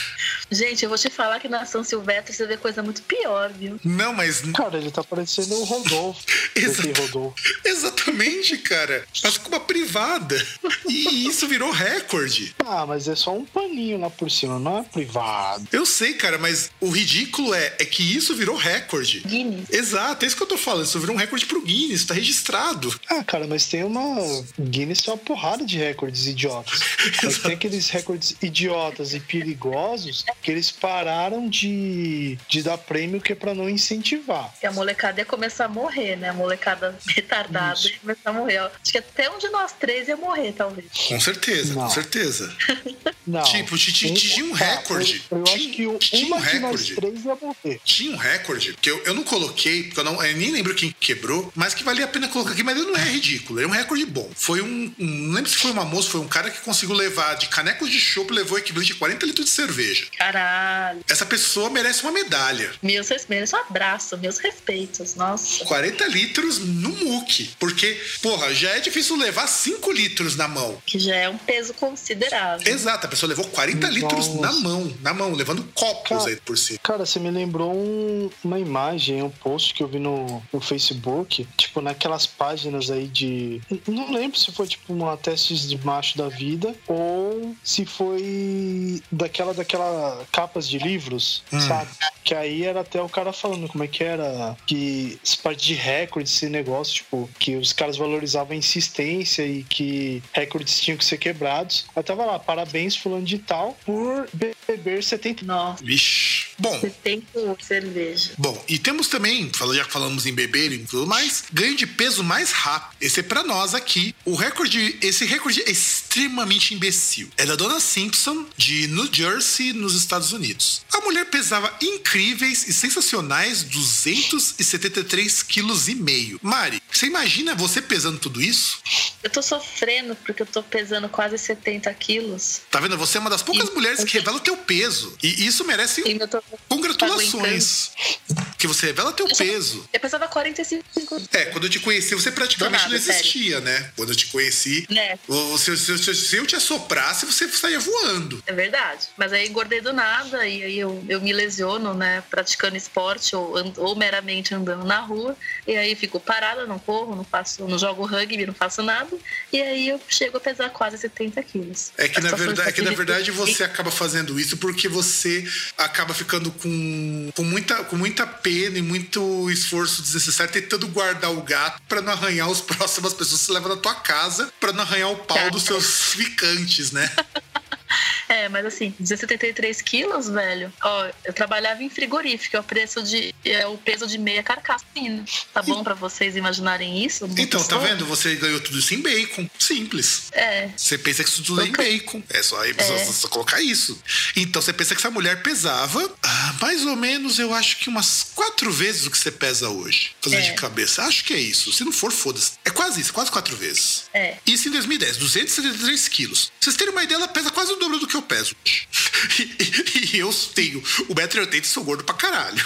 Gente, eu vou te falar que na São Silvestre você vê coisa muito pior, viu? Não, mas. Cara, ele tá parecendo o Rodolfo. Esse Rodolfo. Exatamente, cara. Mas com uma privada. E isso virou recorde. Ah, mas é só um paninho lá por cima, não é privado. Eu sei, cara, mas o ridículo é, é que isso virou recorde. Guinness. Exato, é isso que eu tô falando. Isso virou um recorde pro Guinness, tá registrado. Ah, cara, mas tem uma. Guinness tem uma porrada de recordes idiotas. Mas tem aqueles recordes idiotas e perigosos que eles pararam de, de dar prêmio que é pra não incentivar. Que a molecada ia começar a morrer, né? A molecada retardada Isso. ia começar a morrer. Acho que até um de nós três ia morrer, talvez. Com certeza, Não. com certeza. Não. Tipo, ti- ti- tinha um tá, recorde. Eu, eu acho que tinha um uma de nós recorde. três ia morrer. Tinha um recorde que eu, eu não coloquei, porque eu, não, eu nem lembro quem quebrou, mas que valia a pena colocar aqui, mas ele não é ridículo. É um recorde bom. Foi um, um. Não lembro se foi uma moça, foi um cara que conseguiu levar de canecos de chopp, levou o equivalente a 40 litros de cerveja. Caralho. Essa pessoa merece uma medalha. Meus respeitos, um abraço, meus respeitos. Nossa. 40 litros no muque. Porque, porra, já é difícil levar 5 litros na mão. Que já é um peso considerável. Exato, a pessoa levou 40 litros Nossa. na mão, na mão, levando copos Cara, aí por si. Cara, você me lembrou um- uma imagem, um post que eu vi no, no Facebook, tipo, naquelas páginas aí de. Não lembro se foi tipo uma testes de macho da vida ou se foi daquela daquela capas de livros, Hum. sabe? Que aí era até o cara falando como é que era, que essa parte de recorde, esse negócio, tipo, que os caras valorizavam a insistência e que recordes tinham que ser quebrados. Aí tava lá, parabéns fulano de tal por beber 70 Nossa, Vixe. Bom, você tem com cerveja. Bom, e temos também, já que falamos em beber e tudo mais, ganho de peso mais rápido. Esse é pra nós aqui. O recorde, esse recorde é extremamente imbecil. É da Dona Simpson, de New Jersey, nos Estados Unidos. A mulher pesava incríveis e sensacionais 273 quilos e meio. Mari, você imagina você pesando tudo isso? Eu tô sofrendo porque eu tô pesando quase 70 quilos. Tá vendo? Você é uma das poucas E- mulheres que revela o teu peso. E isso merece E eu tô. Congratulações. Que você revela teu peso. Eu pesava 45. É, quando eu te conheci, você praticamente nada, não existia, né? Quando eu te conheci, o- se, se- se- se eu te assoprasse, você saía voando. É verdade. Mas aí engordei do nada e aí eu, eu me lesiono, né? Praticando esporte ou, ou meramente andando na rua. E aí fico parada, não corro, não faço, não jogo rugby, não faço nada. E aí eu chego a pesar quase 70 quilos. É que, na verdade, é que na verdade você acaba fazendo isso porque você acaba ficando com, com, muita, com muita pena e muito esforço desnecessário tentando guardar o gato pra não arranhar os próximas pessoas que você leva na tua casa, pra não arranhar o pau dos seus ficantes, né? É, É, mas assim, 273 quilos, velho. Ó, eu trabalhava em frigorífico, é o preço de. É o peso de meia carcaça. fina. Tá bom pra vocês imaginarem isso? Então, tá vendo? Você ganhou tudo isso em bacon. Simples. É. Você pensa que isso tudo é em bacon. É só, é só- só colocar isso. Então você pensa que essa mulher pesava ah, mais ou menos, eu acho que umas quatro vezes o que você pesa hoje. Fazendo É. de cabeça. Acho que é isso. Se não for, foda-se. É quase isso, quase quatro vezes. É. Isso em 2010, 273 quilos. Pra vocês terem uma ideia, ela pesa quase o dobro do que eu peso hoje. E, e eu tenho 1,80m e sou gordo pra caralho.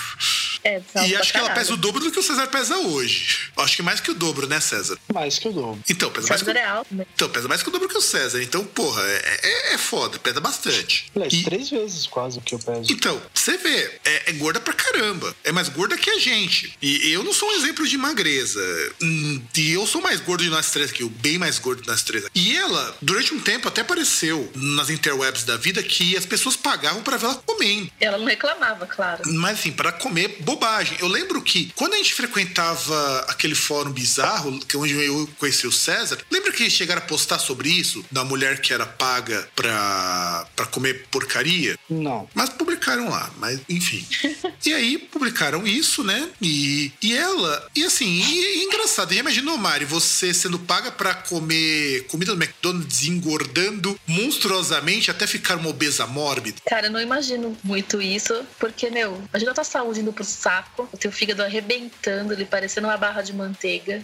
É, E acho que ela pesa o dobro do que o César pesa hoje. Acho que mais que o dobro, né, César? Mais que eu dou. Então, pesa mais que César o... é alto, né? Então, pesa mais que o dobro que o César. Então, porra, é, é, é foda, pesa bastante. Aliás, E- três vezes quase o que eu peso. então, você vê, é, é gorda pra caramba. É mais gorda que a gente. E eu não sou um exemplo de magreza. Hum, E eu sou mais gordo de nós três aqui, o bem mais gordo de nós três. E ela, durante um tempo, até apareceu nas interwebs da vida que as pessoas pagavam pra ver ela comendo. Ela não reclamava, claro. Mas assim, pra comer bobagem. Eu lembro que quando a gente frequentava aquele fórum bizarro, que é onde eu conheci o César, lembra que eles chegaram a postar sobre isso? Da mulher que era paga pra, pra comer porcaria? Não. Mas publicaram lá, mas enfim. e aí publicaram isso, né? E, e ela. E assim, e, e engraçado. Já imaginou, Mari, você sendo paga pra comer comida do McDonald's e engordando monstruosamente até ficar uma obesa mórbida? Cara, eu não imagino muito isso, porque, meu, imagina a tua saúde indo pro saco, o teu fígado arrebentando, ele parecendo uma barra de manteiga.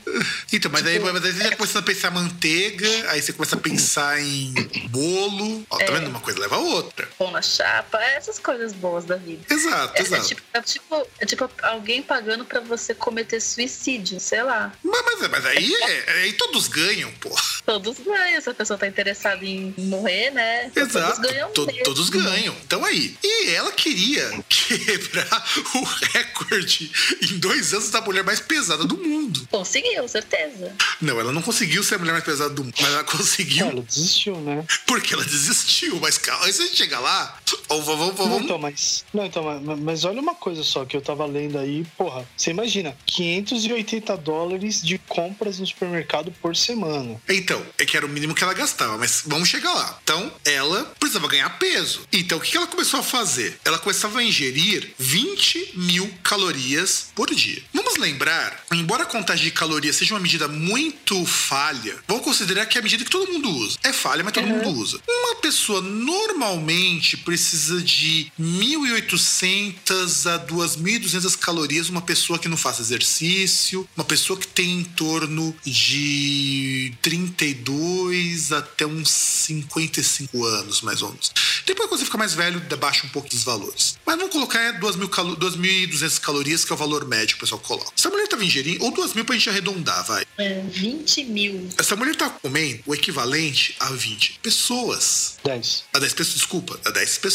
Então, mas aí, Tipo, mas aí você já começa a pensar em manteiga, aí você começa a pensar em bolo. Ó, tá vendo? Uma coisa leva a outra. Pão na chapa, essas coisas boas da vida. Exato, É, é exato. tipo, é, tipo, é tipo alguém pagando pra você cometer suicídio, sei lá. Mas, mas, mas aí, é, aí todos ganham, pô. Todos ganham, se a pessoa tá interessada em morrer, né? Exato. Todos ganham To- mesmo. todos ganham. Então aí. E ela queria quebrar o recorde em dois anos da mulher mais pesada do mundo. Conseguiu, certeza. Não, ela não conseguiu ser a mulher mais pesada do mundo, mas ela conseguiu Ela desistiu, né? porque ela desistiu. Mas calma, antes de a gente chegar lá, vamos, vamos, Não, então, mas, não, então, mas, mas olha uma coisa só que eu tava lendo aí, porra. Você imagina, 580 dólares de compras no supermercado por semana. Então, é que era o mínimo que ela gastava, mas vamos chegar lá. Então, ela precisava ganhar peso. Então, o que que ela começou a fazer? Ela começava a ingerir 20 mil calorias por dia. Vamos lembrar, embora a contagem de calorias seja uma medida muito falha, vamos considerar que é a medida que todo mundo usa. É falha, mas todo mundo usa. Uma pessoa normalmente precisa de 1.800 a 2.200 calorias, uma pessoa que não faça exercício, uma pessoa que tem em torno de 32 até uns 55 anos, mais ou menos. Depois, quando você fica mais velho, baixa um pouco dos valores. Mas vamos colocar 2.000 calo- 2.200 calorias, que é o valor médio que o pessoal coloca. Se a mulher tava ingerindo, ou 2.000 pra gente arredondar, vai. É, 20 mil. Essa mulher tá comendo o equivalente a 20 pessoas. 10. A 10 pessoas, desculpa, a 10 pessoas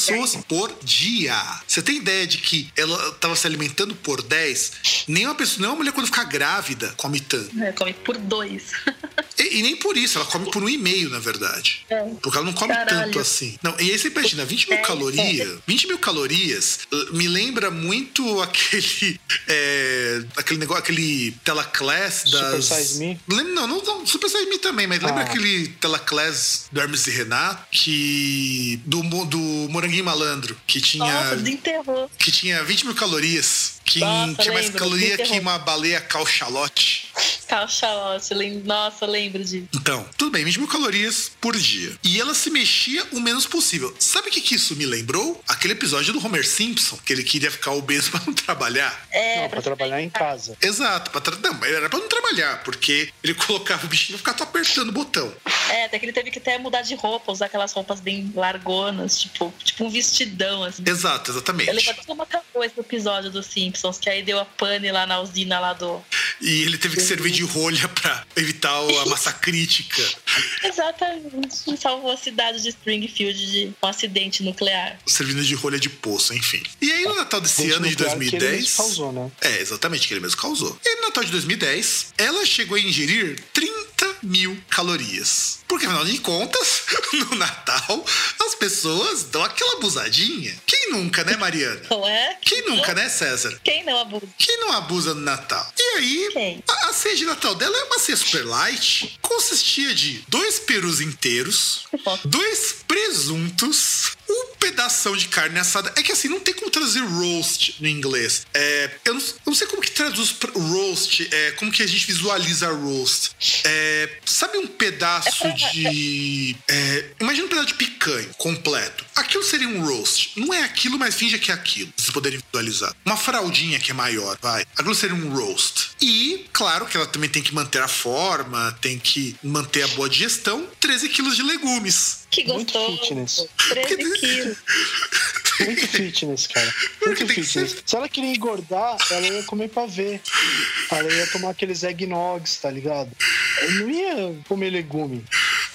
por dia. Você tem ideia de que ela estava se alimentando por 10? Nenhuma pessoa, nenhuma mulher quando ficar grávida come tanto. É, come por dois. E, e nem por isso, ela come por um e meio, na verdade. É. Porque ela não come Caralho. tanto assim. Não, e aí você imagina, 20 mil É, calorias. 20 mil calorias me lembra muito aquele. é, aquele negócio, aquele telaclass das. Super Size Me? Lembra, não, não, não, Super Size Me também, mas lembra Ah. aquele telaclass do Hermes e Renato? Que. Do, do Moranguinho Malandro, que tinha. Nossa, desenterrou. que tinha 20 mil calorias. Que Nossa, tinha mais lembro, caloria que uma baleia calchalote. Calchalote. lem- Nossa, lembro de. Então, tudo bem, 20 mil calorias por dia. E ela se mexia o menos possível. Sabe o que, que isso me lembrou? Aquele episódio do Homer Simpson, que ele queria ficar obeso pra não trabalhar. É, Não, pra trabalhar em casa. Exato, pra tra... não, era pra não trabalhar, porque ele colocava o bichinho e ficava só apertando o botão. É, até que ele teve que até mudar de roupa, usar aquelas roupas bem largonas, tipo, tipo um vestidão, assim. Exato, Eu exatamente. lembro até uma coisa do episódio dos Simpsons, que aí deu a pane lá na usina lá do. E ele teve que servir de rolha pra evitar a massa crítica. Exatamente. Salvou a cidade de Springfield de um acidente nuclear. Servindo de rolha de poço, enfim. E aí no Natal desse ano de nuclear que ele 2010. mesmo causou, né? É, exatamente, que ele mesmo causou. E no Natal de 2010, ela chegou a ingerir 30 mil calorias. Porque, afinal de contas, no Natal, as pessoas dão aquela abusadinha. Quem nunca, né, Mariana? Não é? Quem nunca, né, César? Quem não abusa? Quem não abusa no Natal? E aí, a, a ceia de Natal dela é uma ceia super light. Consistia de dois perus inteiros, dois presuntos, pedação de carne assada. É que assim, não tem como traduzir roast no inglês. É, eu, não, eu não sei como que traduz roast, é, como que a gente visualiza roast. É, sabe um pedaço de. é, imagina um pedaço de picanha completo. Aquilo seria um roast. Não é aquilo, mas finge que é aquilo. Vocês poderem visualizar. Uma fraldinha que é maior, vai. Aquilo seria um roast. E, claro que ela também tem que manter a forma, tem que manter a boa digestão. 13 quilos de legumes. Que Muito gostoso. fitness. 13 quilos. Muito fitness, cara. Muito fitness. Se ela queria engordar, ela ia comer pra ver. Ela ia tomar aqueles eggnogs, tá ligado? Eu não ia comer legume.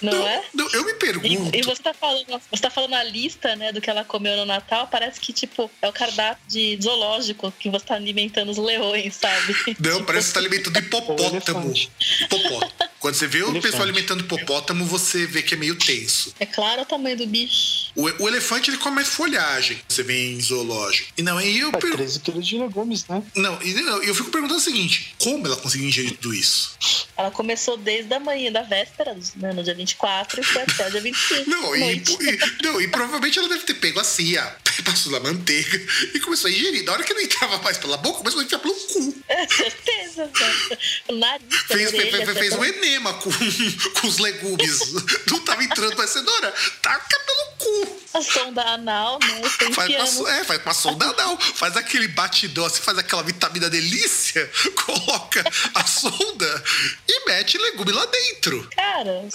Não é? Não, eu me E, pergunto. e você tá falando, você tá falando a lista, né, do que ela comeu no Natal, parece que, tipo, é o cardápio de zoológico que você tá alimentando os leões, sabe? Não, Tipo, parece que você tá alimentando Ou hipopótamo. Hipopótamo. Quando você vê o Elefante. pessoal alimentando hipopótamo, você vê que é meio tenso. É claro o tamanho do bicho. O, o elefante ele come mais folhagem, você vê em zoológico. E não, aí eu, É, per- 13 quilos de legumes, né? não, e não, eu fico perguntando o seguinte: como ela conseguiu ingerir tudo isso? Ela começou desde a manhã da véspera, né, no dia 24, e foi até o dia 25. Não, e, e- não, e provavelmente ela deve ter pego assim, a, passou na manteiga e começou a ingerir. Na hora que não entrava mais pela boca, começou a entrar pelo cu. É certeza. né? O nariz, Fez, orelha, fez, fez tá- um com, com os legumes. não tava entrando mais cenoura, taca pelo cu. a sonda anal, né? Foi Faz uma, é, faz uma sonda anal, faz aquele batidão, assim, faz aquela vitamina delícia, coloca a sonda e mete legume lá dentro. Cara,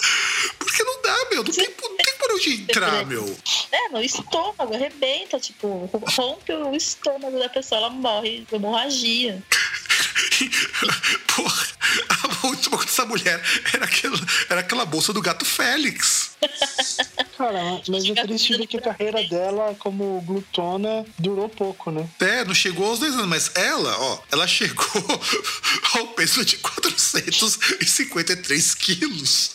Porque não dá, meu, não tem, não tem por onde entrar, meu. é, no estômago, arrebenta, tipo, rompe o estômago da pessoa, ela morre de hemorragia. Porra, a última coisa dessa mulher era aquela, era aquela bolsa do gato Félix. Cara, mas é triste ver que a carreira dela como glutona durou pouco, né? É, não chegou aos dois anos, mas ela, ó, ela chegou ao peso de 453 quilos.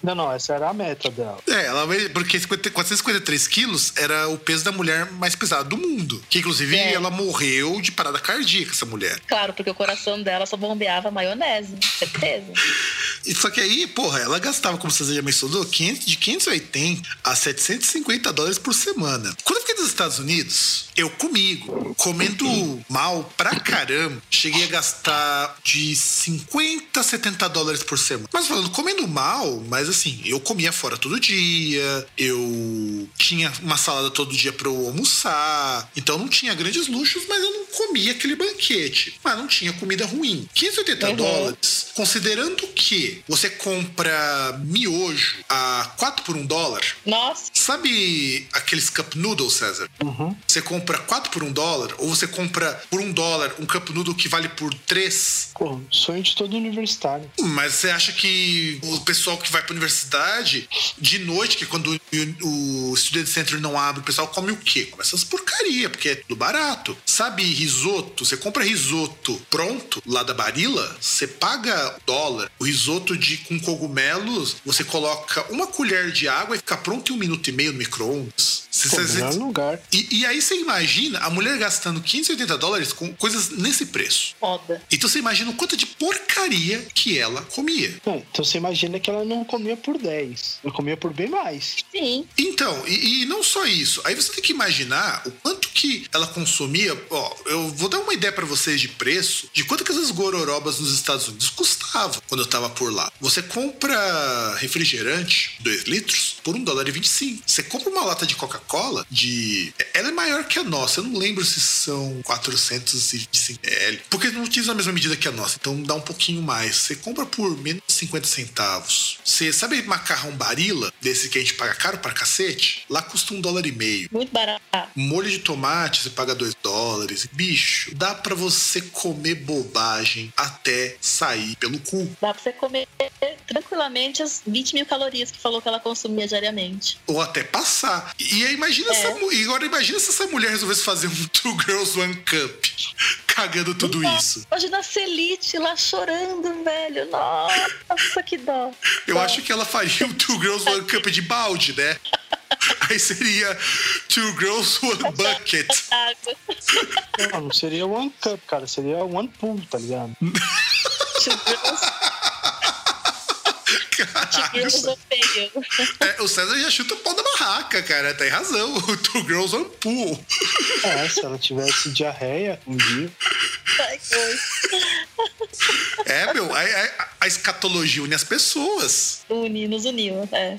Não, não, essa era a meta dela. É, ela veio- porque 50 453 quilos era o peso da mulher mais pesado do mundo. Que inclusive É. ela morreu de parada cardíaca, essa mulher. Claro, porque o coração dela só bombeava maionese, certeza. E Só que aí, porra, ela gastava, como você já mencionou, 500, de 580 a 750 dólares por semana. Quando eu fiquei nos Estados Unidos, eu comigo, comendo mal pra caramba, cheguei a gastar de 50 a 70 dólares por semana. Mas falando, comendo mal, mas assim, eu comia fora todo dia, eu tinha uma salada todo dia pra eu almoçar, então não tinha grandes luxos, mas eu não comia aquele banquete. Mas não tinha comida ruim. 580 Uhum. dólares, considerando que você compra miojo a 4 por 1 dólar. Nossa, Sabe aqueles cup noodles, César? Uhum. Você compra 4 por 1 dólar, ou você compra por 1 dólar um cup noodle que vale por 3. Pô, sonho de todo universitário. Mas você acha que o pessoal que vai pra universidade, de noite, que é quando o, o Student Center não abre, o pessoal come o quê? Come essas porcaria, porque é tudo barato. Sabe risoto? Você compra risoto pronto, lá da Barilla, você paga dólar. O risoto de, com cogumelos, você coloca uma colher de água e fica pronto em um minuto e meio no micro-ondas. Melhor lugar. e, e aí você imagina a mulher gastando 580 dólares com coisas nesse preço. foda. Então você imagina o quanto de porcaria que ela comia. Não, então você imagina que ela não comia por 10. Ela comia por bem mais. Sim. Então, e, e não só isso. Aí você tem que imaginar o quanto que ela consumia. Ó, eu vou dar uma ideia pra vocês de preço de quanto que essas gororobas nos Estados Unidos custavam quando eu tava por lá. Você compra refrigerante, 2 litros, por 1 dólar e 25. Você compra uma lata de Coca-Cola de. Ela é maior que a nossa. Eu não lembro se são 425 ml. Porque não utiliza a mesma medida que a nossa. Então dá um pouquinho mais. Você compra por menos de 50 centavos. Você sabe macarrão barila? Desse que a gente paga caro pra cacete? Lá custa um dólar e meio. Muito barato. Molho de tomate você paga 2 dólares. Bicho, dá pra você comer bobagem até sair pelo cu. Dá pra você comer tranquilamente as 20 mil calorias que falou que ela consumia diariamente. Ou até passar. E aí imagina É. essa e agora imagina se essa mulher resolvesse fazer um Two Girls One Cup. Cagando tudo isso. Imagina a Celite lá chorando, velho. Nossa, que dó. Eu acho que ela faria um Two Girls One Cup de balde, né? Aí seria Two Girls One Bucket. Não, não seria one cup, cara. Seria one pool, tá ligado? Two girls, Girls. É, o César já chuta o pau da barraca, cara. Tem razão. O Two Girls on Pool. É, se ela tivesse diarreia um dia. Ai. É, meu, a, a- a escatologia une as pessoas. Uni, nos uniu. É.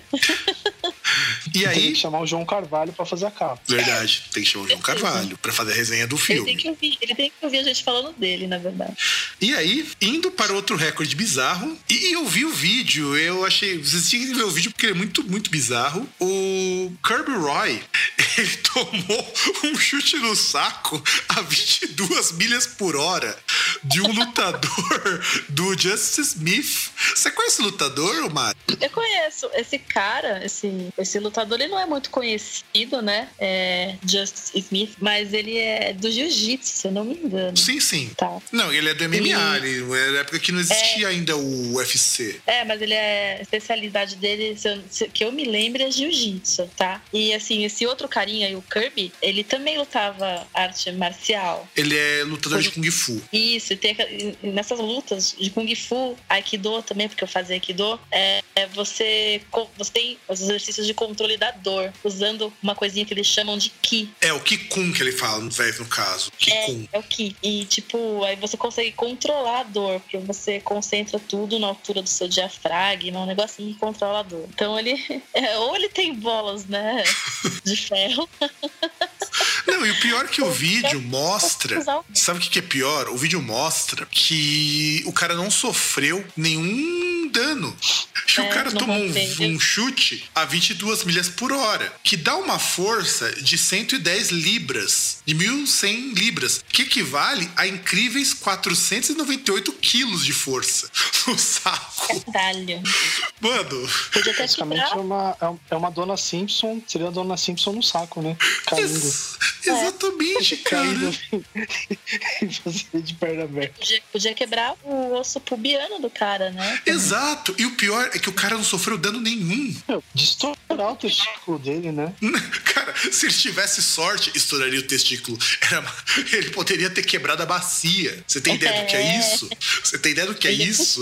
E Tem aí. que chamar o João Carvalho pra fazer a capa. Verdade, tem que chamar o João Carvalho pra fazer a resenha do Ele tem, filme. que ouvir, ele tem que ouvir a gente falando dele, na verdade. E aí, indo para outro recorde bizarro, e eu vi o vídeo, eu achei. Vocês tinham que ver o vídeo porque ele é muito, muito bizarro. O Kirby Roy, ele tomou um chute no saco a 22 milhas por hora de um lutador do Justice Smith. Você conhece o lutador, Mário? Eu conheço esse cara, esse, esse lutador, ele não é muito conhecido, né? É Justice Smith, mas ele é do jiu-jitsu, se eu não me engano. Sim, sim. Tá. Não, ele é do MMA, E- ele, é da época que não existia ainda o UFC. É, mas ele é. Especialidade dele, que eu me lembro, é jiu-jitsu, tá? E assim, esse outro carinha aí, o Kirby, ele também lutava arte marcial. Ele é lutador de Kung Fu. Isso, e tem, nessas lutas de Kung Fu, Aikido também, porque eu fazia Aikido, é, é você, você tem os exercícios de controle da dor, usando uma coisinha que eles chamam de Ki. É o Kikun que ele fala, no no caso. Kikun. É o Ki. E, tipo, aí você consegue controlar a dor, porque você concentra tudo na altura do seu diafragma, um negocinho que controla a dor. Então ele. é, ou ele tem bolas, né? De ferro. Não, e o pior é que o vídeo mostra. o- Sabe o que é pior? O vídeo mostra que o cara não sofreu nenhum dano. E o É, cara não tomou um, um chute a 22 milhas por hora, que dá uma força de 110 libras, de 1.100 libras, que equivale a incríveis 498 quilos de força no saco. Caralho. Mano, Podia até Basicamente é uma, é um- é uma dona Simpson, seria a dona Simpson no saco, né? Caindo. ex- exatamente, cara. Caindo e você de perna aberta. Podia, podia quebrar o osso pubiano do cara, né? Exato. E o pior é que o cara não sofreu dano nenhum. Meu, de estourar o testículo dele, né? Cara, se ele tivesse sorte, estouraria o testículo. Era- ele poderia ter quebrado a bacia. Você tem ideia do que é É. isso? Você tem ideia do que é isso?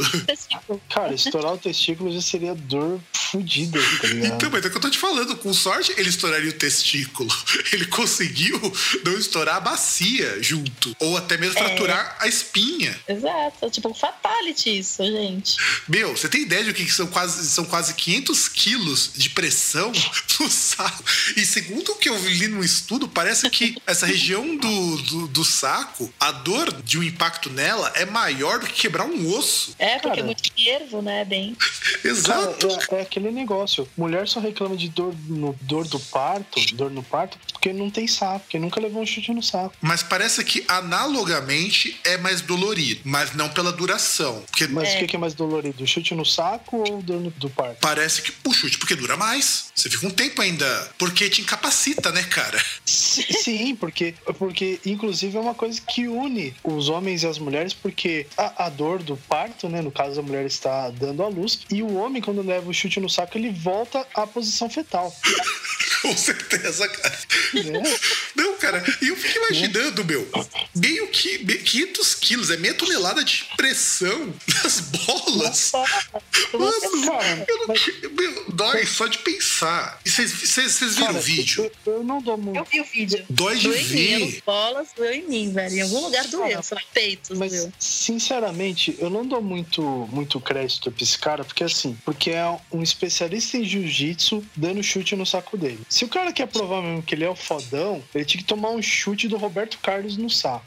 Cara, estourar o testículo seria dor fodida, tá ligado? Então, mas é o que eu tô te falando. Com sorte, ele estouraria o testículo. Ele conseguiu não estourar a bacia junto. Ou até mesmo fraturar a espinha. Exato. Tipo, fatality isso, gente. Meu, você tem ideia de que são quase, são quase 500 quilos de pressão no saco? E segundo o que eu li num estudo, parece que essa região do, do, do saco, a dor de um impacto nela é maior do que quebrar um osso. É, porque Cara. é muito nervo, né? Bem. Exato. É, é aquele negócio. Mulher só reclama de dor no dor do parto, dor no parto, porque não tem saco, porque nunca levou um chute no saco. Mas parece que analogamente é mais dolorido, mas não pela duração. Porque Mas É. o que é mais dolorido? O chute no saco ou dor no, do parto? parece que o chute, porque dura mais. Você fica um tempo ainda. Porque te incapacita, né, cara? Sim, porque, porque inclusive é uma coisa que une os homens e as mulheres, porque a, a dor do parto, né? No caso, a mulher está dando à luz, e o homem, quando leva o chute no saco, ele volta à posição fetal. Com certeza, cara. Né? Não, cara, e eu fico imaginando, meu, meio que me- 500 quilos, é meia tonelada de pressão nas bolas. Mano, eu não, meu, dói só de pensar. E vocês- viram Cara, o vídeo? Eu, eu não dou muito. Eu vi o vídeo. Dói de Doeu em mim, ver. as bolas doeu em mim, velho. Em algum lugar doeu, sei lá, peitos Mas, doeu. sinceramente, eu não dou muito, muito crédito pra esse cara, porque assim, porque é um especialista em jiu-jitsu dando chute no saco dele. Se o cara quer provar mesmo que ele é o fodão, ele tinha que tomar um chute do Roberto Carlos no saco.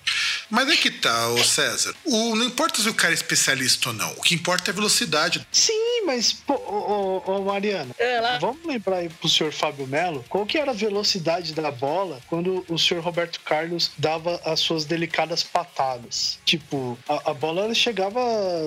Mas é que tá, ô César. O, não importa se o cara é especialista ou não. O que importa é a velocidade. Sim, mas, pô, ô, ô, ô, Mariana, É, lá. vamos lembrar aí pro senhor Fábio Melo qual que era a velocidade da bola quando o senhor Roberto Carlos dava as suas delicadas patadas. Tipo, a, a bola chegava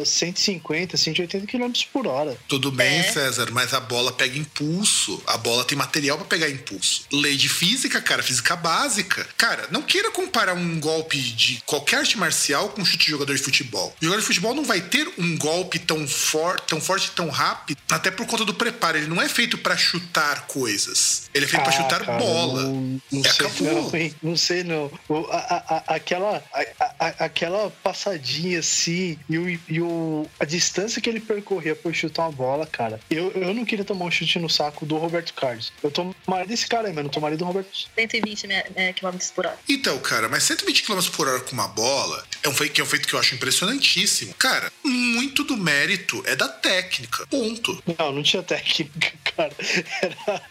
a 150, 180 km por hora. Tudo bem, É. César, mas a bola pega impulso. A bola tem material pra pegar impulso. Lei de física, cara, física básica. Cara, não queira comparar um golpe de qualquer arte marcial com um chute de jogador de futebol. O jogador de futebol não vai ter um golpe tão, for tão forte tão rápido, até por conta do preparo. Ele não é feito pra chutar coisas. Ele é feito pra Ah, chutar cara, bola. Não, não E sei acabou. não, hein? Não sei não. O- a- a- aquela, a- a- aquela passadinha assim e, o, e o, a distância que ele percorria por chutar uma bola, cara. Eu, eu não queria tomar um chute no saco do Roberto Carlos. Eu tomaria desse cara aí, mas não tomaria do Roberto. 120 né, é, quilômetros por hora. Então, cara, mas 120 km por hora com uma bola é um feito que é um feito que eu acho impressionantíssimo. Cara, muito do mérito é da técnica. Ponto. Não, não tinha técnica, cara. Era,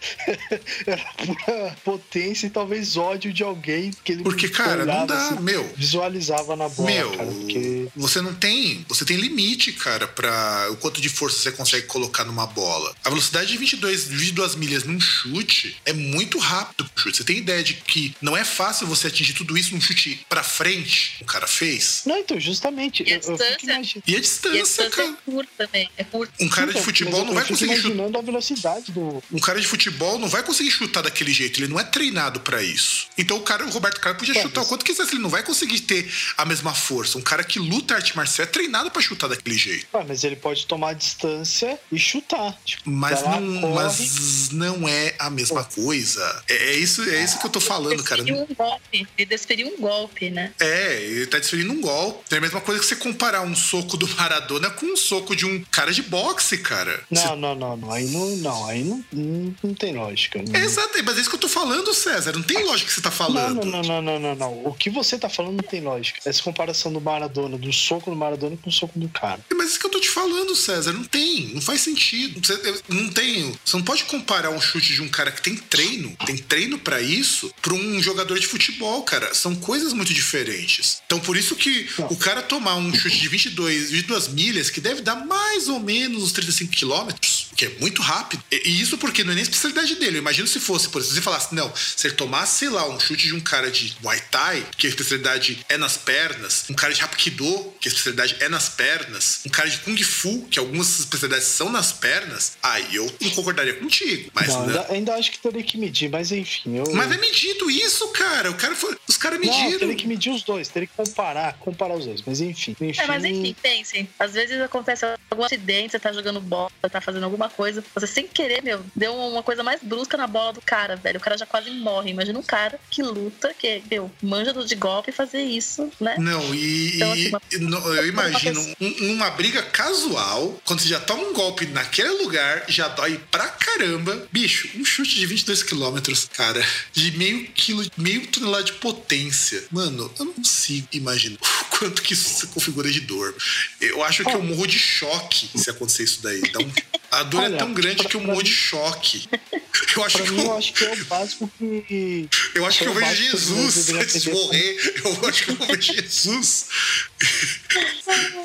era pura potência e talvez ódio de alguém que ele Porque, cara, não olhava, dá, assim, meu. visualizava na bola, Meu, cara. Porque você não tem, você tem limite, cara, para o quanto de força você consegue colocar numa bola. A velocidade de 22, 22 milhas num chute é muito rápido pro chute. Você tem ideia de que não é fácil você atingir tudo isso num chute pra frente, o cara fez? Não, então, justamente. E a eu, distância? E a E a distância, distância cara. é curta também. É curta. Um cara de Então, futebol mas não vai conseguir chutar. imaginando a velocidade do. Um cara de futebol não vai conseguir chutar daquele jeito, ele não é treinado pra isso. Então o cara, o Roberto Carlos podia Tá, chutar o mas- quanto quisesse, ele não vai conseguir ter a mesma força. Um cara que luta arte marcial é treinado pra chutar daquele jeito. Ah, mas ele pode tomar a distância e chutar. Tipo, Mas lá, não, mas não é a mesma coisa. É, é isso, é isso que eu tô falando, cara. Desferiu um golpe. Ele desferiu um golpe, né? É, ele tá desferindo um golpe. É a mesma coisa que você comparar um soco do Maradona com um soco de um cara de boxe, cara. Não, não, não, não. Aí não, não, aí não, não, não tem lógica. Não. Você- Exato, mas é isso que eu tô falando, César. Não tem lógica que você tá falando. não, não, não, não, não, não. O que você tá falando não tem lógica. Essa comparação do Maradona, do soco do Maradona com o soco do cara. Mas isso que eu tô te falando, César, não tem, não faz sentido. Você, não tem, você não pode comparar um chute de um cara que tem treino, tem treino pra isso, pra um jogador de futebol, cara. São coisas muito diferentes. Então por isso que o cara tomar um chute de 22, 22 milhas, que deve dar mais ou menos uns 35 quilômetros, que é muito rápido. E, isso porque não é nem a especialidade dele. Eu imagino se fosse, por exemplo, se você falasse, não, se ele tomasse, sei lá, um chute de um cara de Muay Thai, que a especialidade é nas pernas, um cara de Hapkido, que a especialidade é nas pernas, um cara de Kung Fu, que algumas especialidades são nas pernas, aí eu não concordaria contigo. Mas não, não. ainda, ainda acho que teria que medir, mas enfim. Eu, Mas é medido isso, cara. O cara foi, os caras Não, mediram. teria que medir os dois, teria que comparar, comparar os dois. Mas enfim, enfim. É, mas enfim, pensem. Às vezes acontece algum acidente, você tá jogando bola, tá fazendo alguma coisa, você sem querer, meu, deu uma coisa mais brusca na bola do cara, velho. O cara já quase morre. Imagina um cara que luta, que, meu, manja do de golpe e fazer isso, né? Não, e, Então, assim, uma- eu imagino pessoa- um- uma briga casual, quando você já toma um golpe naquele lugar, já dói pra caramba. Bicho, um chute de 22 quilômetros, cara, de meio quilo, meio tonelada de potência. Mano, eu não consigo imaginar o quanto que isso se configura de dor. Eu acho que eu morro de choque se acontecer isso daí. Então, a dor é tão grande pra- que morro mim- de choque. Eu acho que eu eu, acho que é o básico que. eu acho que é eu o vejo Jesus antes de aprender. morrer. Eu acho que eu vejo Jesus.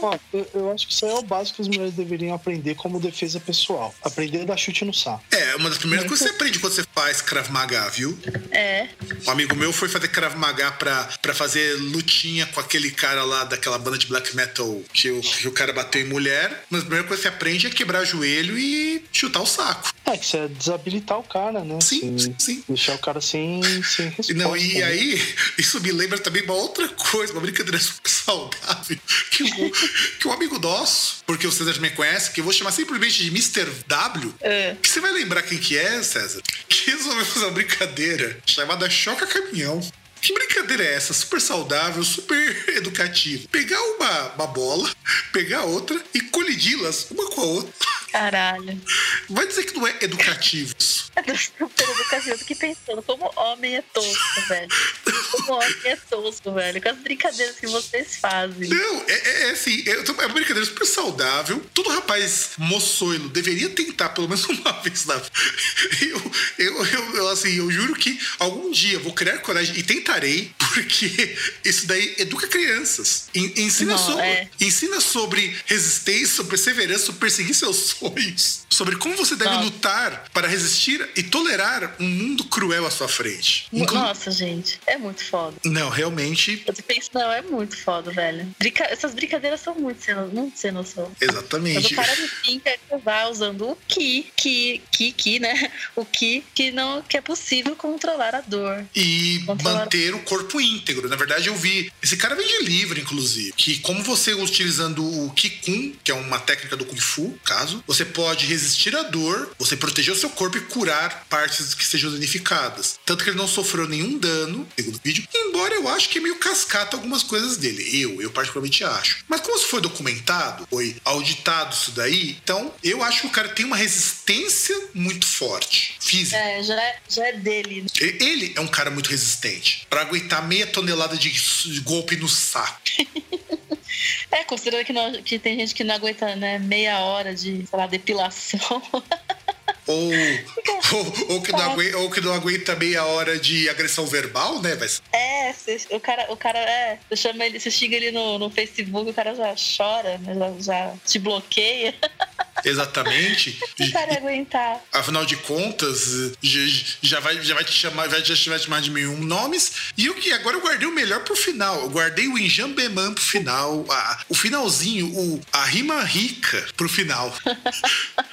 Ó, eu, eu acho que isso aí é o básico que as mulheres deveriam aprender como defesa pessoal. Aprender a dar chute no saco. É, uma das primeiras coisas que você aprende quando você faz Krav Maga, viu? É. Um amigo meu foi fazer Krav Maga pra, pra fazer lutinha com aquele cara lá daquela banda de black metal que o, que o cara bateu em mulher. Mas a primeira coisa que você aprende é quebrar joelho e chutar o saco. É, que você é desabilitar o cara, né? Sim, sim, sim. Deixar o cara sem, sem resposta. E Não, e né? aí, isso me lembra também uma outra coisa, uma brincadeira super saudável. Que, um- que um amigo nosso, porque o César me conhece, que eu vou chamar simplesmente de Mr. W, É. que você vai lembrar quem que é, César? Que resolveu fazer uma brincadeira chamada Choca Caminhão. Que brincadeira é essa? Super saudável, super educativa. Pegar uma, uma bola, pegar outra e colidi-las uma com a outra. Caralho. Vai dizer que não é educativo isso. Tô super educativa, eu fiquei pensando como homem é tosco, velho. Como homem é tosco, velho. Com as brincadeiras que vocês fazem. Não, é, é- é assim, é, é uma brincadeira super saudável. Todo rapaz moçoilo deveria tentar pelo menos uma vez na vida. Eu, eu, eu, eu, assim, eu juro que algum dia eu vou criar coragem e tentarei, porque isso daí educa crianças. En- Ensina, Não, sobre, é. ensina sobre resistência, sobre perseverança, sobre perseguir seus sonhos, sobre como você deve Nossa. lutar para resistir e tolerar um mundo cruel à sua frente. Inclu- Nossa, gente, é muito foda. Não, realmente, Eu penso, não, é muito foda, velho. Brinca- Essas brincadeiras são muito sem, muito sem noção. Quando exatamente. o cara me brinca, ele vai usando o ki, ki, ki, ki, né? O ki que não que é possível controlar a dor. E Controlar- manter o corpo íntegro. Na verdade, eu vi. Esse cara vende livro, inclusive. Que como você utilizando o Kikun, que é uma técnica do Kung Fu, caso, você pode resistir à dor, você proteger o seu corpo e curar partes que sejam danificadas. Tanto que ele não sofreu nenhum dano, segundo o vídeo. Embora eu acho que é meio cascata algumas coisas dele. Eu, eu particularmente acho. Mas como isso foi documentado, foi auditado isso daí, então eu acho que o cara tem uma resistência muito forte. Física. É, já é, já é dele. né? Ele é um cara muito resistente. Pra aguentar meia tonelada de golpe no saco. É, considerando que, não- que tem gente que não aguenta, né, meia hora de, sei lá, depilação. Ou, ou, ou que não aguenta, ou que não aguenta meia hora de agressão verbal, né? Ser- É, o cara, o cara é. Você chama ele, você xinga ele no, no Facebook, o cara já chora, né? Já, já te bloqueia. Exatamente. O cara aguentar. Afinal de contas, já, vai, já vai te chamar, vai, já vai te chamar de mil nomes. E o que? Agora eu guardei o melhor pro final. Eu guardei o Enjambeman pro final. a- o finalzinho, o, a rima rica pro final.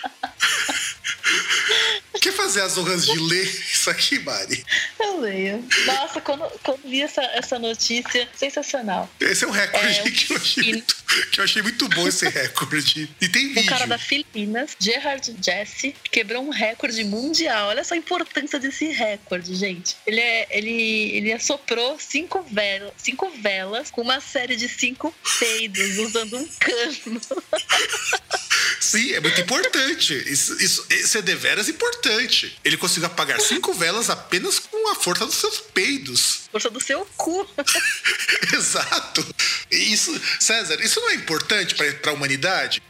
Fazer as honras de ler isso aqui, Mari? Eu leio. Nossa, quando, quando vi essa, essa notícia, sensacional. Esse é um recorde É, que, eu achei muito, que eu achei muito bom esse recorde. E tem vídeo. cara da Filipinas, Gerard Jesse, quebrou um recorde mundial. Olha só a importância desse recorde, gente. Ele, é, ele, ele assoprou cinco velas, cinco velas com uma série de cinco peidos usando um cano. Sim, é muito importante. Isso, isso, isso é deveras importante. Ele conseguiu apagar cinco velas apenas com a força dos seus peidos. Força do seu cu. Exato. Isso, César, isso não é importante pra, pra humanidade?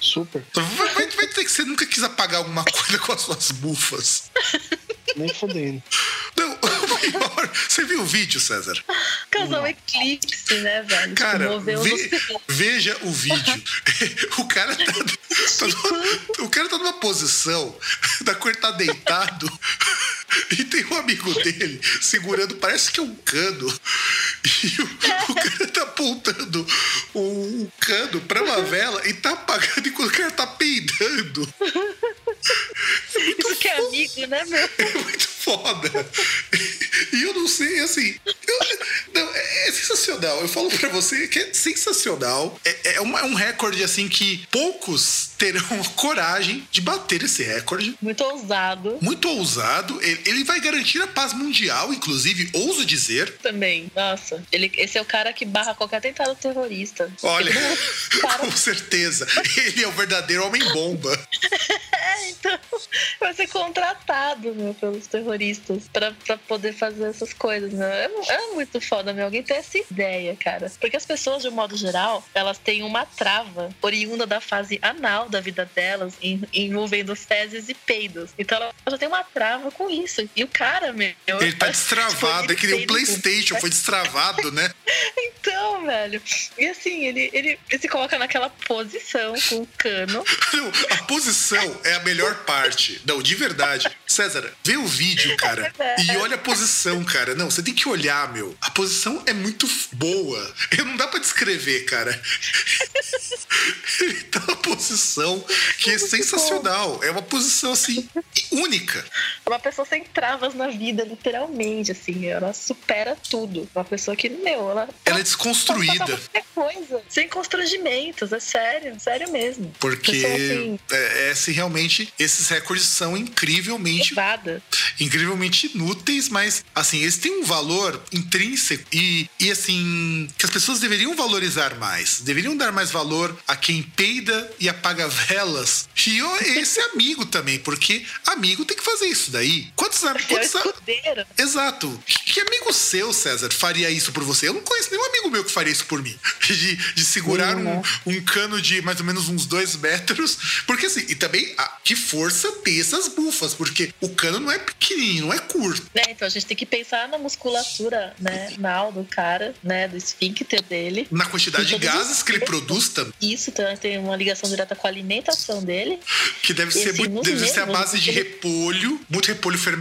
Super. Vai, vai- vai ter que você nunca quis apagar alguma coisa com as suas bufas. Nem fodendo. Não, pior. Você viu o vídeo, César? Um eclipse, né, velho? Cara, Moveu ve- veja o vídeo. O cara tá, tá numa, o cara tá numa posição da cor tá deitado e tem um amigo dele segurando, parece que é um cano. E o, o cara tá apontando um cano pra uma vela e tá apagando enquanto o cara tá peidando. Isso que é amigo, né, meu? É muito foda. E eu não sei, assim. eu- não, é, é sensacional. Eu falo pra você que é sensacional. É, é, uma- é um recorde, assim, que poucos terão coragem de bater esse recorde. Muito ousado Muito ousado. Ele, ele vai garantir a paz mundial, inclusive, ouso dizer. também. Nossa, ele, esse é o cara que barra qualquer atentado terrorista. Olha, é cara com certeza. Ele é o verdadeiro homem-bomba. É, então vai ser contratado, meu, pelos terroristas pra, pra poder fazer essas coisas, meu. É, é muito foda, meu, alguém ter essa ideia, cara. Porque as pessoas, de um modo geral, elas têm uma trava oriunda da fase anal da vida delas, em- envolvendo fezes e peidos. Então ela já tem uma trava com isso. E o cara, meu... Ele tá destravado. É que nem o PlayStation, foi destravado, né? Então, velho. E assim, ele, ele, ele se coloca naquela posição com o cano. A posição é a melhor parte. Não, de verdade. César, vê o vídeo, cara. E olha a posição, cara. Não, você tem que olhar, meu. A posição é muito boa. Não dá pra descrever, cara. Ele tá numa posição que é sensacional. É uma posição, assim, única. Uma pessoa sem travas na vida, literalmente, assim. Ela supera tudo. Uma pessoa que, meu, ela. Ela é desconstruída. qualquer coisa. Sem constrangimentos, é sério. Sério mesmo. Porque Pessoa, assim, é, é, se realmente esses recordes são incrivelmente incrivelmente inúteis, mas assim, eles têm um valor intrínseco e, e assim, que as pessoas deveriam valorizar mais. Deveriam dar mais valor a quem peida e apaga velas. E esse amigo também, porque amigo tem que fazer isso daí. Quantos, am- É o quantos a- escudeiro. Exato. Que, amigo seu, César, faria isso por você? Eu não conheço nenhum amigo meu que faria isso por mim. De, de segurar um, um cano de mais ou menos uns dois metros. Porque assim, e também, ah, que força ter essas bufas, porque o cano não é pequenininho, não é curto. Né? Então a gente tem que pensar na musculatura, né? Nal do cara, né? Do esfíncter dele. Na quantidade de gases que ele produz também, Isso também tem uma ligação direta com a alimentação dele. que deve ser, muito, deve ser a base de ele- repolho, muito repolho fermentado.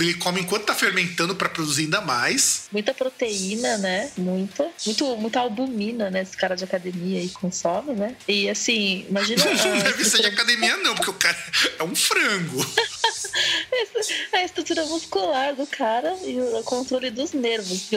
Ele come enquanto tá fermentando para produzir ainda mais. Muita proteína, né? Muita. Muito, muita albumina, né? Esse cara de academia aí consome, né? E assim, imagina. Não a deve ser de academia, não, porque o cara é um frango. a estrutura muscular do cara e o controle dos nervos.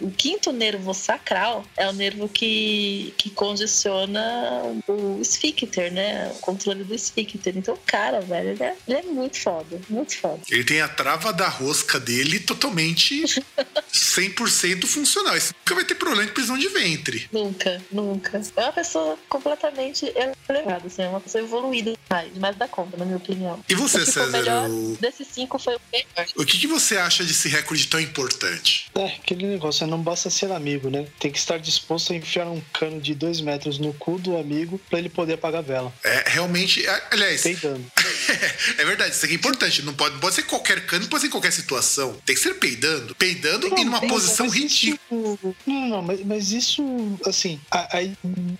O quinto nervo sacral é o nervo que, que condiciona o esfíncter, né? O controle do esfíncter. Então, o cara, velho, ele é, ele é muito foda. Muito foda. Ele tem a trava da rosca dele totalmente 100% funcional. Esse nunca vai ter problema de prisão de ventre. Nunca, nunca. É uma pessoa completamente elevada, assim, é uma pessoa evoluída demais, demais da conta, na minha opinião. E você, O César? melhor O, desses cinco foi o melhor. o que, que você acha desse recorde tão importante? É, aquele negócio, não basta ser amigo, né? Tem que estar disposto a enfiar um cano de dois metros no cu do amigo pra ele poder apagar a vela. É realmente. Aliás, Peidando. é verdade, isso aqui é importante. Não pode, pode ser qualquer cano, pode ser em qualquer situação. Tem que ser peidando. Peidando e numa posição isso- ridícula. Não, não, mas, mas isso, assim, aí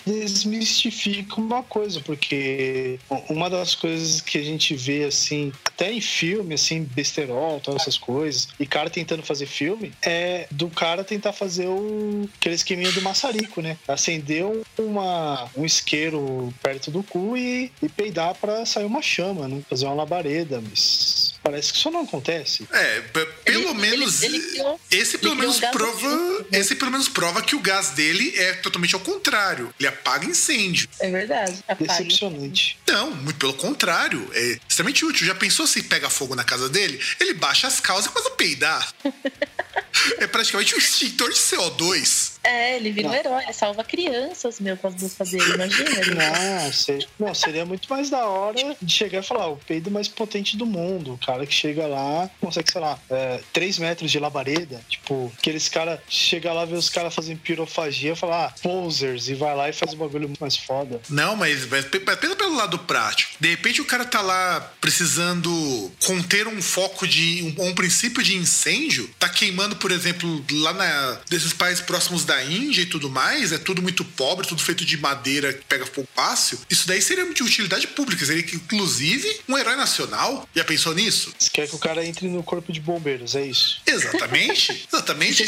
desmistifica uma coisa, porque uma das coisas que a gente vê, assim, até em filme, assim, besterol, todas essas coisas, e cara tentando fazer filme, é do cara tentar fazer o aquele esqueminha do maçarico, né? Acender um- uma, um isqueiro perto do cu e, e peidar pra sair uma chama, né? Fazer uma labareda, mas parece que isso não acontece. É, pelo Ele- menos. ele- ele criou- esse pelo menos um prova. assim. Esse pelo menos prova que o gás dele é totalmente ao contrário. Ele apaga incêndio. É verdade. Apague. Decepcionante. Não, muito pelo contrário. É extremamente útil. Já pensou se pega fogo na casa dele? Ele baixa as calças e começa a peidar. é praticamente um extintor de CO2. É, ele vira um Não. herói, ele salva crianças, meu, com as blusas dele, imagina. Ele... Não, seria, não, seria muito mais da hora de chegar e falar, o peido mais potente do mundo. O cara que chega lá, consegue, sei lá, é, 3 metros de labareda. Tipo, aqueles caras, chega lá, vê os caras fazendo pirofagia, falar, ah, posers, e vai lá e faz um bagulho muito mais foda. Não, mas, mas pe- pensa pelo lado prático. De repente o cara tá lá precisando conter um foco de. um, um princípio de incêndio, tá queimando, por exemplo, lá na, desses países próximos da Índia e tudo mais, é tudo muito pobre, tudo feito de madeira que pega fogo fácil. Isso daí seria de utilidade pública, seria que, inclusive um herói nacional. Já pensou nisso? Você quer que o cara entre no corpo de bombeiros, é isso. Exatamente, exatamente.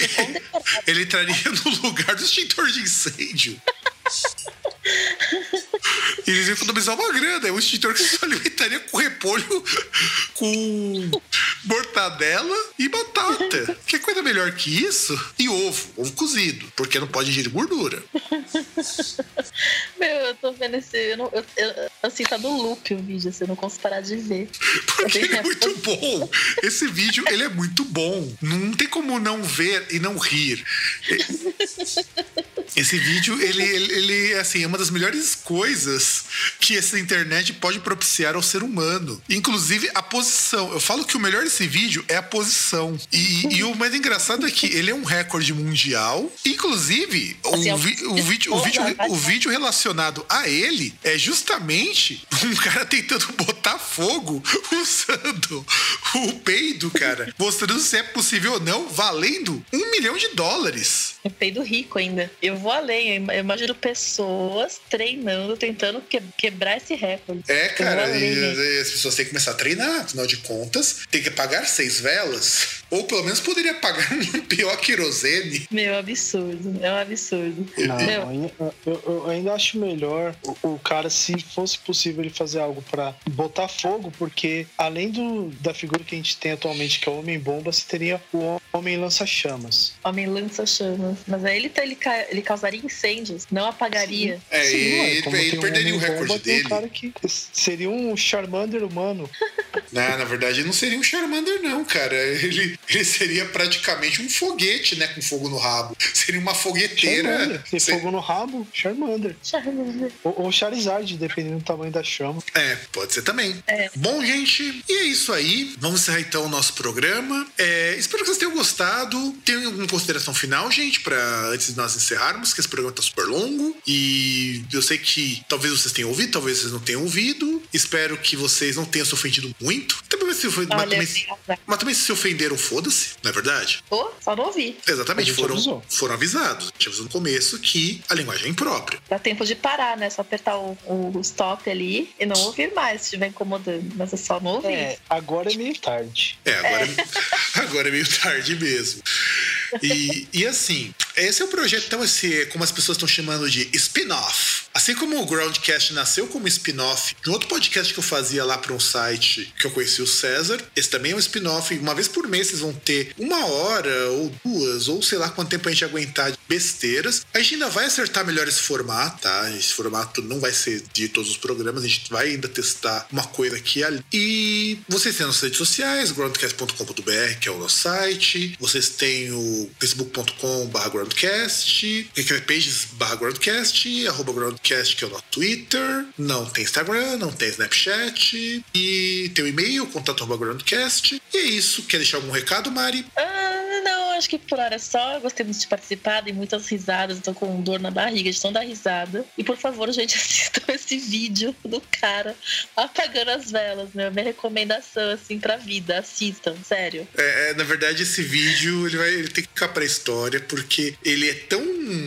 Ele entraria no lugar do extintor de incêndio. Eles iam economizar uma grana. É um extintor que se alimentaria com repolho, com mortadela e batata. Que coisa melhor que isso? E ovo, ovo cozido, porque não pode ingerir gordura. Meu, eu tô vendo esse. Eu não, eu, eu- assim, tá no loop o vídeo, assim, eu não consigo parar de ver. Porque ele é muito bom. Esse vídeo, ele é muito bom. Não tem como não ver e não rir. Esse vídeo, ele, ele, ele, assim, é uma das melhores coisas que essa internet pode propiciar ao ser humano. Inclusive, a posição. Eu falo que o melhor desse vídeo é a posição. E, e o mais engraçado é que ele é um recorde mundial. Inclusive, Assim, é o, um vi- o vídeo, o, vídeo, o vídeo relacionado a ele é justamente um cara tentando botar fogo usando o peido, cara. Mostrando se é possível ou não, valendo um milhão de dólares. É peido rico ainda. Eu vou além, eu imagino pessoas treinando, tentando que- quebrar esse recorde. É, cara, né? e, e as pessoas têm que começar a treinar, afinal de contas, tem que pagar seis velas. Ou pelo menos poderia pagar um pior querosene. Meu, absurdo. É um absurdo. Não, Meu, eu, eu ainda acho melhor o, o cara, se fosse possível, ele fazer algo pra botar fogo, porque além do, da figura que a gente tem atualmente, que é o Homem-Bomba, você teria o Homem Lança-Chamas. homem lança chamas. Mas aí ele, tá- ele, ele causaria incêndios, não apagaria. É, Sim, e ué, ele, ele tem um perderia o recorde tem um dele. cara que seria um Charmander humano. Não, na verdade, não seria um Charmander, não, cara. Ele, ele seria praticamente um foguete, né? Com fogo no rabo. Seria uma fogueteira. Charmander. Tem Se- fogo no rabo, Charmander. Charmander. Ou, ou Charizard, dependendo do tamanho da chama. É, pode ser também. É. Bom, gente, e é isso aí. Vamos encerrar então o nosso programa. É, espero que vocês tenham gostado. Tem alguma consideração final, gente, para antes de nós encerrarmos, que esse programa tá super longo. E eu sei que talvez vocês tenham ouvido, talvez vocês não tenham ouvido. Espero que vocês não tenham se ofendido muito. Também, se ofend- mas, também, azar. mas também se ofenderam, foda-se, não é verdade? Ô, só não ouvi. Exatamente, foram, avisou. foram avisados. A gente avisou no começo que a linguagem é imprópria. Dá tempo de parar, né? Só apertar o, o stop ali e não ouvir mais se estiver incomodando. Mas é só não ouvir. É, agora é meio tarde. É, agora é, agora é meio tarde mesmo. E, e assim, esse é o projeto, então, esse, como as pessoas estão chamando de spin-off. Assim como o Groundcast nasceu como spin-off de um outro podcast que eu fazia lá para um site que eu conheci o César, esse também é um spin-off. Uma vez por mês vocês vão ter uma hora ou duas, ou sei lá quanto tempo a gente aguentar de besteiras. A gente ainda vai acertar melhor esse formato, tá? Esse formato não vai ser de todos os programas, a gente vai ainda testar uma coisa aqui e ali. E vocês têm nossas redes sociais, groundcast.com.br, que é o nosso site. Vocês têm o facebook.com.br groundcast, pages.br groundcast, arroba groundcast, que é o nosso Twitter. Não tem Instagram, não tem Snapchat. E tem o e-mail, contato arroba groundcast. E é isso. Quer deixar algum recado, Mari? Não, acho que por hora é só. Gostei muito de participar, dei muitas risadas, tô com dor na barriga de tão risada. E por favor, gente, assistam esse vídeo do cara apagando as velas, meu. Minha recomendação, assim, pra vida. Assistam, sério. É, é, na verdade, esse vídeo ele vai ele tem que ficar pra história, porque ele é tão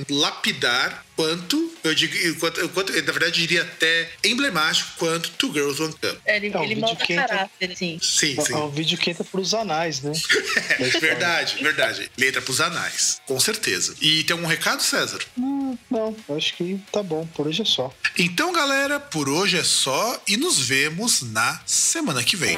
lapidar quanto, eu digo, quanto, quanto, na verdade, eu diria até emblemático quanto Two Girls One Cup. É, ele, É um ele vídeo molda que entra- caráter, assim. Sim, sim. É um vídeo que entra pros anais, né? É verdade, verdade. Letra pros anais, com certeza. E tem algum recado, César? Hum, não, acho que tá bom. Por hoje é só. Então, galera, por hoje é só e nos vemos na semana que vem.